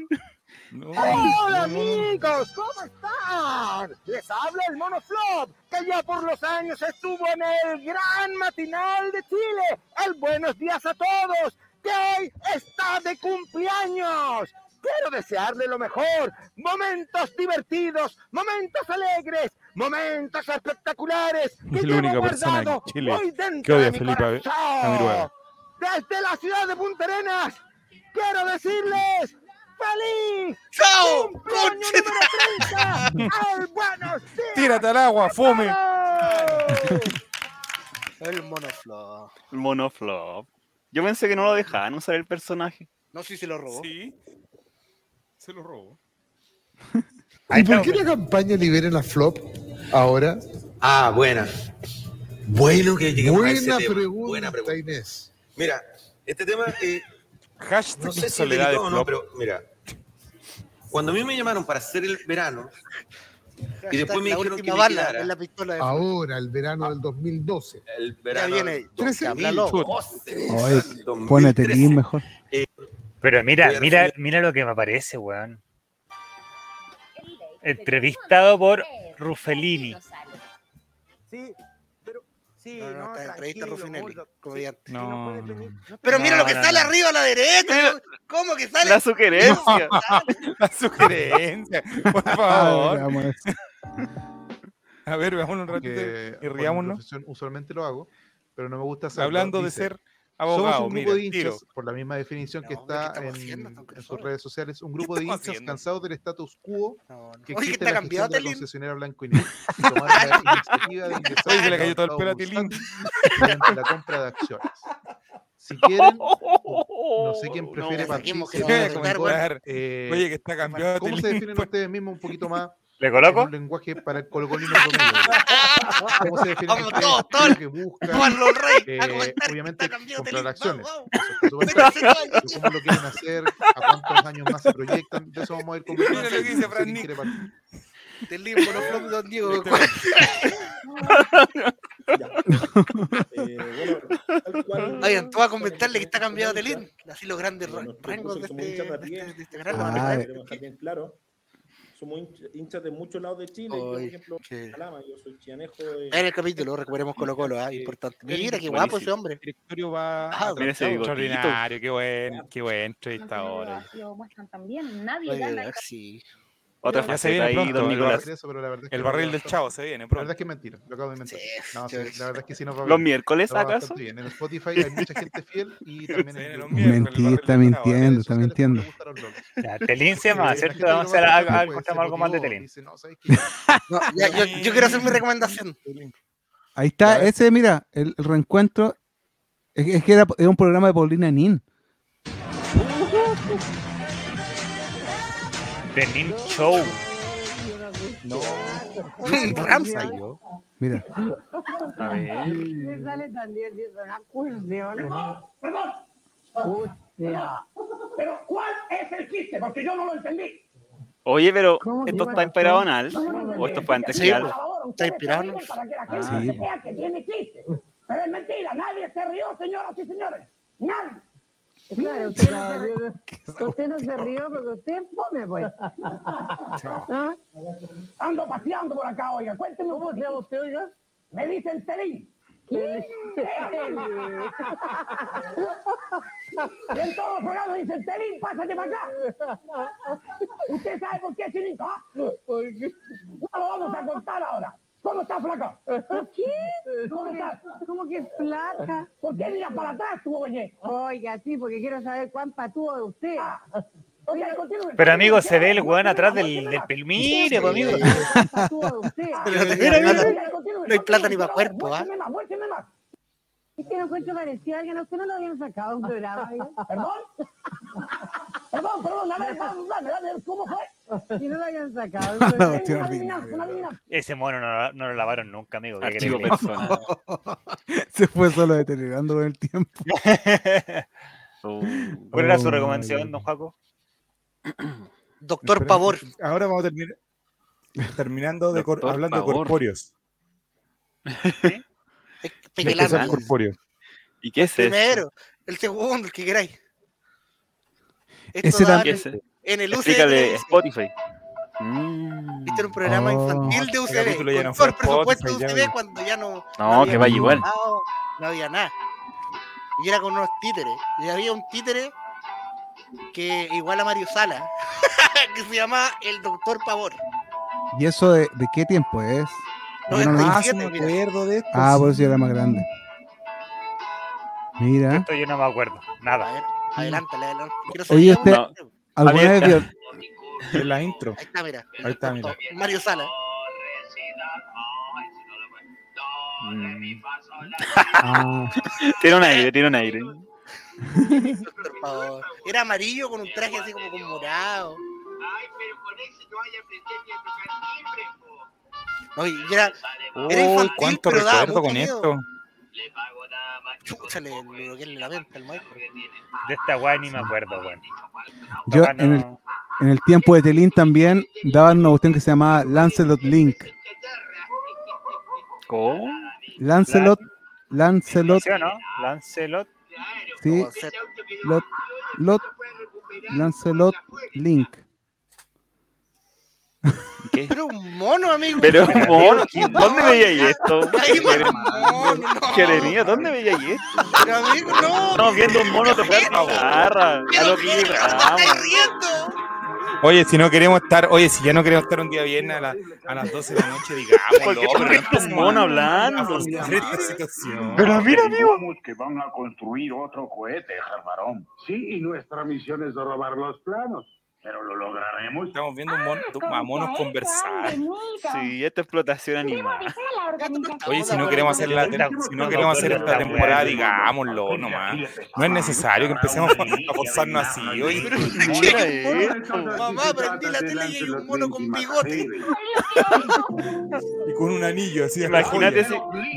No, Hola no, amigos, ¿cómo están? Les habla el Mono Flop, que ya por los años estuvo en el gran matinal de Chile. El Buenos Días a Todos, que hoy está de cumpleaños. Quiero desearle lo mejor, momentos divertidos, momentos alegres, momentos espectaculares. Que Es la única persona en Chile hoy que odia de a mi Felipe corazón. Desde la ciudad de Punta Arenas, quiero decirles ¡Feliz! ¡Chao! ¡Cumpleaños número 30! ¡Al buenos días! Tírate al agua, fome. El monoflop. El monoflop. Yo pensé que no lo dejaban usar el personaje. No si se lo robó. Sí. Se lo robó. ¿Y por qué la campaña liberen a Flop ahora? Ah, buena. Bueno que lleguemos a ese Buena tema. pregunta, Buena pregunta. Inés. Mira, este tema, eh, Hashtag no sé si es soledad de delicado o no, pero mira, cuando a mí me llamaron para hacer el verano, y después me dijeron que me bala quedara, en la pistola de Ahora, el verano del 2012. el Ya verano viene. del ya, háblalo. 2012, Oye, al 2013, Ponete link mejor. Pero mira, mira, mira lo que me aparece, weón. Entrevistado por Ruffelini. Sí. Sí, No, no, está en entrevista a gordo. comediante. No. Pero mira No, lo que no, sale no. arriba a la derecha. ¿no? ¿Cómo que sale? La sugerencia. La sugerencia. Por favor. veamos. A ver, veámonos un ratito y riámonos. usualmente lo hago, pero no me gusta hacerlo. Hablando de Dice, Somos un grupo mira, de tiro. hinchas, por la misma definición que No, hombre, ¿qué está en, haciendo, don en sus redes sociales, un grupo de hinchas haciendo? cansados del status quo No, no. que Oye, existe está en la cambiado gestión de la Telín. concesionaria Blanco y Negro. y tomaron la iniciativa de ingresar Oye, se al le cayó todo el mercado pelo a Tilín. bursátil mediante la compra de acciones. Si quieren, no sé quién prefiere eh, Oye, que está cambiado ¿Cómo se definen pues. ustedes mismos un poquito más ¿Le en coloco? un lenguaje para el colocolino promedio? ¿Cómo se definen Vamos todos. lo que buscan? Juan Rey, Eh, obviamente comprar acciones. Eso ¿Cómo lo quieren hacer? ¿A cuántos años más se proyectan? De eso vamos a ir conversando. Mira lo que dice Fran quiere partir. vamos. Telín, monoflop, don Diego. Ya. Eh, bueno, tal cual- Vayan, tú vas a comentarle que está cambiado hincha, Telín. Así los grandes rangos de este, de de este, de este canal. Somos hincha- hinchas de muchos lados de Chile. Yo, por ejemplo, qué- Calama, yo soy chianejo. de- En el capítulo recuperemos Colo Colo, ah, importante. Mira qué guapo ese hombre. El directorio va Ah, Mira ese bigotito. extraordinario, qué buen, qué buen entrevistador. Lo muestran también, nadie Oye, gana. si. Otra Ya se viene ahí, pronto, don el Nicolás. Decir eso, pero la verdad es que El no barril del chavo se viene La verdad pronto. es que es mentira, lo acabo de inventar. Sí, No, sí, la verdad es que sí nos va ¿Los miércoles va acaso? bien. En Spotify hay mucha gente fiel y también en los el está mintiendo, redes está mintiendo. Telín se Eh, llama, la ¿cierto? Vamos a algo, algo- pues, algo más de Telín. no. No, yo, quiero hacer mi recomendación. Ahí está, ese, mira, el, el reencuentro. Es, es que era, un programa de Paulina Nin. Telín Show. No. Ramsay. Mira. A ver. Me sale también una cursión. Hostia. Pero ¿cuál es el chiste? Porque yo no lo entendí. Oye, pero ¿Cómo que ¿esto está inspirado en algo? ¿O esto fue antes que algo? Está inspirado. ¿no? Para que la gente Sí. que tiene chiste. Pero es mentira, nadie se rió, señoras y señores. Nadie. Claro, usted no se rió, usted no se rió porque usted es fome, pues. ¿Ah? Ando paseando por acá, oiga, cuénteme un ¿Cómo se llama usted, oiga? Me dicen Telín. Y en todos los programas dicen Telín, pásate para acá. ¿Usted sabe por qué, ah? No lo vamos a contar ahora. ¿Cómo está, flaca? ¿Por qué? ¿Cómo está? ¿Cómo que flaca? ¿Por qué mira para atrás, tu oye? Oiga, sí, porque quiero saber cuán patúo es usted. Continúe. Pero amigo, se ve el weón atrás del, del pel- Mire, pues, amigo. Pero no, Mira, mira, no hay plata ni para cuerpo, ¿ah? Es que no encuentro parecido a alguien, a usted no lo habían sacado de un programa. oiga. ¿Perdón? Perdón, perdón, dame, dame, dame, ¿cómo fue? Y no lo habían sacado. Ese mono no, no lo lavaron nunca, amigo. ¿qué Archivo querés que le personal. Se fue solo deteriorando con el tiempo. Uh, ¿Cuál era su Oh, recomendación, don Jaco? Doctor Espera, Pavor. Ahora vamos a terminar terminando de cor- hablando de Pavor. corpóreos. Es De que Pequelana. son corpóreos. ¿Y qué es eso? Primero, el segundo, el que queráis. Esto Ese. En el UCB. Explícale Spotify. Mm. Este era un programa Oh. infantil de UCB. no Con todo el presupuesto de ya UCB cuando ya no. No, había que vaya igual. No había nada. Y era con unos títeres. Y había un títere que igual a Mario Sala, que se llama el Doctor Pavor. ¿Y eso de, de qué tiempo es? No, no Ah, me mira. acuerdo de esto. ah, sí. por eso yo era más grande. Mira. Esto yo no me acuerdo. A Nada. ver, adelante, adelante. Quiero Oye, saber- este- ¿Alguna vez vio? En la intro. Ahí está, mira. Ahí está, mira. Mario Sala. Mm. Ah, Tiene un aire, tiene un aire. Doctor Pavor. Era amarillo con un traje así como con morado. No, y era, era Uy, infantil, cuánto pero daba recuerdo con miedo. esto. Le bloqueé la venta al maestro. De esta weá ni me acuerdo, weón. yo en el, en el tiempo de Telín también daban una cuestión que se llamaba Lancelot Link. ¿Cómo? Lancelot, Lancelot, ¿Sí o no? Lancelot. sí, Lot, Lot, Lancelot Link. ¿Qué? Pero un mono, amigo. Pero mono, ¿qui- ¿dónde veía esto? Mono, no. Jeremías, ¿dónde veía esto? Pero amigo, no. Estamos viendo un mono tocar la garra. A lo que ¿Qué llegamos. Oye, si no queremos estar, oye, si ya no queremos estar un día viernes a, la- a las 12 de la noche, digamos. ¿Por qué te ríes, mono, hablando? esta situación. Pero mira, amigo. que van a construir otro cohete, Jarmarón. Sí, y nuestra misión es robar los planos. Pero lo lograremos. Estamos viendo un mono, a monos conversar. Sí, esta explotación animal. Oye, si no queremos hacer la si no queremos hacer esta temporada, digámoslo nomás. No es necesario que empecemos a forzarnos así. Oye, esto. Mamá, prendí la tele y hay un mono con bigote. y con un anillo así. Imagínate si,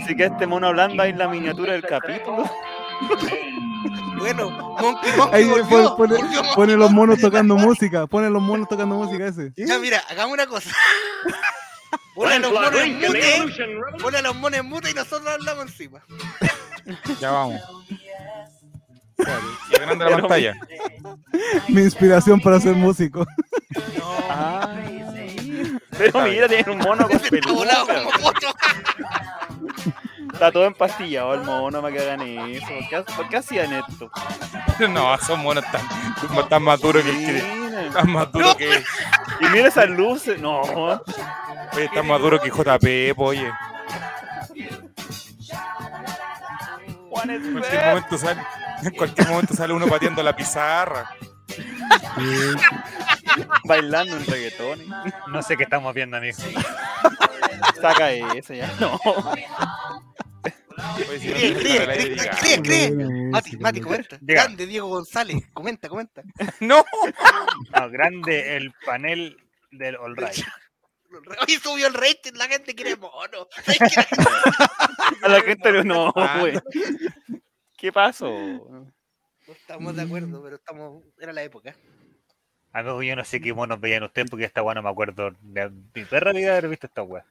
si que este mono hablando ahí en la miniatura del capítulo. Bueno, Monkey Monkey Ahí pone, volvió. pone- volvió Monkey pone los monos tocando música, pone los monos tocando música ese. Ya, mira, hagamos una cosa. Pon a los monos en mute, pon a los monos en mute y nosotros hablamos encima. Ya vamos. Y grande la pantalla. Mi inspiración para ser músico. Pero mira, tiene un mono con peluca. Está todo empastillado el mono para que hagan eso. ¿Por qué, por qué hacían esto? No, son monos tan, tan más duros que el que. Tan más duros que. Y mira esas luces. No. Oye, están más duros que JP, po, oye. En cualquier momento sale, en cualquier momento sale uno pateando la pizarra. Bailando en reggaetón. No sé qué estamos viendo, amigo. Saca ese ya. No. Oye, si no Cree, cree, cree, diga. cree, cree. Mati, Mati, comenta. Diga. Grande Diego González. Comenta, comenta. No. No, grande el panel del All Right. Hoy subió el rating, la gente quiere mono. A la gente le- no, Ah. güey. ¿Qué pasó? No estamos de acuerdo, pero estamos. Era la época. Amigo, yo no sé qué monos veían ustedes porque esta weá no me acuerdo de mi perra vida de haber visto esta weá.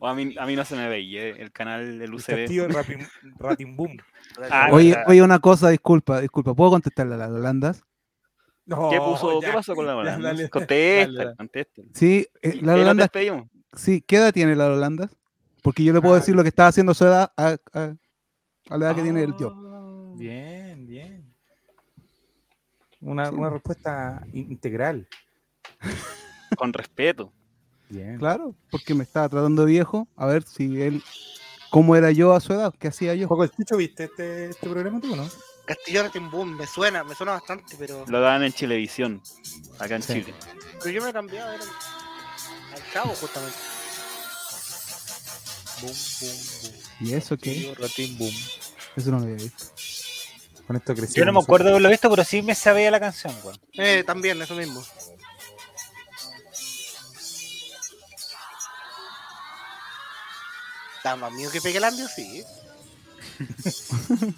O a, mí, a mí no se me veía eh, el canal del El UCB. de Ratim, Ratimboom. Ah, Oye, oye, una cosa, disculpa, disculpa. ¿Puedo contestarle a las Holandas? No, ¿Qué puso? ya. ¿Qué pasó con la Holanda? Contesta, contesta. Sí, eh, ¿Y la Holanda. Sí, ¿qué edad tiene la Holanda? Porque yo le puedo decir lo que estaba haciendo su edad a, a- a la edad que tiene el yo. Bien, bien. Una, una respuesta in- integral. Con respeto. Bien. Claro, porque me estaba tratando de viejo. A ver si él. ¿Cómo era yo a su edad? ¿Qué hacía yo? Poco el Chicho, ¿viste este, este programa tú, no? Castillo Boom, me suena, me suena bastante, pero. Lo daban en Chilevisión, acá en Sí. Chile. Pero yo me he cambiado era al chavo, justamente. Boom, boom, boom. ¿Y eso qué? Ratín, boom. Eso no lo había visto. Con esto creció. Yo no me acuerdo de haberlo visto, pero sí me sabía la canción, weón. Eh, también, eso mismo. Está más mío que pegue el ambio, sí.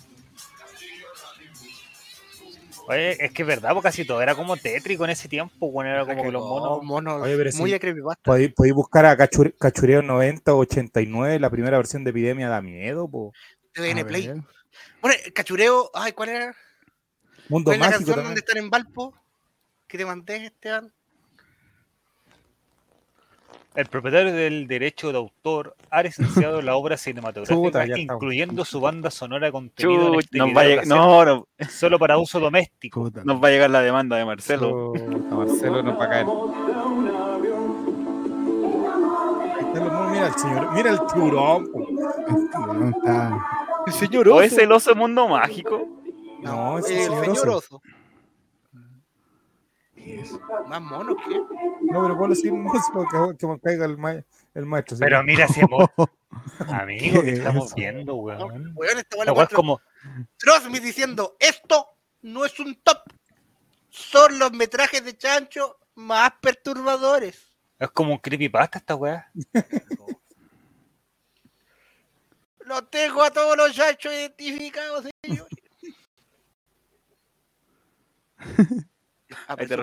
Oye, es que es verdad, porque casi todo era como tétrico en ese tiempo, weón. Era como que los monos. monos Oye, pero muy sí. creepypasta. Podéis, podéis buscar a Cachure- Cachureo 90 o 89, la primera versión de Epidemia da miedo, po. TVN Play. ver. Bueno, el cachureo, ay, ¿cuál era? Mundo ¿Cuál es la canción también. donde están en Valpo? Que te mandé, Esteban. El propietario del derecho de autor ha licenciado la obra cinematográfica, Chuta, incluyendo su banda sonora contenido en este va a no, no, solo para uso doméstico. Puta. nos va a llegar la demanda de Marcelo. Chuta, Marcelo nos va a caer. Mira el señor, mira el tiburón. está- El señor ¿O es el oso mundo mágico? No, ese el es el señor señor oso. oso. Más mono que. No, pero ponle así un músico que, que me caiga el, ma- el maestro. ¿sí? Pero mira ese mo- Amigo, ¿Qué que es estamos eso? viendo, weón. Weón, esta weá La la weá es muestra como. Diciendo: Esto no es un top. Son los metrajes de chancho más perturbadores. Es como un creepypasta esta weá. Los tengo a todos los chanchos identificados, señor. Te pero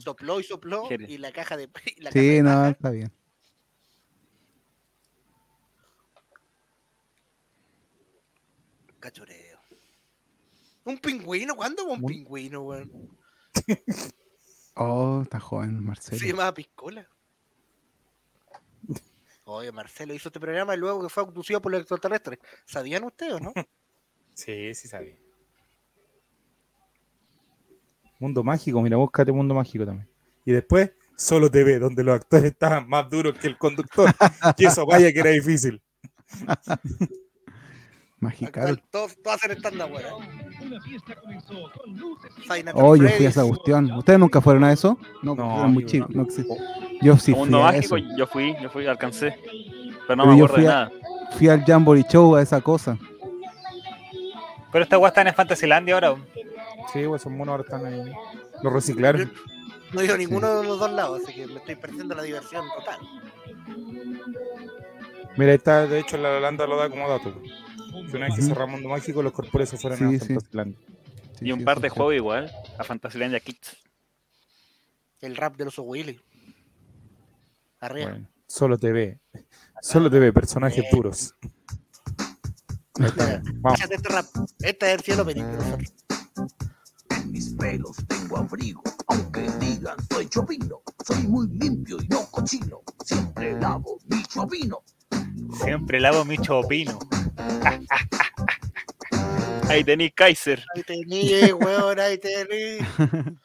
sopló, y sopló Jerez. y la caja de la caja Sí, de no, está bien. cachureo. Un pingüino, ¿cuándo hubo un Muy- pingüino, weón? Oh, está joven, Se Marcelo. llamaba Piscola. Oye, Marcelo hizo este programa y luego que fue abducido por los extraterrestres. ¿Sabían ustedes o no? Sí, sí sabía. Mundo mágico, mira, búscate mundo mágico también. Y después, solo TV, donde los actores estaban más duros que el conductor. y eso vaya que era difícil. Magical. Todos, todos hacen stand-up, weón. Oh, yo fui a esa cuestión. ¿Ustedes nunca fueron a eso? No, No, eran muy yo chicos. No, existe. Yo sí fui Mundo a mágico, eso. yo fui, yo fui, alcancé. Pero no Pero me acuerdo fui de a- nada. Fui al Jamboree Show a esa cosa. Pero esta weá está en Fantasylandia ahora. Sí, pues son monos ahora están ahí. Lo reciclaron. No he ido a ninguno de los dos lados, así que me estoy perdiendo la diversión total. Mira, está, de hecho, la Holanda lo da como dato. Que una vez que cerramos Mundo Mágico, los corpóreos se fueron Sí, a sí. Fantasyland. Y un par de juegos igual, a Fantasylandia Kids. El rap de los Willy. Arriba. Bueno, solo TV. Solo TV, personajes duros. Ahí está, Vamos. Fíjate este rap. Este es el cielo benigno. nosotros. En mis pelos tengo abrigo, aunque digan soy chovino. Soy muy limpio y no cochino. Siempre lavo mi chovino. Siempre lavo mi chopino. Ahí tenéis Kaiser. Ahí tení, weón, ahí tení.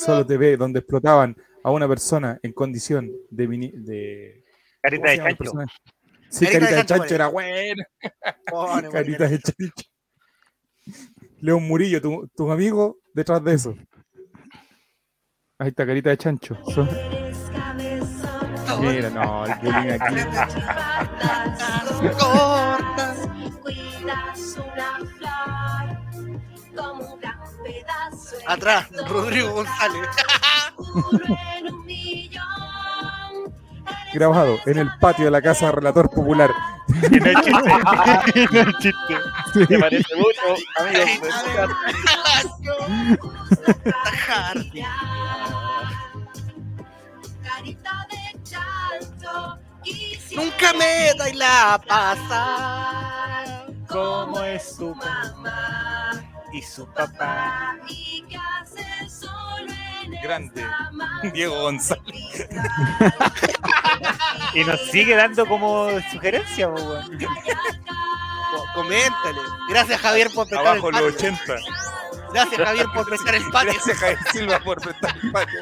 Solo TV, donde explotaban a una persona en condición de. mini- de Carita ¿cómo se de chancho. Sí, Carita de carita de chancho, chancho era buena. Pone, Carita de chancho. León Murillo, tu, tu amigo, detrás de eso. Ahí está, carita de chancho. Son- Mira, no, el violín aquí. Corta. Atrás, Rodrigo González. Grabado en el patio de la casa de Relator Popular. Y no es chiste. Y no es chiste. Sí. Parece mucho, amigos. Tajardi. Nunca me dais la pasa. ¿Cómo es su mamá y su papá? Grande. Diego González. Y nos sigue dando como sugerencia, weón. Co- Coméntale. Gracias, Javier, por prestar Abajo el los patio. 80. Gracias, Javier, por prestar el patio. Gracias, Javier Silva, por prestar el patio.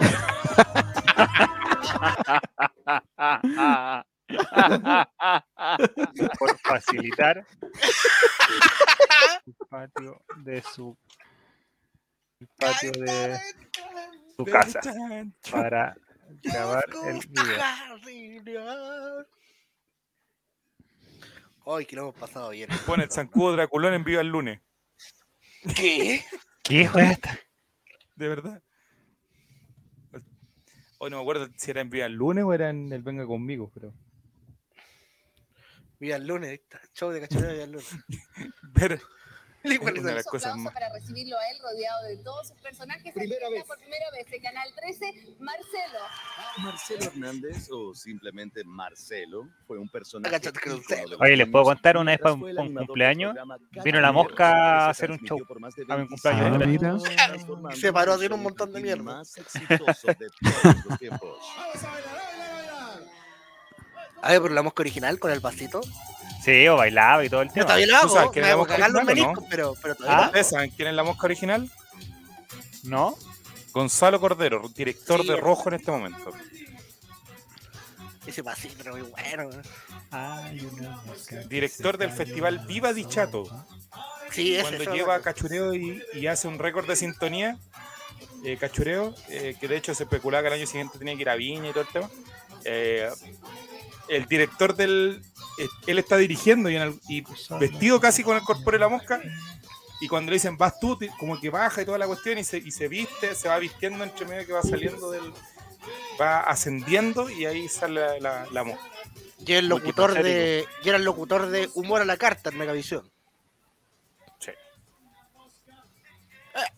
Por facilitar el patio de su el patio de su casa para grabar el video. Ay, que lo hemos pasado bien. Pone el zancudo Draculón en vivo el lunes. ¿Qué? ¿Qué fue esta? De verdad. Hoy no me acuerdo si era en vivo el lunes o era en el Venga conmigo, pero. Mira el lunes, está. Show de cachorro el lunes. pero Le es una de las Un cosas aplauso más. para recibirlo a él rodeado de todos sus personajes. Primera vez. Por primera vez en Canal 13, Marcelo. Marcelo Hernández, o simplemente Marcelo, fue un personaje. De Oye, ¿les puedo contar una vez para un, un cumpleaños? Vino la mosca a hacer un show por más de a mi 25 cumpleaños. Ah, Se paró el haciendo un montón de mierda. más exitoso de todos los tiempos. A ver, pero la mosca original con el vasito. Sí, o bailaba y todo el tema. todavía lo ¿Tú hago. sabes Me mosca cagar los no? meniscos, pero, pero todavía ¿Ah? lo hago. ¿Ustedes saben quién es la mosca original? ¿No? Gonzalo Cordero, director Sí, de Rojo en este momento. Ese vasito era muy bueno. Director del festival Viva Dichato. Sí, ese Cuando eso lleva lo- Cachureo y, y hace un récord de sintonía, eh, Cachureo, eh, que de hecho se especulaba que el año siguiente tenía que ir a Viña y todo el tema. eh, el director del. eh, él está dirigiendo y, en el- y vestido casi con el corpóreo de la mosca. Y cuando le dicen vas tú, como que baja y toda la cuestión y se, y se viste, se va vistiendo entre medio que va saliendo del. va ascendiendo y ahí sale la, la, la mosca. Y el locutor de. Y era el locutor de Humor a la Carta en Megavisión. Sí.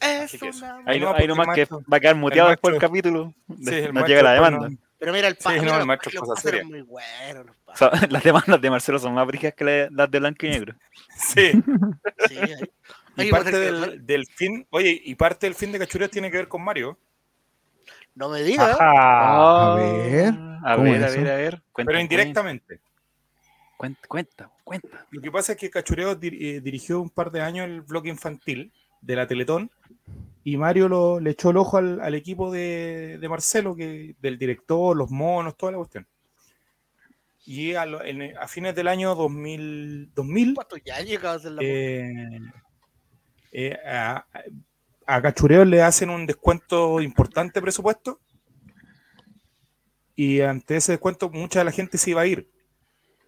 Eh, eso. Ahí, No, ahí nomás el que va a quedar muteado el después del maestro- capítulo. Sí, el nos llega la demanda. no- Pero mira el Sí, pa- no, el maestro es los muy buenos. los O sea, las demandas de Marcelo son más brígidas que la- las de blanco y negro. Sí. Sí, Y parte a del, del fin, oye, y parte del fin de Cachureo tiene que ver con Mario. No me digas. A ver. A ¿cómo ver, a es eso? ver, a ver. Cuenta, pero indirectamente. Cuenta, cuenta, cuenta. Lo que pasa es que Cachureo dir- eh, dirigió un par de años el blog infantil de la Teletón y Mario lo, le echó el ojo al, al equipo de, de Marcelo, que, del director, los monos, toda la cuestión. Y a, lo- en- a fines del año 2000, 2000 ¿Cuántos ya en la eh, eh, a, a Cachureo le hacen un descuento importante presupuesto y ante ese descuento mucha de la gente se iba a ir.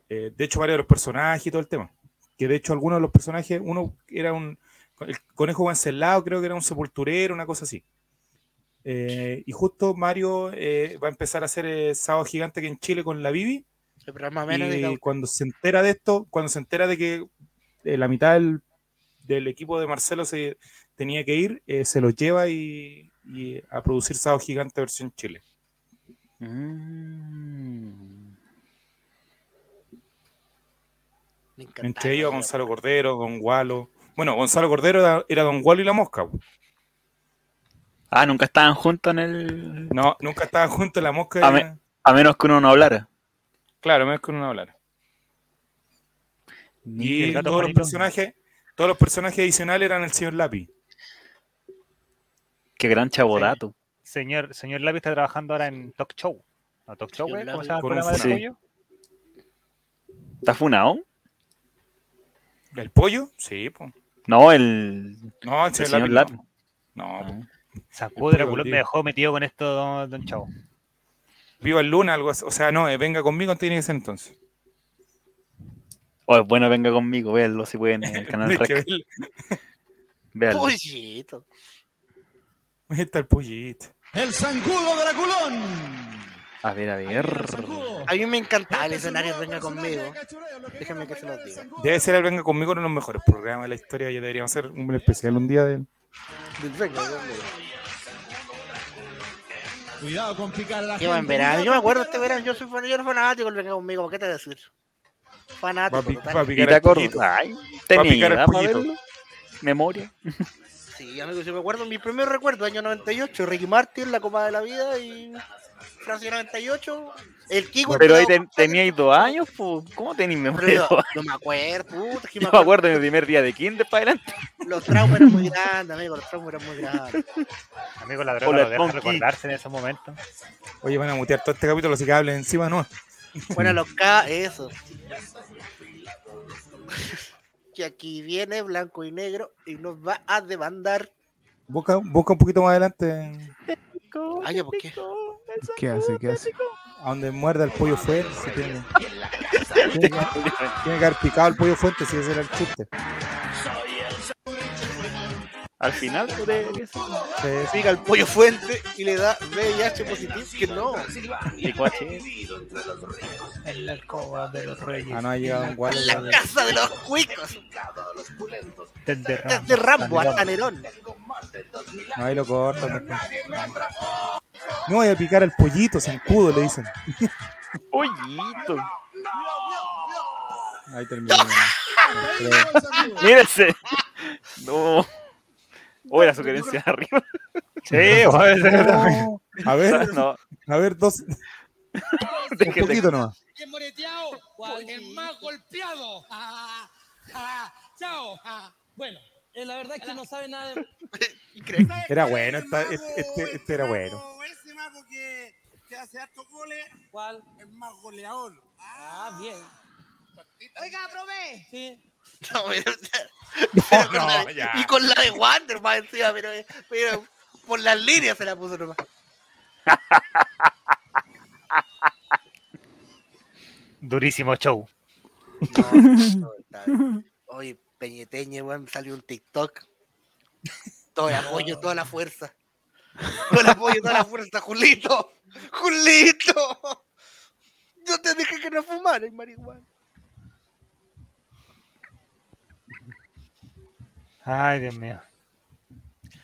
Eh, de hecho, varios de los personajes y todo el tema. Que de hecho algunos de los personajes, uno era un el conejo Wenceslao, creo que era un sepulturero, una cosa así. Eh, y justo Mario eh, va a empezar a hacer eh, Sábado Gigante que en Chile con la Bibi. El programa menos de Y cuando se entera de esto, cuando se entera de que eh, la mitad del, del equipo de Marcelo se tenía que ir, se los lleva y, y a producir Sábado Gigante versión Chile. Encantaba. Entre ellos Gonzalo Cordero, Don Gualo. Bueno, Gonzalo Cordero era, era Don Gualo y la Mosca. Ah, nunca estaban juntos en el. No, nunca estaban juntos la Mosca. A, me- a menos que uno no hablara. Claro, menos que uno no hablara. Y el gato todos los personajes, todos los personajes adicionales eran el señor Lápiz. Qué gran chabodato. Señor, señor Lápiz está trabajando ahora en Talk Show. ¿No, Talk Show, eh? ¿Cómo se llama el programa del pollo? ¿Está funado? ¿El pollo? Sí, pues. No, el. No, el el señor, Lápiz. No, no, po. Sacudra, pollo culón, me dejó metido con esto, don, don Chavo. Viva el Luna, algo así. O sea, no, eh, venga conmigo, tiene que ser entonces. Oh, es bueno, venga conmigo, véanlo si pueden en el canal Rec. Véanlo. Pollito. Ahí está el pollito. El zancudo Draculón. A ver, a ver. A mí me encantaba el escenario Venga conmigo. Déjame que se los diga. Debe ser el Venga conmigo uno de los mejores programas de la historia. Ya deberíamos hacer un especial un día de él. Venga. Cuidado con picar la buen gente, verano. Yo me acuerdo este verano. Yo soy, fan- yo era fanático del Venga conmigo. ¿Qué te voy a decir? Fanático. Va a pi- total. va a ¿Y picar te el acuerdas? pollito. Ay, tenía. Memoria. Sí, amigo, yo me acuerdo mi primer recuerdo, año 98, Ricky Martin, La Copa de la Vida y Francia 98, el Kiko. Pero ahí ten- teníais dos años, po. ¿cómo tenéis memoria? dos no me acuerdo, puta, que Yo me me acuerdo de mi primer día de kinder para adelante. Los traumas eran muy grandes, amigo, los traumas eran muy grandes. Amigo, la droga lo deja recordarse en ese momento. Oye, van a mutear todo este capítulo, así que hablen encima, ¿no? Bueno, los K, eso. Que aquí viene blanco y negro y nos va a demandar. Busca, busca un poquito más adelante Ay, ¿por qué? ¿Qué hace? ¿Qué hace? a donde muerda el pollo fuente. Tiene, tiene que haber picado el pollo fuente, si ese era el chiste. Al final, puede. Se Siga el pollo fuente y le da VIH positivo. Que no. En la alcoba de los reyes. Ah, no ha llegado un gualo. La casa de los cuicos. Desde Rambo, Desde Rambo hasta Nerón. No, ahí lo cortan. después. No voy a picar al pollito, zancudo, le dicen. Pollito. Ahí terminó. Mírense. No. O la sugerencia de arriba. Sí, puede ser también. No. A ver, No, a ver, dos. Un poquito nomás. Bien moreteado, el más golpeado. Ah, ah, chao. Ah, bueno, eh, la verdad es que no sabe nada de... Era bueno, esta- este, este, este era bueno. Ese mago que, que hace hartos goles. ¿Cuál? El más goleador. Ah, bien. Oiga, probé. Sí. No, pero- No, pero con no, la- ya. y con la de Wander más encima, pero, pero por las líneas se la puso nomás. Durísimo show. No, no. Oye, Peñeteñe, weón, salió un TikTok. Todo el apoyo, toda la fuerza. Todo el apoyo, toda la fuerza, Julito. Julito. Yo te dije que no fumaras marihuana. Ay, Dios mío.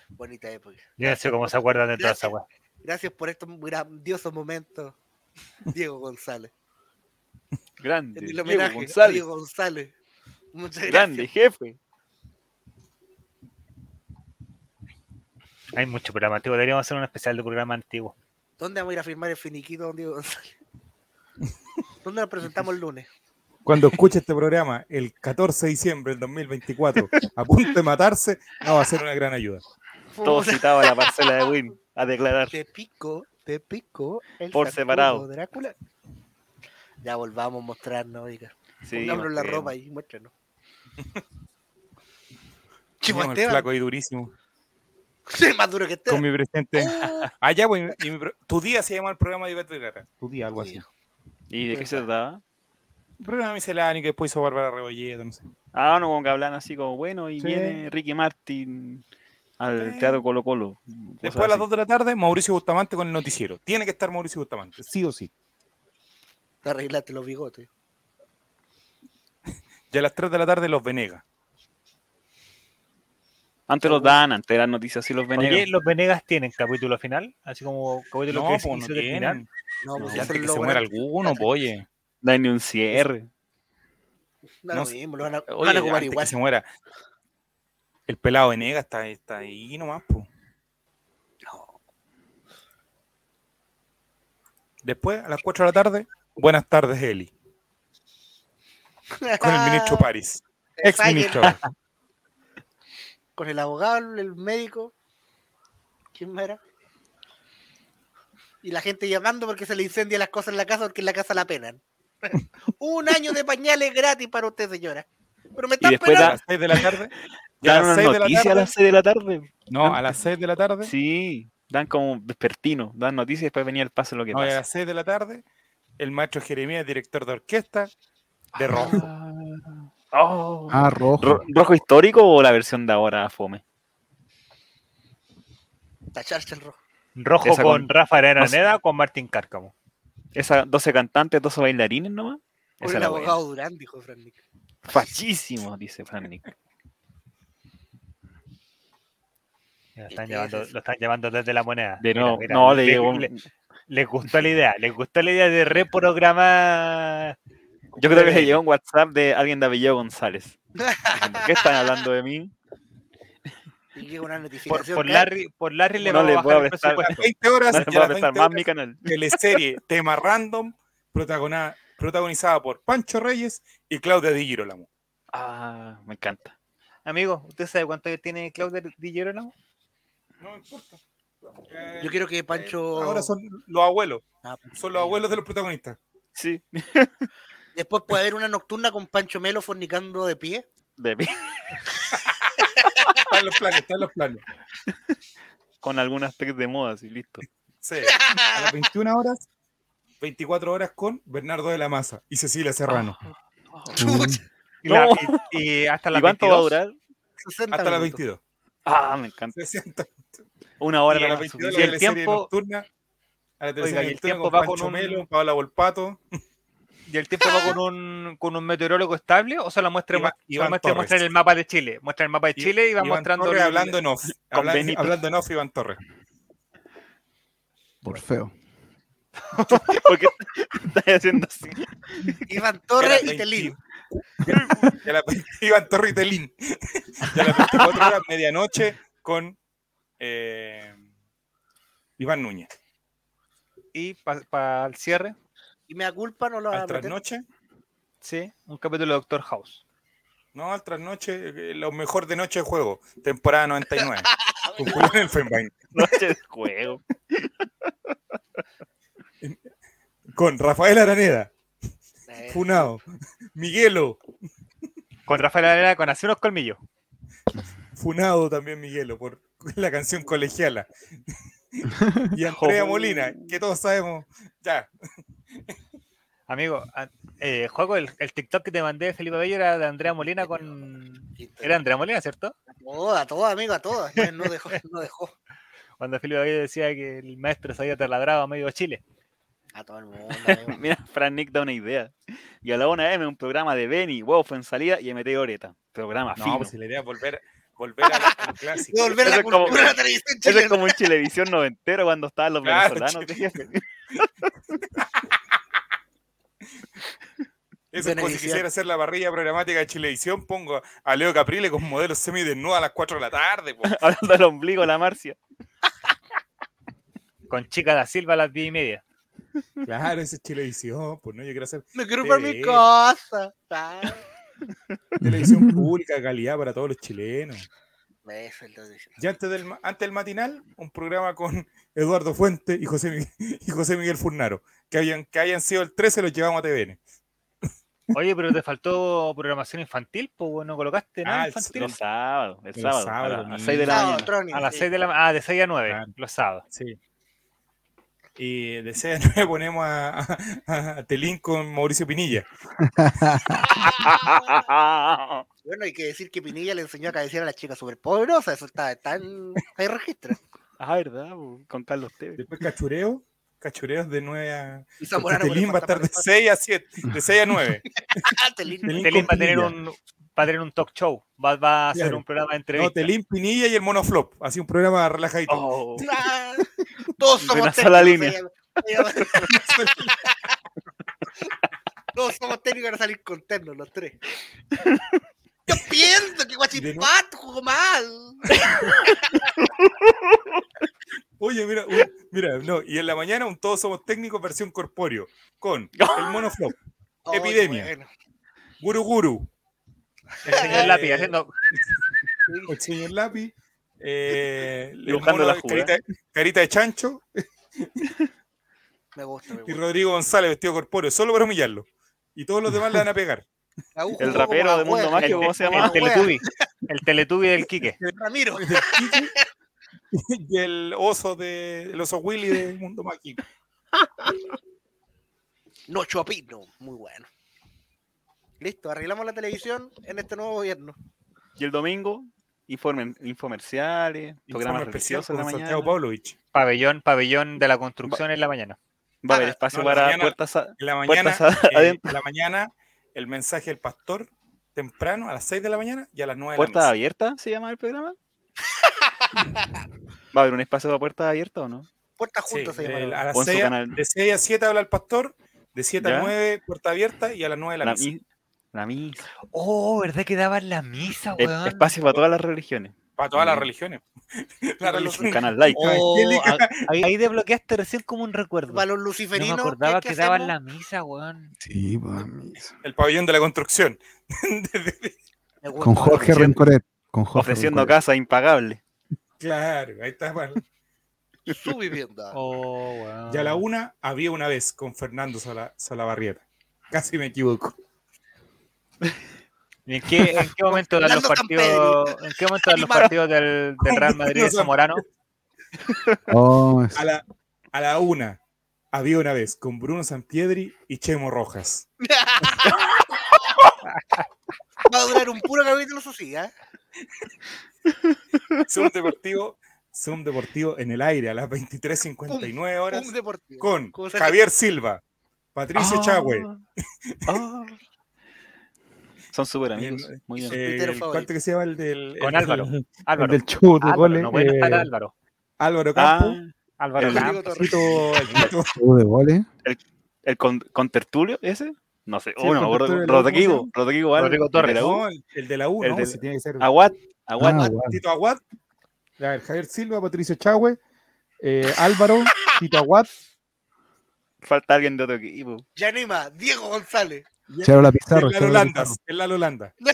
Bonita época. Yo no sé cómo se acuerdan de toda esa weá. Gracias por estos grandiosos momentos, Diego González. Grande. En el Diego González. Diego González. Muchas Grande, gracias. jefe. Hay mucho programa antiguo. Deberíamos hacer un especial de programa antiguo. ¿Dónde vamos a ir a firmar el finiquito, don Diego González? ¿Dónde nos presentamos el lunes? Cuando escuche este programa el 14 de diciembre del 2024, a punto de matarse, no va a ser una gran ayuda. Todo citaba la parcela de Win a declarar. Te pico, te pico. El Por separado. Drácula. Ya volvamos a mostrarnos, oiga. Sí, Pongámonos la ropa ahí, muéstranos. Chivo flaco ahí durísimo. Sí, más duro que este. Con mi presente. Allá, pues, y mi pro- tu día se llama el programa de Ivette Vergara. Tu día, algo así. ¿Y de qué se trataba? Programa misceláneo que después hizo Bárbara Rebolledo, no sé. Ah, no, como que hablan así como, bueno, y Sí. viene Ricky Martin al Teatro Colo Colo. Después a las 2 de la tarde, Mauricio Bustamante con el noticiero. Tiene que estar Mauricio Bustamante, sí o sí. Te arreglaste los bigotes. Y a las 3 de la tarde, los Venegas. Antes los dan, antes eran noticias así los Venegas. Oye, ¿los Venegas tienen capítulo final? Así como capítulo No, que pues se no tienen. No, pues antes es que se muera alguno, pues, oye. No hay ni un cierre. No sé. mismo, lo van a, Oye, van a igual. que se muera. El pelado Venegas está, está ahí nomás, pues. Después, a las 4 de la tarde, buenas tardes, Eli. Con el ministro París. Ex ministro. Con el abogado, el médico. ¿Quién más era? Y la gente llamando porque se le incendian las cosas en la casa porque en la casa la penan. Un año de pañales gratis para usted, señora. Pero me están después A las 6 de la tarde. dan las una 6 de la noticia a tarde. las 6 de la tarde. No, a las 6 de la tarde. Sí, dan como vespertino, dan noticias y después venía el paso de lo que No, a las 6 de la tarde, el maestro Jeremías, director de orquesta, de rojo. Oh. Ah, rojo. Ro- ¿Rojo histórico o la versión de ahora fome? Tacharse el rojo. Rojo con, con- Rafa no sé. Araneda con Martín Cárcamo. Esa 12 cantantes, 12 bailarines nomás. Esa el era buena. abogado Durán, dijo Fran Nick. Fachísimo, dice Fran Nick. Lo están, ¿Qué llevando, lo están llevando desde la moneda. De Mira, mira, no, le llegó. les gustó la idea, les gustó la idea de reprogramar. Yo creo que le llegó un WhatsApp de alguien de Apellido González. ¿Qué están hablando de mí? Y llega una Por, notificación. por Larry, por Larry le No vamos le a voy a bajar el prestar- presupuesto. 20 horas, No y le a prestar 20 más mi canal. teleserie Tema Random, protagonizada por Pancho Reyes y Claudia Di Girolamo. Ah, me encanta. Amigo, ¿usted sabe cuánto tiene Claudia Di Girolamo? No importa. Yo quiero que Pancho. Ahora son los abuelos. Ah, Son los abuelos de los protagonistas. Sí. Después puede haber una nocturna con Pancho Melo fornicando de pie. De mí. Están los planes, están los planes. Con algunas tags de moda, así, listo. Sí. A las 21 horas, 24 horas con Bernardo de la Maza y Cecilia Serrano. Y, la- No. y- y hasta ¿Y las cuánto va a 22. durar? 60 Hasta las minutos. 22. Ah, me encanta. 60. Una hora y a la las más 22 Y la el teleserie tiempo- nocturna. A la Oiga, y el tiempo con va con un- Melo, Paola Volpato. ¿Y el tiempo va con un, con un meteorólogo estable o solo muestra, Iván- Iván muestra el mapa de Chile? Muestra el mapa de Chile y va Iván mostrando. Torres el- hablando en off. Con Habla- Benito. hablando en off, Iván Torres. Por feo. ¿Por qué estás haciendo así? Iván Torres y Telín. La- Iván Torres y Telín. Y a las 24 horas, medianoche, con eh, Iván Núñez. Y para el cierre, Y me da culpa, no lo van a Al meter. trasnoche, sí, un capítulo de Doctor House. no, al trasnoche, eh, lo mejor de noche de juego, temporada 99. con Julián Elfenbein. Noche de juego. Con Rafael Araneda, Eh, Funado, Miguelo, Con Rafael Arena con hace unos colmillos. Funado también Miguelo, por la canción colegiala. Y Andrea Molina, que todos sabemos, ya, Amigo, eh, juego el, el TikTok que te mandé, Felipe Bello, era de Andrea Molina con. Era Andrea Molina, ¿cierto? A todas, a todas, amigo, a todas. No, no dejó, no dejó. Cuando Felipe Bello decía que el maestro se había taladrado a medio Chile. A todo el mundo. amigo. Mira, Fran Nick da una idea. Y a la 1 M, un programa de Benny, huevo fue en salida y MT Oreta. Programa no, fino. pues si la idea es volver, volver a la- clásico. Volver a la como- cultura de la televisión Eso es chilena. como un Chilevisión noventero cuando estaban los Claro, venezolanos de. Eso es como si quisiera hacer la parrilla programática de Chilevisión, pongo a Leo Caprile con modelos semidesnudos a las 4 de la tarde. Hablando del ombligo, la Marcia. Con Chica da Silva a las 10 y media. Claro, esa es Chilevisión, pues no, yo quiero hacer Me quiero para mi. Ah, televisión pública, de calidad para todos los chilenos. eso. Ya antes del, antes del matinal, un programa con Eduardo Fuente y José, y José Miguel Furnaro. Que, habían, que hayan sido el 13, los llevamos a TVN. Oye, pero te faltó programación infantil, pues no colocaste nada Ah, el- infantil. Los sábados, el Los sábado, a, sábados, la- a niño. 6 de la Sábado, mañana. A las sí. 6 de la Ah, de 6 a 9, Claro. los sábados. Sí. Y de ese 9 ponemos a, a- a Telín con Mauricio Pinilla. Bueno, hay que decir que Pinilla le enseñó a cabecear a la chica súper poderosa. Eso está, está en. Hay registro. ah, verdad, con Carlos Tevez. Después Cachureo. Cachureos de 9 a. Y Zamorano Telín va a estar de fantasma 6 a 7. De 6 a 9. Ah, Telín. Telín va a tener un va a tener un talk show, va, va a hacer Claro. un programa de No, entrevistas. Telín Pinilla y el Monoflop. Así un programa relajadito. Oh, Todos De somos una sola técnicos, línea. Todos somos técnicos para salir con ternos, los tres. Yo pienso que Guachipato jugó mal. Oye, mira, un- mira, no, y en la mañana un Todos Somos Técnicos versión corpóreo con el Monoflop, Oh, Epidemia. bueno. Guru Guru, El señor Lápiz Eh, haciendo el señor Lápiz, eh, el Dibujando mono- la jugada. carita, carita de chancho Me gusta, me y. Rodrigo González vestido corpóreo, solo para humillarlo. Y todos los demás le van a pegar. El rapero de Mundo Mágico, el- ¿cómo se llama? la el wea. Teletubby. El Teletubby del Quique. Ramiro. Y el oso de el oso Willy de Mundo Mágico. No Chopino, muy bueno. Listo, arreglamos la televisión en este nuevo gobierno. Y el domingo, informe- infomerciales, programas religiosos en la mañana. Santiago Pavlovich. Pabellón, pabellón de la construcción en la mañana. Va a haber Ah, espacio no, en la para mañana- puertas, a- En la mañana, puertas a- eh, adentro. en la mañana, el mensaje del pastor temprano a las 6 de la mañana y a las 9 de la ¿Puertas misa. abiertas se llama el programa? ¿Va a haber un espacio para puertas abiertas o no? Puertas Sí, juntas se llama. el- a las Pon su 6, canal. de 6 a 7 habla el pastor, de 7 ¿Ya? a 9 puerta abierta y a las 9 de la, La, misa. mi- la misa. Oh, ¿verdad que daban la misa, weón? espacio para todas las religiones. Para todas las Mm. religiones. La religión Un canal like. Oh, evangélica. a- ahí, ahí desbloqueaste recién como un recuerdo. Para los No luciferinos. me acordaba ¿qué- que daban la misa, weón. Sí, pues. El pabellón de la construcción. Con Jorge. Rencoret. Con Jorge Ofreciendo Rencoret. casa impagable. Claro, ahí está. bueno. Su vivienda. Oh. Y a la una había una vez con Fernando Sola, Solabarrieta. Casi me equivoco. ¿Y en qué, en qué momento dan los partidos, en qué momento dan los partidos del, del Real Madrid de Zamorano? Oh, A la, a la una había una vez con Bruno Sampiedri y Chemo Rojas. Va a durar un puro capítulo, eso sí, ¿eh? Zoom Deportivo, Zoom Deportivo en el aire a las 23.59 horas Un con Javier Silva, Patricio Ah. Chagüe, Ah. Son súper amigos. el- Muy bien. Eh, el-. ¿cuánto que se llama el del, Con el Álvaro. Álvaro. el del de Álvaro, goles. no puede estar eh, Álvaro. Álvaro Ah, Campo, Álvaro el-. Tito- el de goles. ¿El con, con Tertulio ese? No sé. Sí, Oh, no, me con acuerdo. Tertulio, ¿cómo se Rodrigo. Rodrigo, Álvarez, Rodrigo el de Torres. la U. no, el, el de la U, El ¿no? Si tiene que ser Aguat. Aguat. Ah. Tito Aguad, a ver, Javier Silva, Patricio Chagüe, eh, Álvaro, Tito Aguad, Falta alguien de otro equipo. Yanima, Diego González. Charo la el Pizarro. Landas, Pizarro. el Lalo Landa.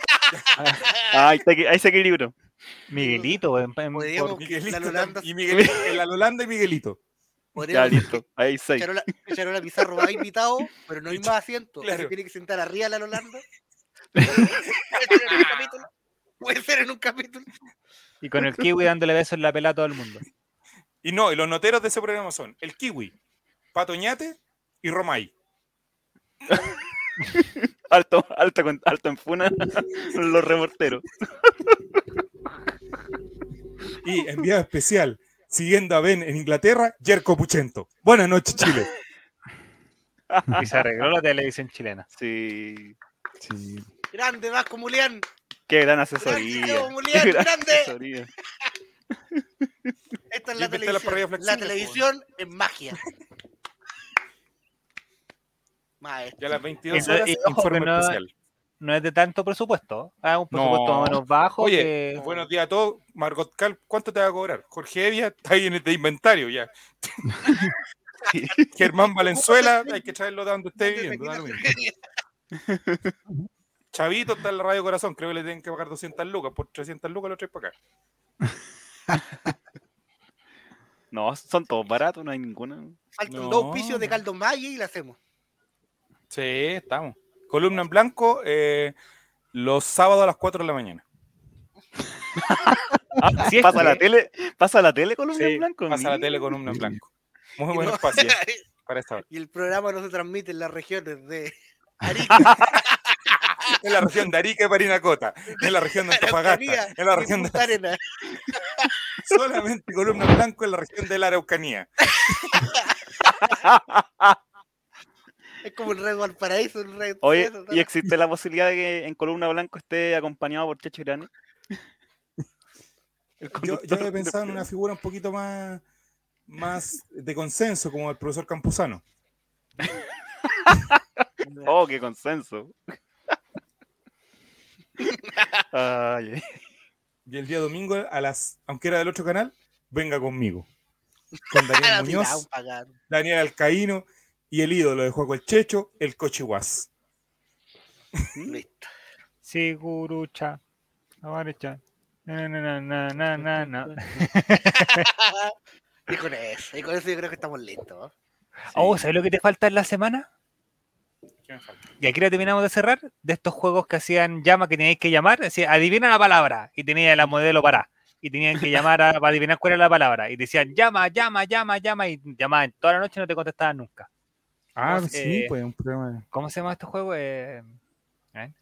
Ah, ahí, está, ahí se equilibrio. Miguelito, weón. y Miguelito, el Lalo Landa y Miguelito. Ya, listo. Ahí seis. Charola, Charola Pizarro va invitado, pero no hay más asiento. Claro. Se tiene que sentar arriba la Holanda. Puede ser en un capítulo. Y con el kiwi dándole besos en la pelada a todo el mundo. Y no, y los noteros de ese programa son el Kiwi, Patoñate y Romay. Alto, alto, alto en funa. los reporteros. Y enviado especial, siguiendo a Ben en Inglaterra, Jerko Puchento. Buenas noches, Chile. Y se arregló la televisión chilena. Sí. Sí. Grande, Vasco Mulián. Qué gran asesoría. Qué Mulián, gran grande. asesoría. Esta es ¿Ya la televisión. La televisión es magia. Maestro. Ya a las 22 Y no- horas, ojo informe no- especial. No es de tanto presupuesto. Es un presupuesto No. más o menos bajo. Oye, que- buenos días a todos. Margot Cal, ¿cuánto te va a cobrar? Jorge Evia está ahí en el de inventario ya. Germán Valenzuela, hay que traerlo de donde esté viviendo. Chavito está en la Radio Corazón, creo que le tienen que pagar 200 lucas, por 300 lucas lo traes para acá. No, son todos baratos, no hay ninguna. Faltan No. dos auspicios de Caldo Valle y la hacemos. Sí, estamos. Columna en blanco, eh, los sábados a las 4 de la mañana. Ah, Sí, pasa la tele, pasa la tele columna Sí, en blanco. pasa la tele columna en blanco. Muy Y buen no- espacio para esta hora. Y el programa no se transmite en las regiones de En la región de Arica y Parinacota, en la región de Antofagasta, en la región de solamente columna blanco en la región de la Araucanía. Es como el Red Valparaíso, el Red Oye, eso, ¿y existe la posibilidad de que en columna blanco esté acompañado por Checho Irane? El Yo, yo he del pensado en una figura un poquito más, más de consenso, como el profesor Campuzano. Oh, qué consenso. Ay, Y el día domingo, a las, aunque era del otro canal, venga conmigo. Con Daniel Muñoz. Daniel Alcaíno y el ídolo de Juego el Checho, el Cochihuas. Listo. Sigurucha. Avarecha. Na, na, na, na, na, na, na. Y con eso, y con eso yo creo que estamos listos. Oh, ¿sabes lo que te falta en la semana? Y aquí la terminamos de cerrar, de estos juegos que hacían llama que teníais que llamar, decía, adivina la palabra, y tenía la modelo para, y tenían que llamar a- para adivinar cuál era la palabra, y decían llama, llama, llama, llama, y llamaban toda la noche y no te contestaban nunca. Ah, ¿Cómo se- sí, eh, pues un programa. ¿Cómo se llama este juego? Eh, ¿eh?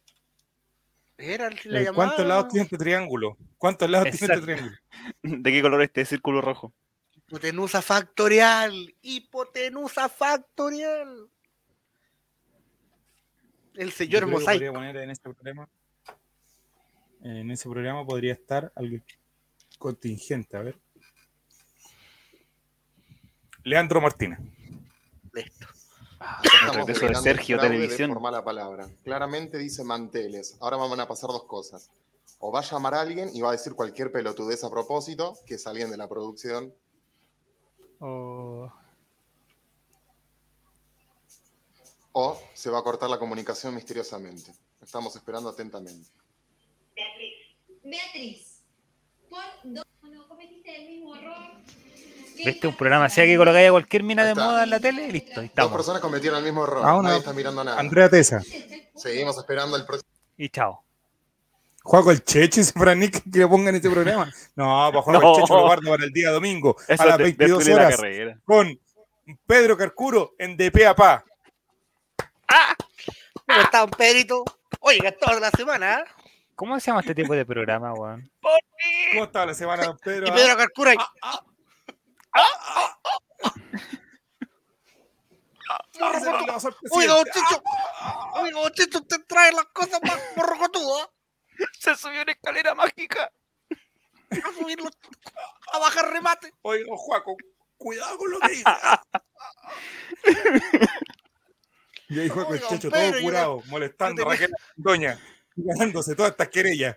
Era la Eh, ¿Cuántos lados tiene este triángulo? ¿Cuántos lados tiene este Exacto. triángulo? ¿De qué color es este círculo rojo? Hipotenusa factorial. Hipotenusa factorial. El señor Mosaico. podría poner en ese programa. En ese programa podría estar algo contingente, a ver. Leandro Martínez. Listo. El regreso de Sergio Televisión. Por mala palabra. Claramente dice manteles. Ahora van a pasar dos cosas. O va a llamar a alguien y va a decir cualquier pelotudez a propósito, que es alguien de la producción, O- o se va a cortar la comunicación misteriosamente. Estamos esperando atentamente. Beatriz, por dos. No cometiste el mismo error. ¿Viste un programa así que colocáis a cualquier mina de moda en la tele? Y listo, ahí Dos estamos. personas cometieron el mismo error. Ah, una- Nadie está mirando nada. Andrea Tesa. Seguimos esperando el próximo. Y chao. Juego el Checho y para Nick que le pongan este programa. No, para Juego No. el Checho lo guardo para el día domingo Eso a las de- 22 destruye la horas carrera. con Pedro Carcuro en De Pe a Pa. ¿Cómo está, un Pedrito? Oiga, toda la semana. ¿eh? ¿Cómo se llama este tipo de programa, weón? ¿Cómo estaba la semana, don Pedro? Y Pedro Carcura. ahí. Oiga, don Chicho. Oiga, don Chicho, usted trae las cosas más morrocotudas. Se subió una escalera mágica. A subirlo. A bajar remate. Oiga, don Juaco, cuidado con lo que dice. Y ahí Juaco el Checho, Pedro, todo yo curado, molestando a Raquel Doña, ganándose todas estas querellas.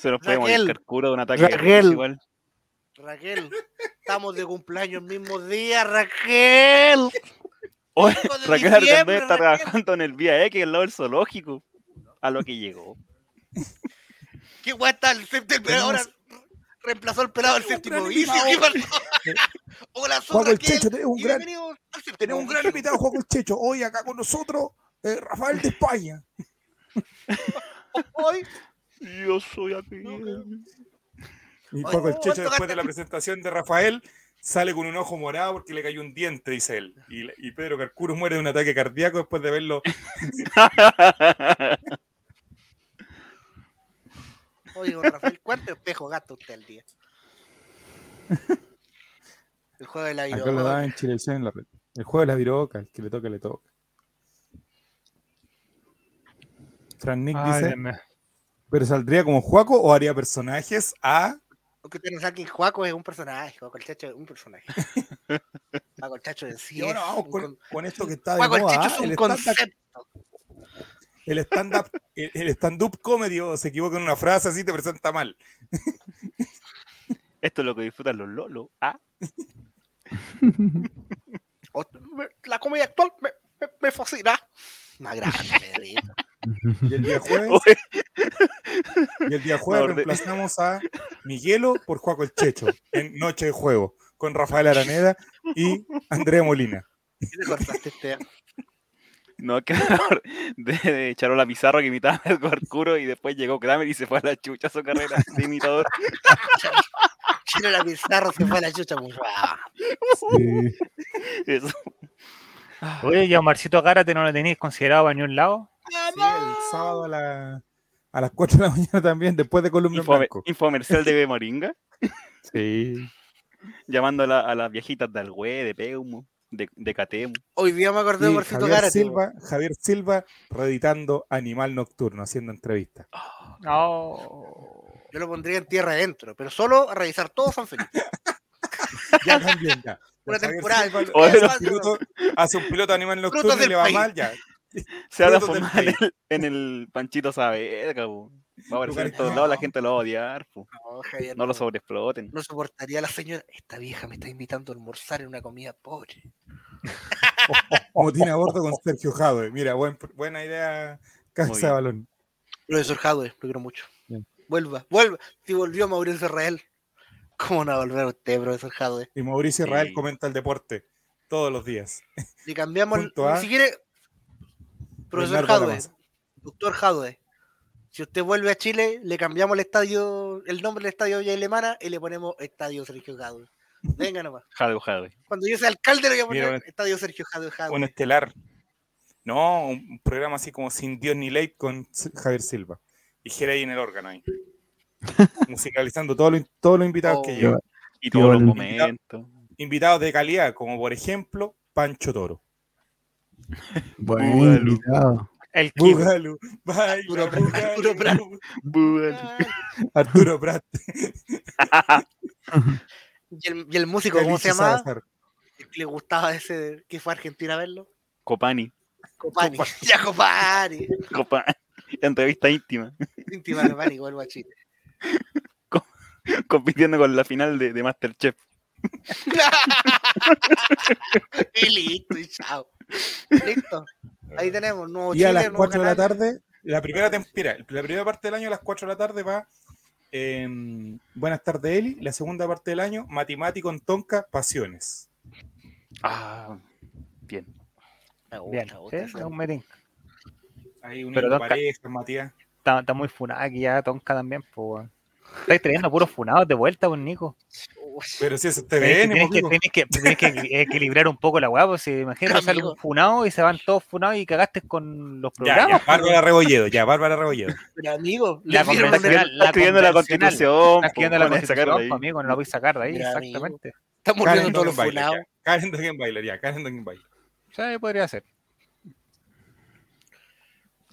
Se nos puede morir Raquel. Carcuro de un ataque de Raquel. igual. Raquel, estamos de cumpleaños el mismo día, Raquel. Raquel diciembre, está trabajando en el Vía X, al lado del zoológico. A lo que llegó. ¿Qué guay está el séptimo? Ahora reemplazó el pelado del séptimo vicio. invitado. ¿Qué pasó? Hola, soy Juaco el. Checho, tenemos un gran, al un invitado, Juaco el Checho. Hoy acá con nosotros, eh, Rafael de España. Hoy, Yo soy aquí. Y Juaco el Checho, después de la presentación de Rafael, sale con un ojo morado porque le cayó un diente, dice él. Y, y Pedro Carcuro muere de un ataque cardíaco después de verlo. Oye, don Rafael, ¿cuántos espejos gasta usted al día? El juego de la Acá lo viroca. da en Chilevisión en la red. El juego de la viroca, el que le toca, le toca. Fran Nick Ay, dice. ¿pero saldría como Juaco o haría personajes a... Porque usted no sabe que Juaco es un personaje, Juaco el Chacho es un personaje. Juaco el Chacho en sí Y ahora vamos con, con- esto que está de Juaco el moda, Chacho ¿ah? es un el stand-up concepto. el stand-up el, el stand-up comedy o se equivoca en una frase así te presenta mal. Esto es lo que disfrutan los lolos. Ah, comedia actual me, me, me fascina. Más grande. Y el día jueves, y el día jueves No, orde- reemplazamos a Miguelo por Juaco el Checho en Noche de Juego con Rafael Araneda y Andrea Molina. ¿Qué te cortaste, este? No, que de, de Charola Pizarro que imitaba a Edward Curo y después llegó Kramer y se fue a la chucha su carrera de imitador. Chino la pizarra se fue a la chucha. pues, ah. Eso. Oye, ¿y a Marcito Gárate no lo tenéis considerado para ni un lado? Sí, el sábado a, la- a las 4 de la mañana también, después de Columna Blanco. infomercial de Moringa. Sí. Llamando a, la- a las viejitas de Algüe, de Peumo, de, de Catemu. Hoy día me acordé de Marcito Javier Gárate. Silva, Javier Silva reeditando Animal Nocturno, haciendo entrevistas. No. Yo lo pondría en tierra adentro, pero solo a revisar todo San Felipe. Ya también, ya. Una Javier temporada. Silva hace, un piloto, hace un piloto de Animal Nocturno y le va país. mal, ya. Se va a Frutos del transformar en en el Panchito Saavedra, po. Va a aparecer en todos lados, la gente lo va a odiar, po. No, Javier, No lo sobreexploten. no soportaría a la señora. Esta vieja me está invitando a almorzar en una comida pobre. Motín a bordo con Sergio Jadwe. Mira, buen- buena idea, Casa. Balón. Profesor Jadwe, lo quiero mucho. Bien. Vuelva, vuelva. Si volvió Mauricio Israel. ¿Cómo no va a volver usted, profesor Jadwe? Y Mauricio Israel Sí. comenta el deporte todos los días. Si cambiamos, a si quiere, profesor Jadwe, doctor Jadwe, si usted vuelve a Chile, le cambiamos el estadio, el nombre del estadio Villa Alemana y le ponemos Estadio Sergio Jadwe. Venga nomás. Jadwe, Jadwe. Cuando yo sea alcalde, le voy a poner Mira, Estadio Sergio Jadwe Jadwe. Un estelar. No, un programa así como Sin Dios ni Ley con Javier Silva. Y ahí en el órgano ahí. Musicalizando todos los, invitados que Oh. llevan. Y todos los momentos. Invitados de calidad, como por ejemplo Pancho Toro. Buen invitado. El baila, Arturo Prat, Arturo Prat. Arturo Prat. Y el, y el músico, ¿cómo se llamaba? Le gustaba ese que fue a Argentina a verlo. Copani. Copani. Ya Copani. Copani. Entrevista íntima. Íntima Copani, vuelvo a Chile. Compitiendo con la final de, de Masterchef. y listo, y chao. Listo. Ahí tenemos nuevo Y Chile, a las nuevo 4 de la tarde, la primera, mira, la primera parte del año a las 4 de la tarde va em, Buenas tardes, Eli. La segunda parte del año, Matemático en Tonka, Pasiones. Ah, bien. Me gusta, Bien, me un parejas, Matías. Está, está muy funada aquí ya, Tonka también, pues. Estáis trayendo puros funados de vuelta, pues, Nico. Pero si eso es Tienes TVN, que, tienes que, tienes que, tienes que equili- equilibrar un poco la weá, pues si imagínate sale un funado y se van todos funados y cagaste con los Ya, ya, programas. pues, Bárbara Rebolledo, ya, Bárbara Rebolledo. Pero amigo, La convencional, Está la escribiendo la constitución. Estás escribiendo la po, van a sacarla constitución, pues, amigo, no la voy a sacar de ahí, Mira, exactamente. Karen muriendo todos los funados. ya. Karen Dogenbailer, ya, Karen Dogenbailer. O sea, ahí podría ser.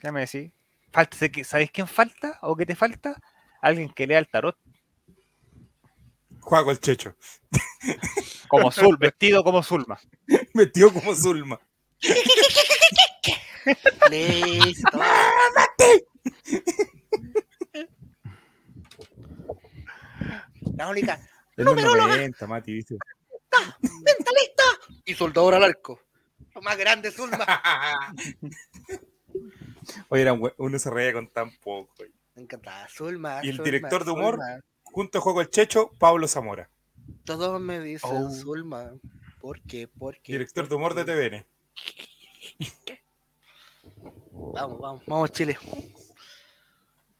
¿Qué me decís? ¿Sabéis quién falta o qué te falta? Alguien que lea el tarot Juaco el Checho. como Zul, vestido como Zulma. Metió como Zulma. Listo. La única. Numeróloga. 90, Mati, ¿viste? ¡Mentalista! Y soldador al arco. Lo más grande, Zulma. Oye, era un buen- uno se reía con tan poco. Me encantaba. Zulma. Y el Zulma, director de humor, Zulma. Junto a Juego el Checho, Pablo Zamora. Todos me dicen Oh. Zulma. ¿Por qué? ¿Por qué? Director de humor de TVN. Vamos, vamos, vamos, Chile.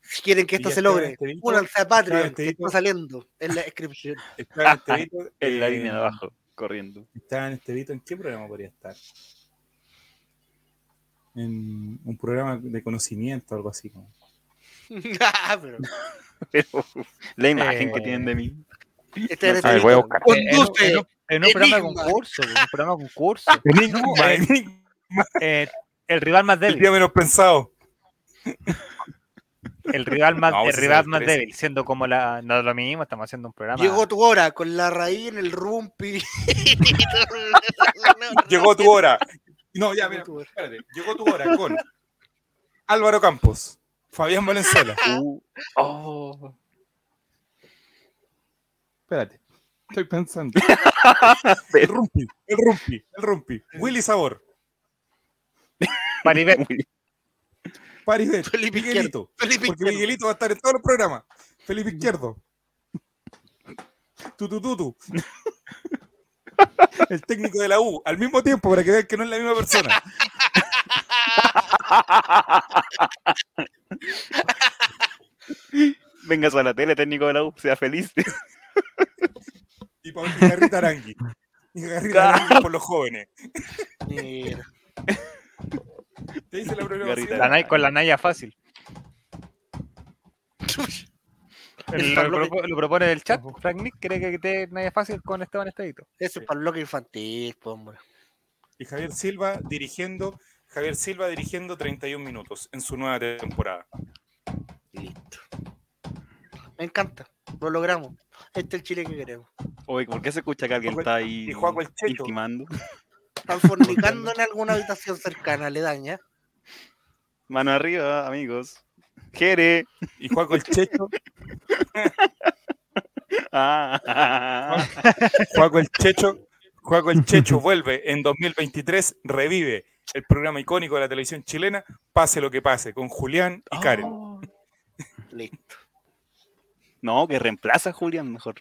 Si quieren que esto se logre, únanse a está Patreon, que Estevito. está saliendo en la descripción. Está en este Vito, En la eh, línea de abajo, corriendo. Está en este Vito, ¿en qué programa podría estar? En un programa de conocimiento, algo así. Como. Ah, pero Pero, la imagen que Eh, tienen de mí. este es ver, voy a buscar. En, en un- Conduce en un- en un programa de concurso, en un programa de concurso. Enigma, No, eh, Enigma, eh, el rival más el débil. día menos pensado. El rival más, No, el rival más débil, siendo como la. No es lo mismo, estamos haciendo un programa. Llegó tu hora con la raíz en el rumpi. Llegó tu hora. No, ya, mira, tu hora. espérate. Llegó tu hora con Álvaro Campos, Fabián Valenzuela. Uh, oh, Espérate. Estoy pensando. el rumpi, el rumpi, el rumpi. Willy Sabor. Maribel. Paribet. Felipe Miguelito. Felipe porque Izquierdo. Miguelito va a estar en todos los programas. Felipe Izquierdo. Tutu tutu. El técnico de la U, al mismo tiempo, para que vean que no es la misma persona. Vengas a la tele, técnico de la U, sea feliz. Y Paul y Garrita Arangui. Y por los jóvenes. Mira. ¿Te dice la Nay- con la Naya fácil. El lo, propo- lo propone el chat. Frank Nick cree que te Naya fácil con Esteban Estadito. Eso es para el bloque infantil, pues, hombre. Y Javier Silva dirigiendo, Javier Silva dirigiendo 31 minutos en su nueva temporada. Listo. Me encanta. Lo logramos. Este es el Chile que queremos. Oye, ¿por qué se escucha que alguien está ahí y Juaco el Checho. intimando? Están fornicando en alguna habitación cercana, aledaña. Mano arriba, amigos. Jere. Y Juaco el Checho. Ah. Juaco el Checho. Juaco el Checho vuelve en 2023, revive el programa icónico de la televisión chilena, Pase lo que pase, con Julián y Karen. Oh. Listo. No, que reemplaza a Julián mejor.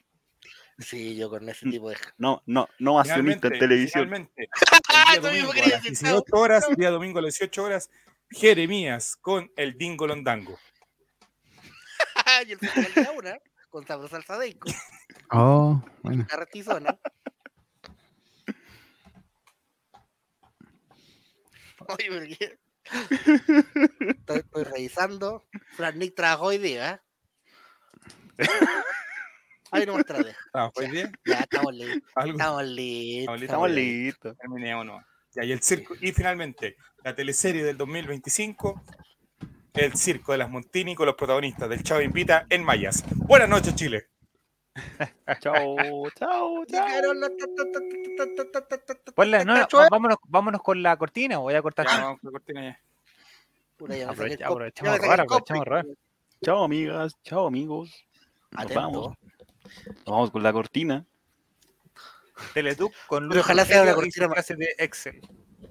Sí, yo con ese tipo de. No, no, no accionista en televisión. finalmente, Ah, el día mismo domingo a las decir, 18 horas, día domingo a las 18 horas, Jeremías con el Dingo Londango. y el festival de la una, con sabor salsa Oh, bueno. carretizona. Oye, Estoy, estoy revisando. Fran Nick trabajó hoy día. ¿eh? Ahí no muestra de. Ah, ¿hoy día? Ya estamos listos. Estamos listos. Estamos listos. Terminemos nomás. Ya, y el circo. Y finalmente, la teleserie del 2025, El Circo de las Montini con los protagonistas del Chavo Invita en Mayas. Buenas noches, Chile. Chao, chao, chao. Ponle, no, ¿eh? vámonos, vámonos con la cortina o voy a cortar. Ya, vamos con la cortina ya. Aprovecha- aprovechamos robar, aprovechamos robar. Chao, amigas. Chao, amigos. Nos Atento. vamos. Nos vamos con la cortina. Teletuc con Pero Luis ojalá sea una cortina más- de Excel.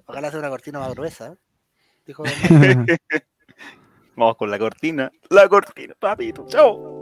Ojalá sea una cortina más gruesa. ¿eh? Dijo Vamos con la cortina. La cortina, papito. Chao.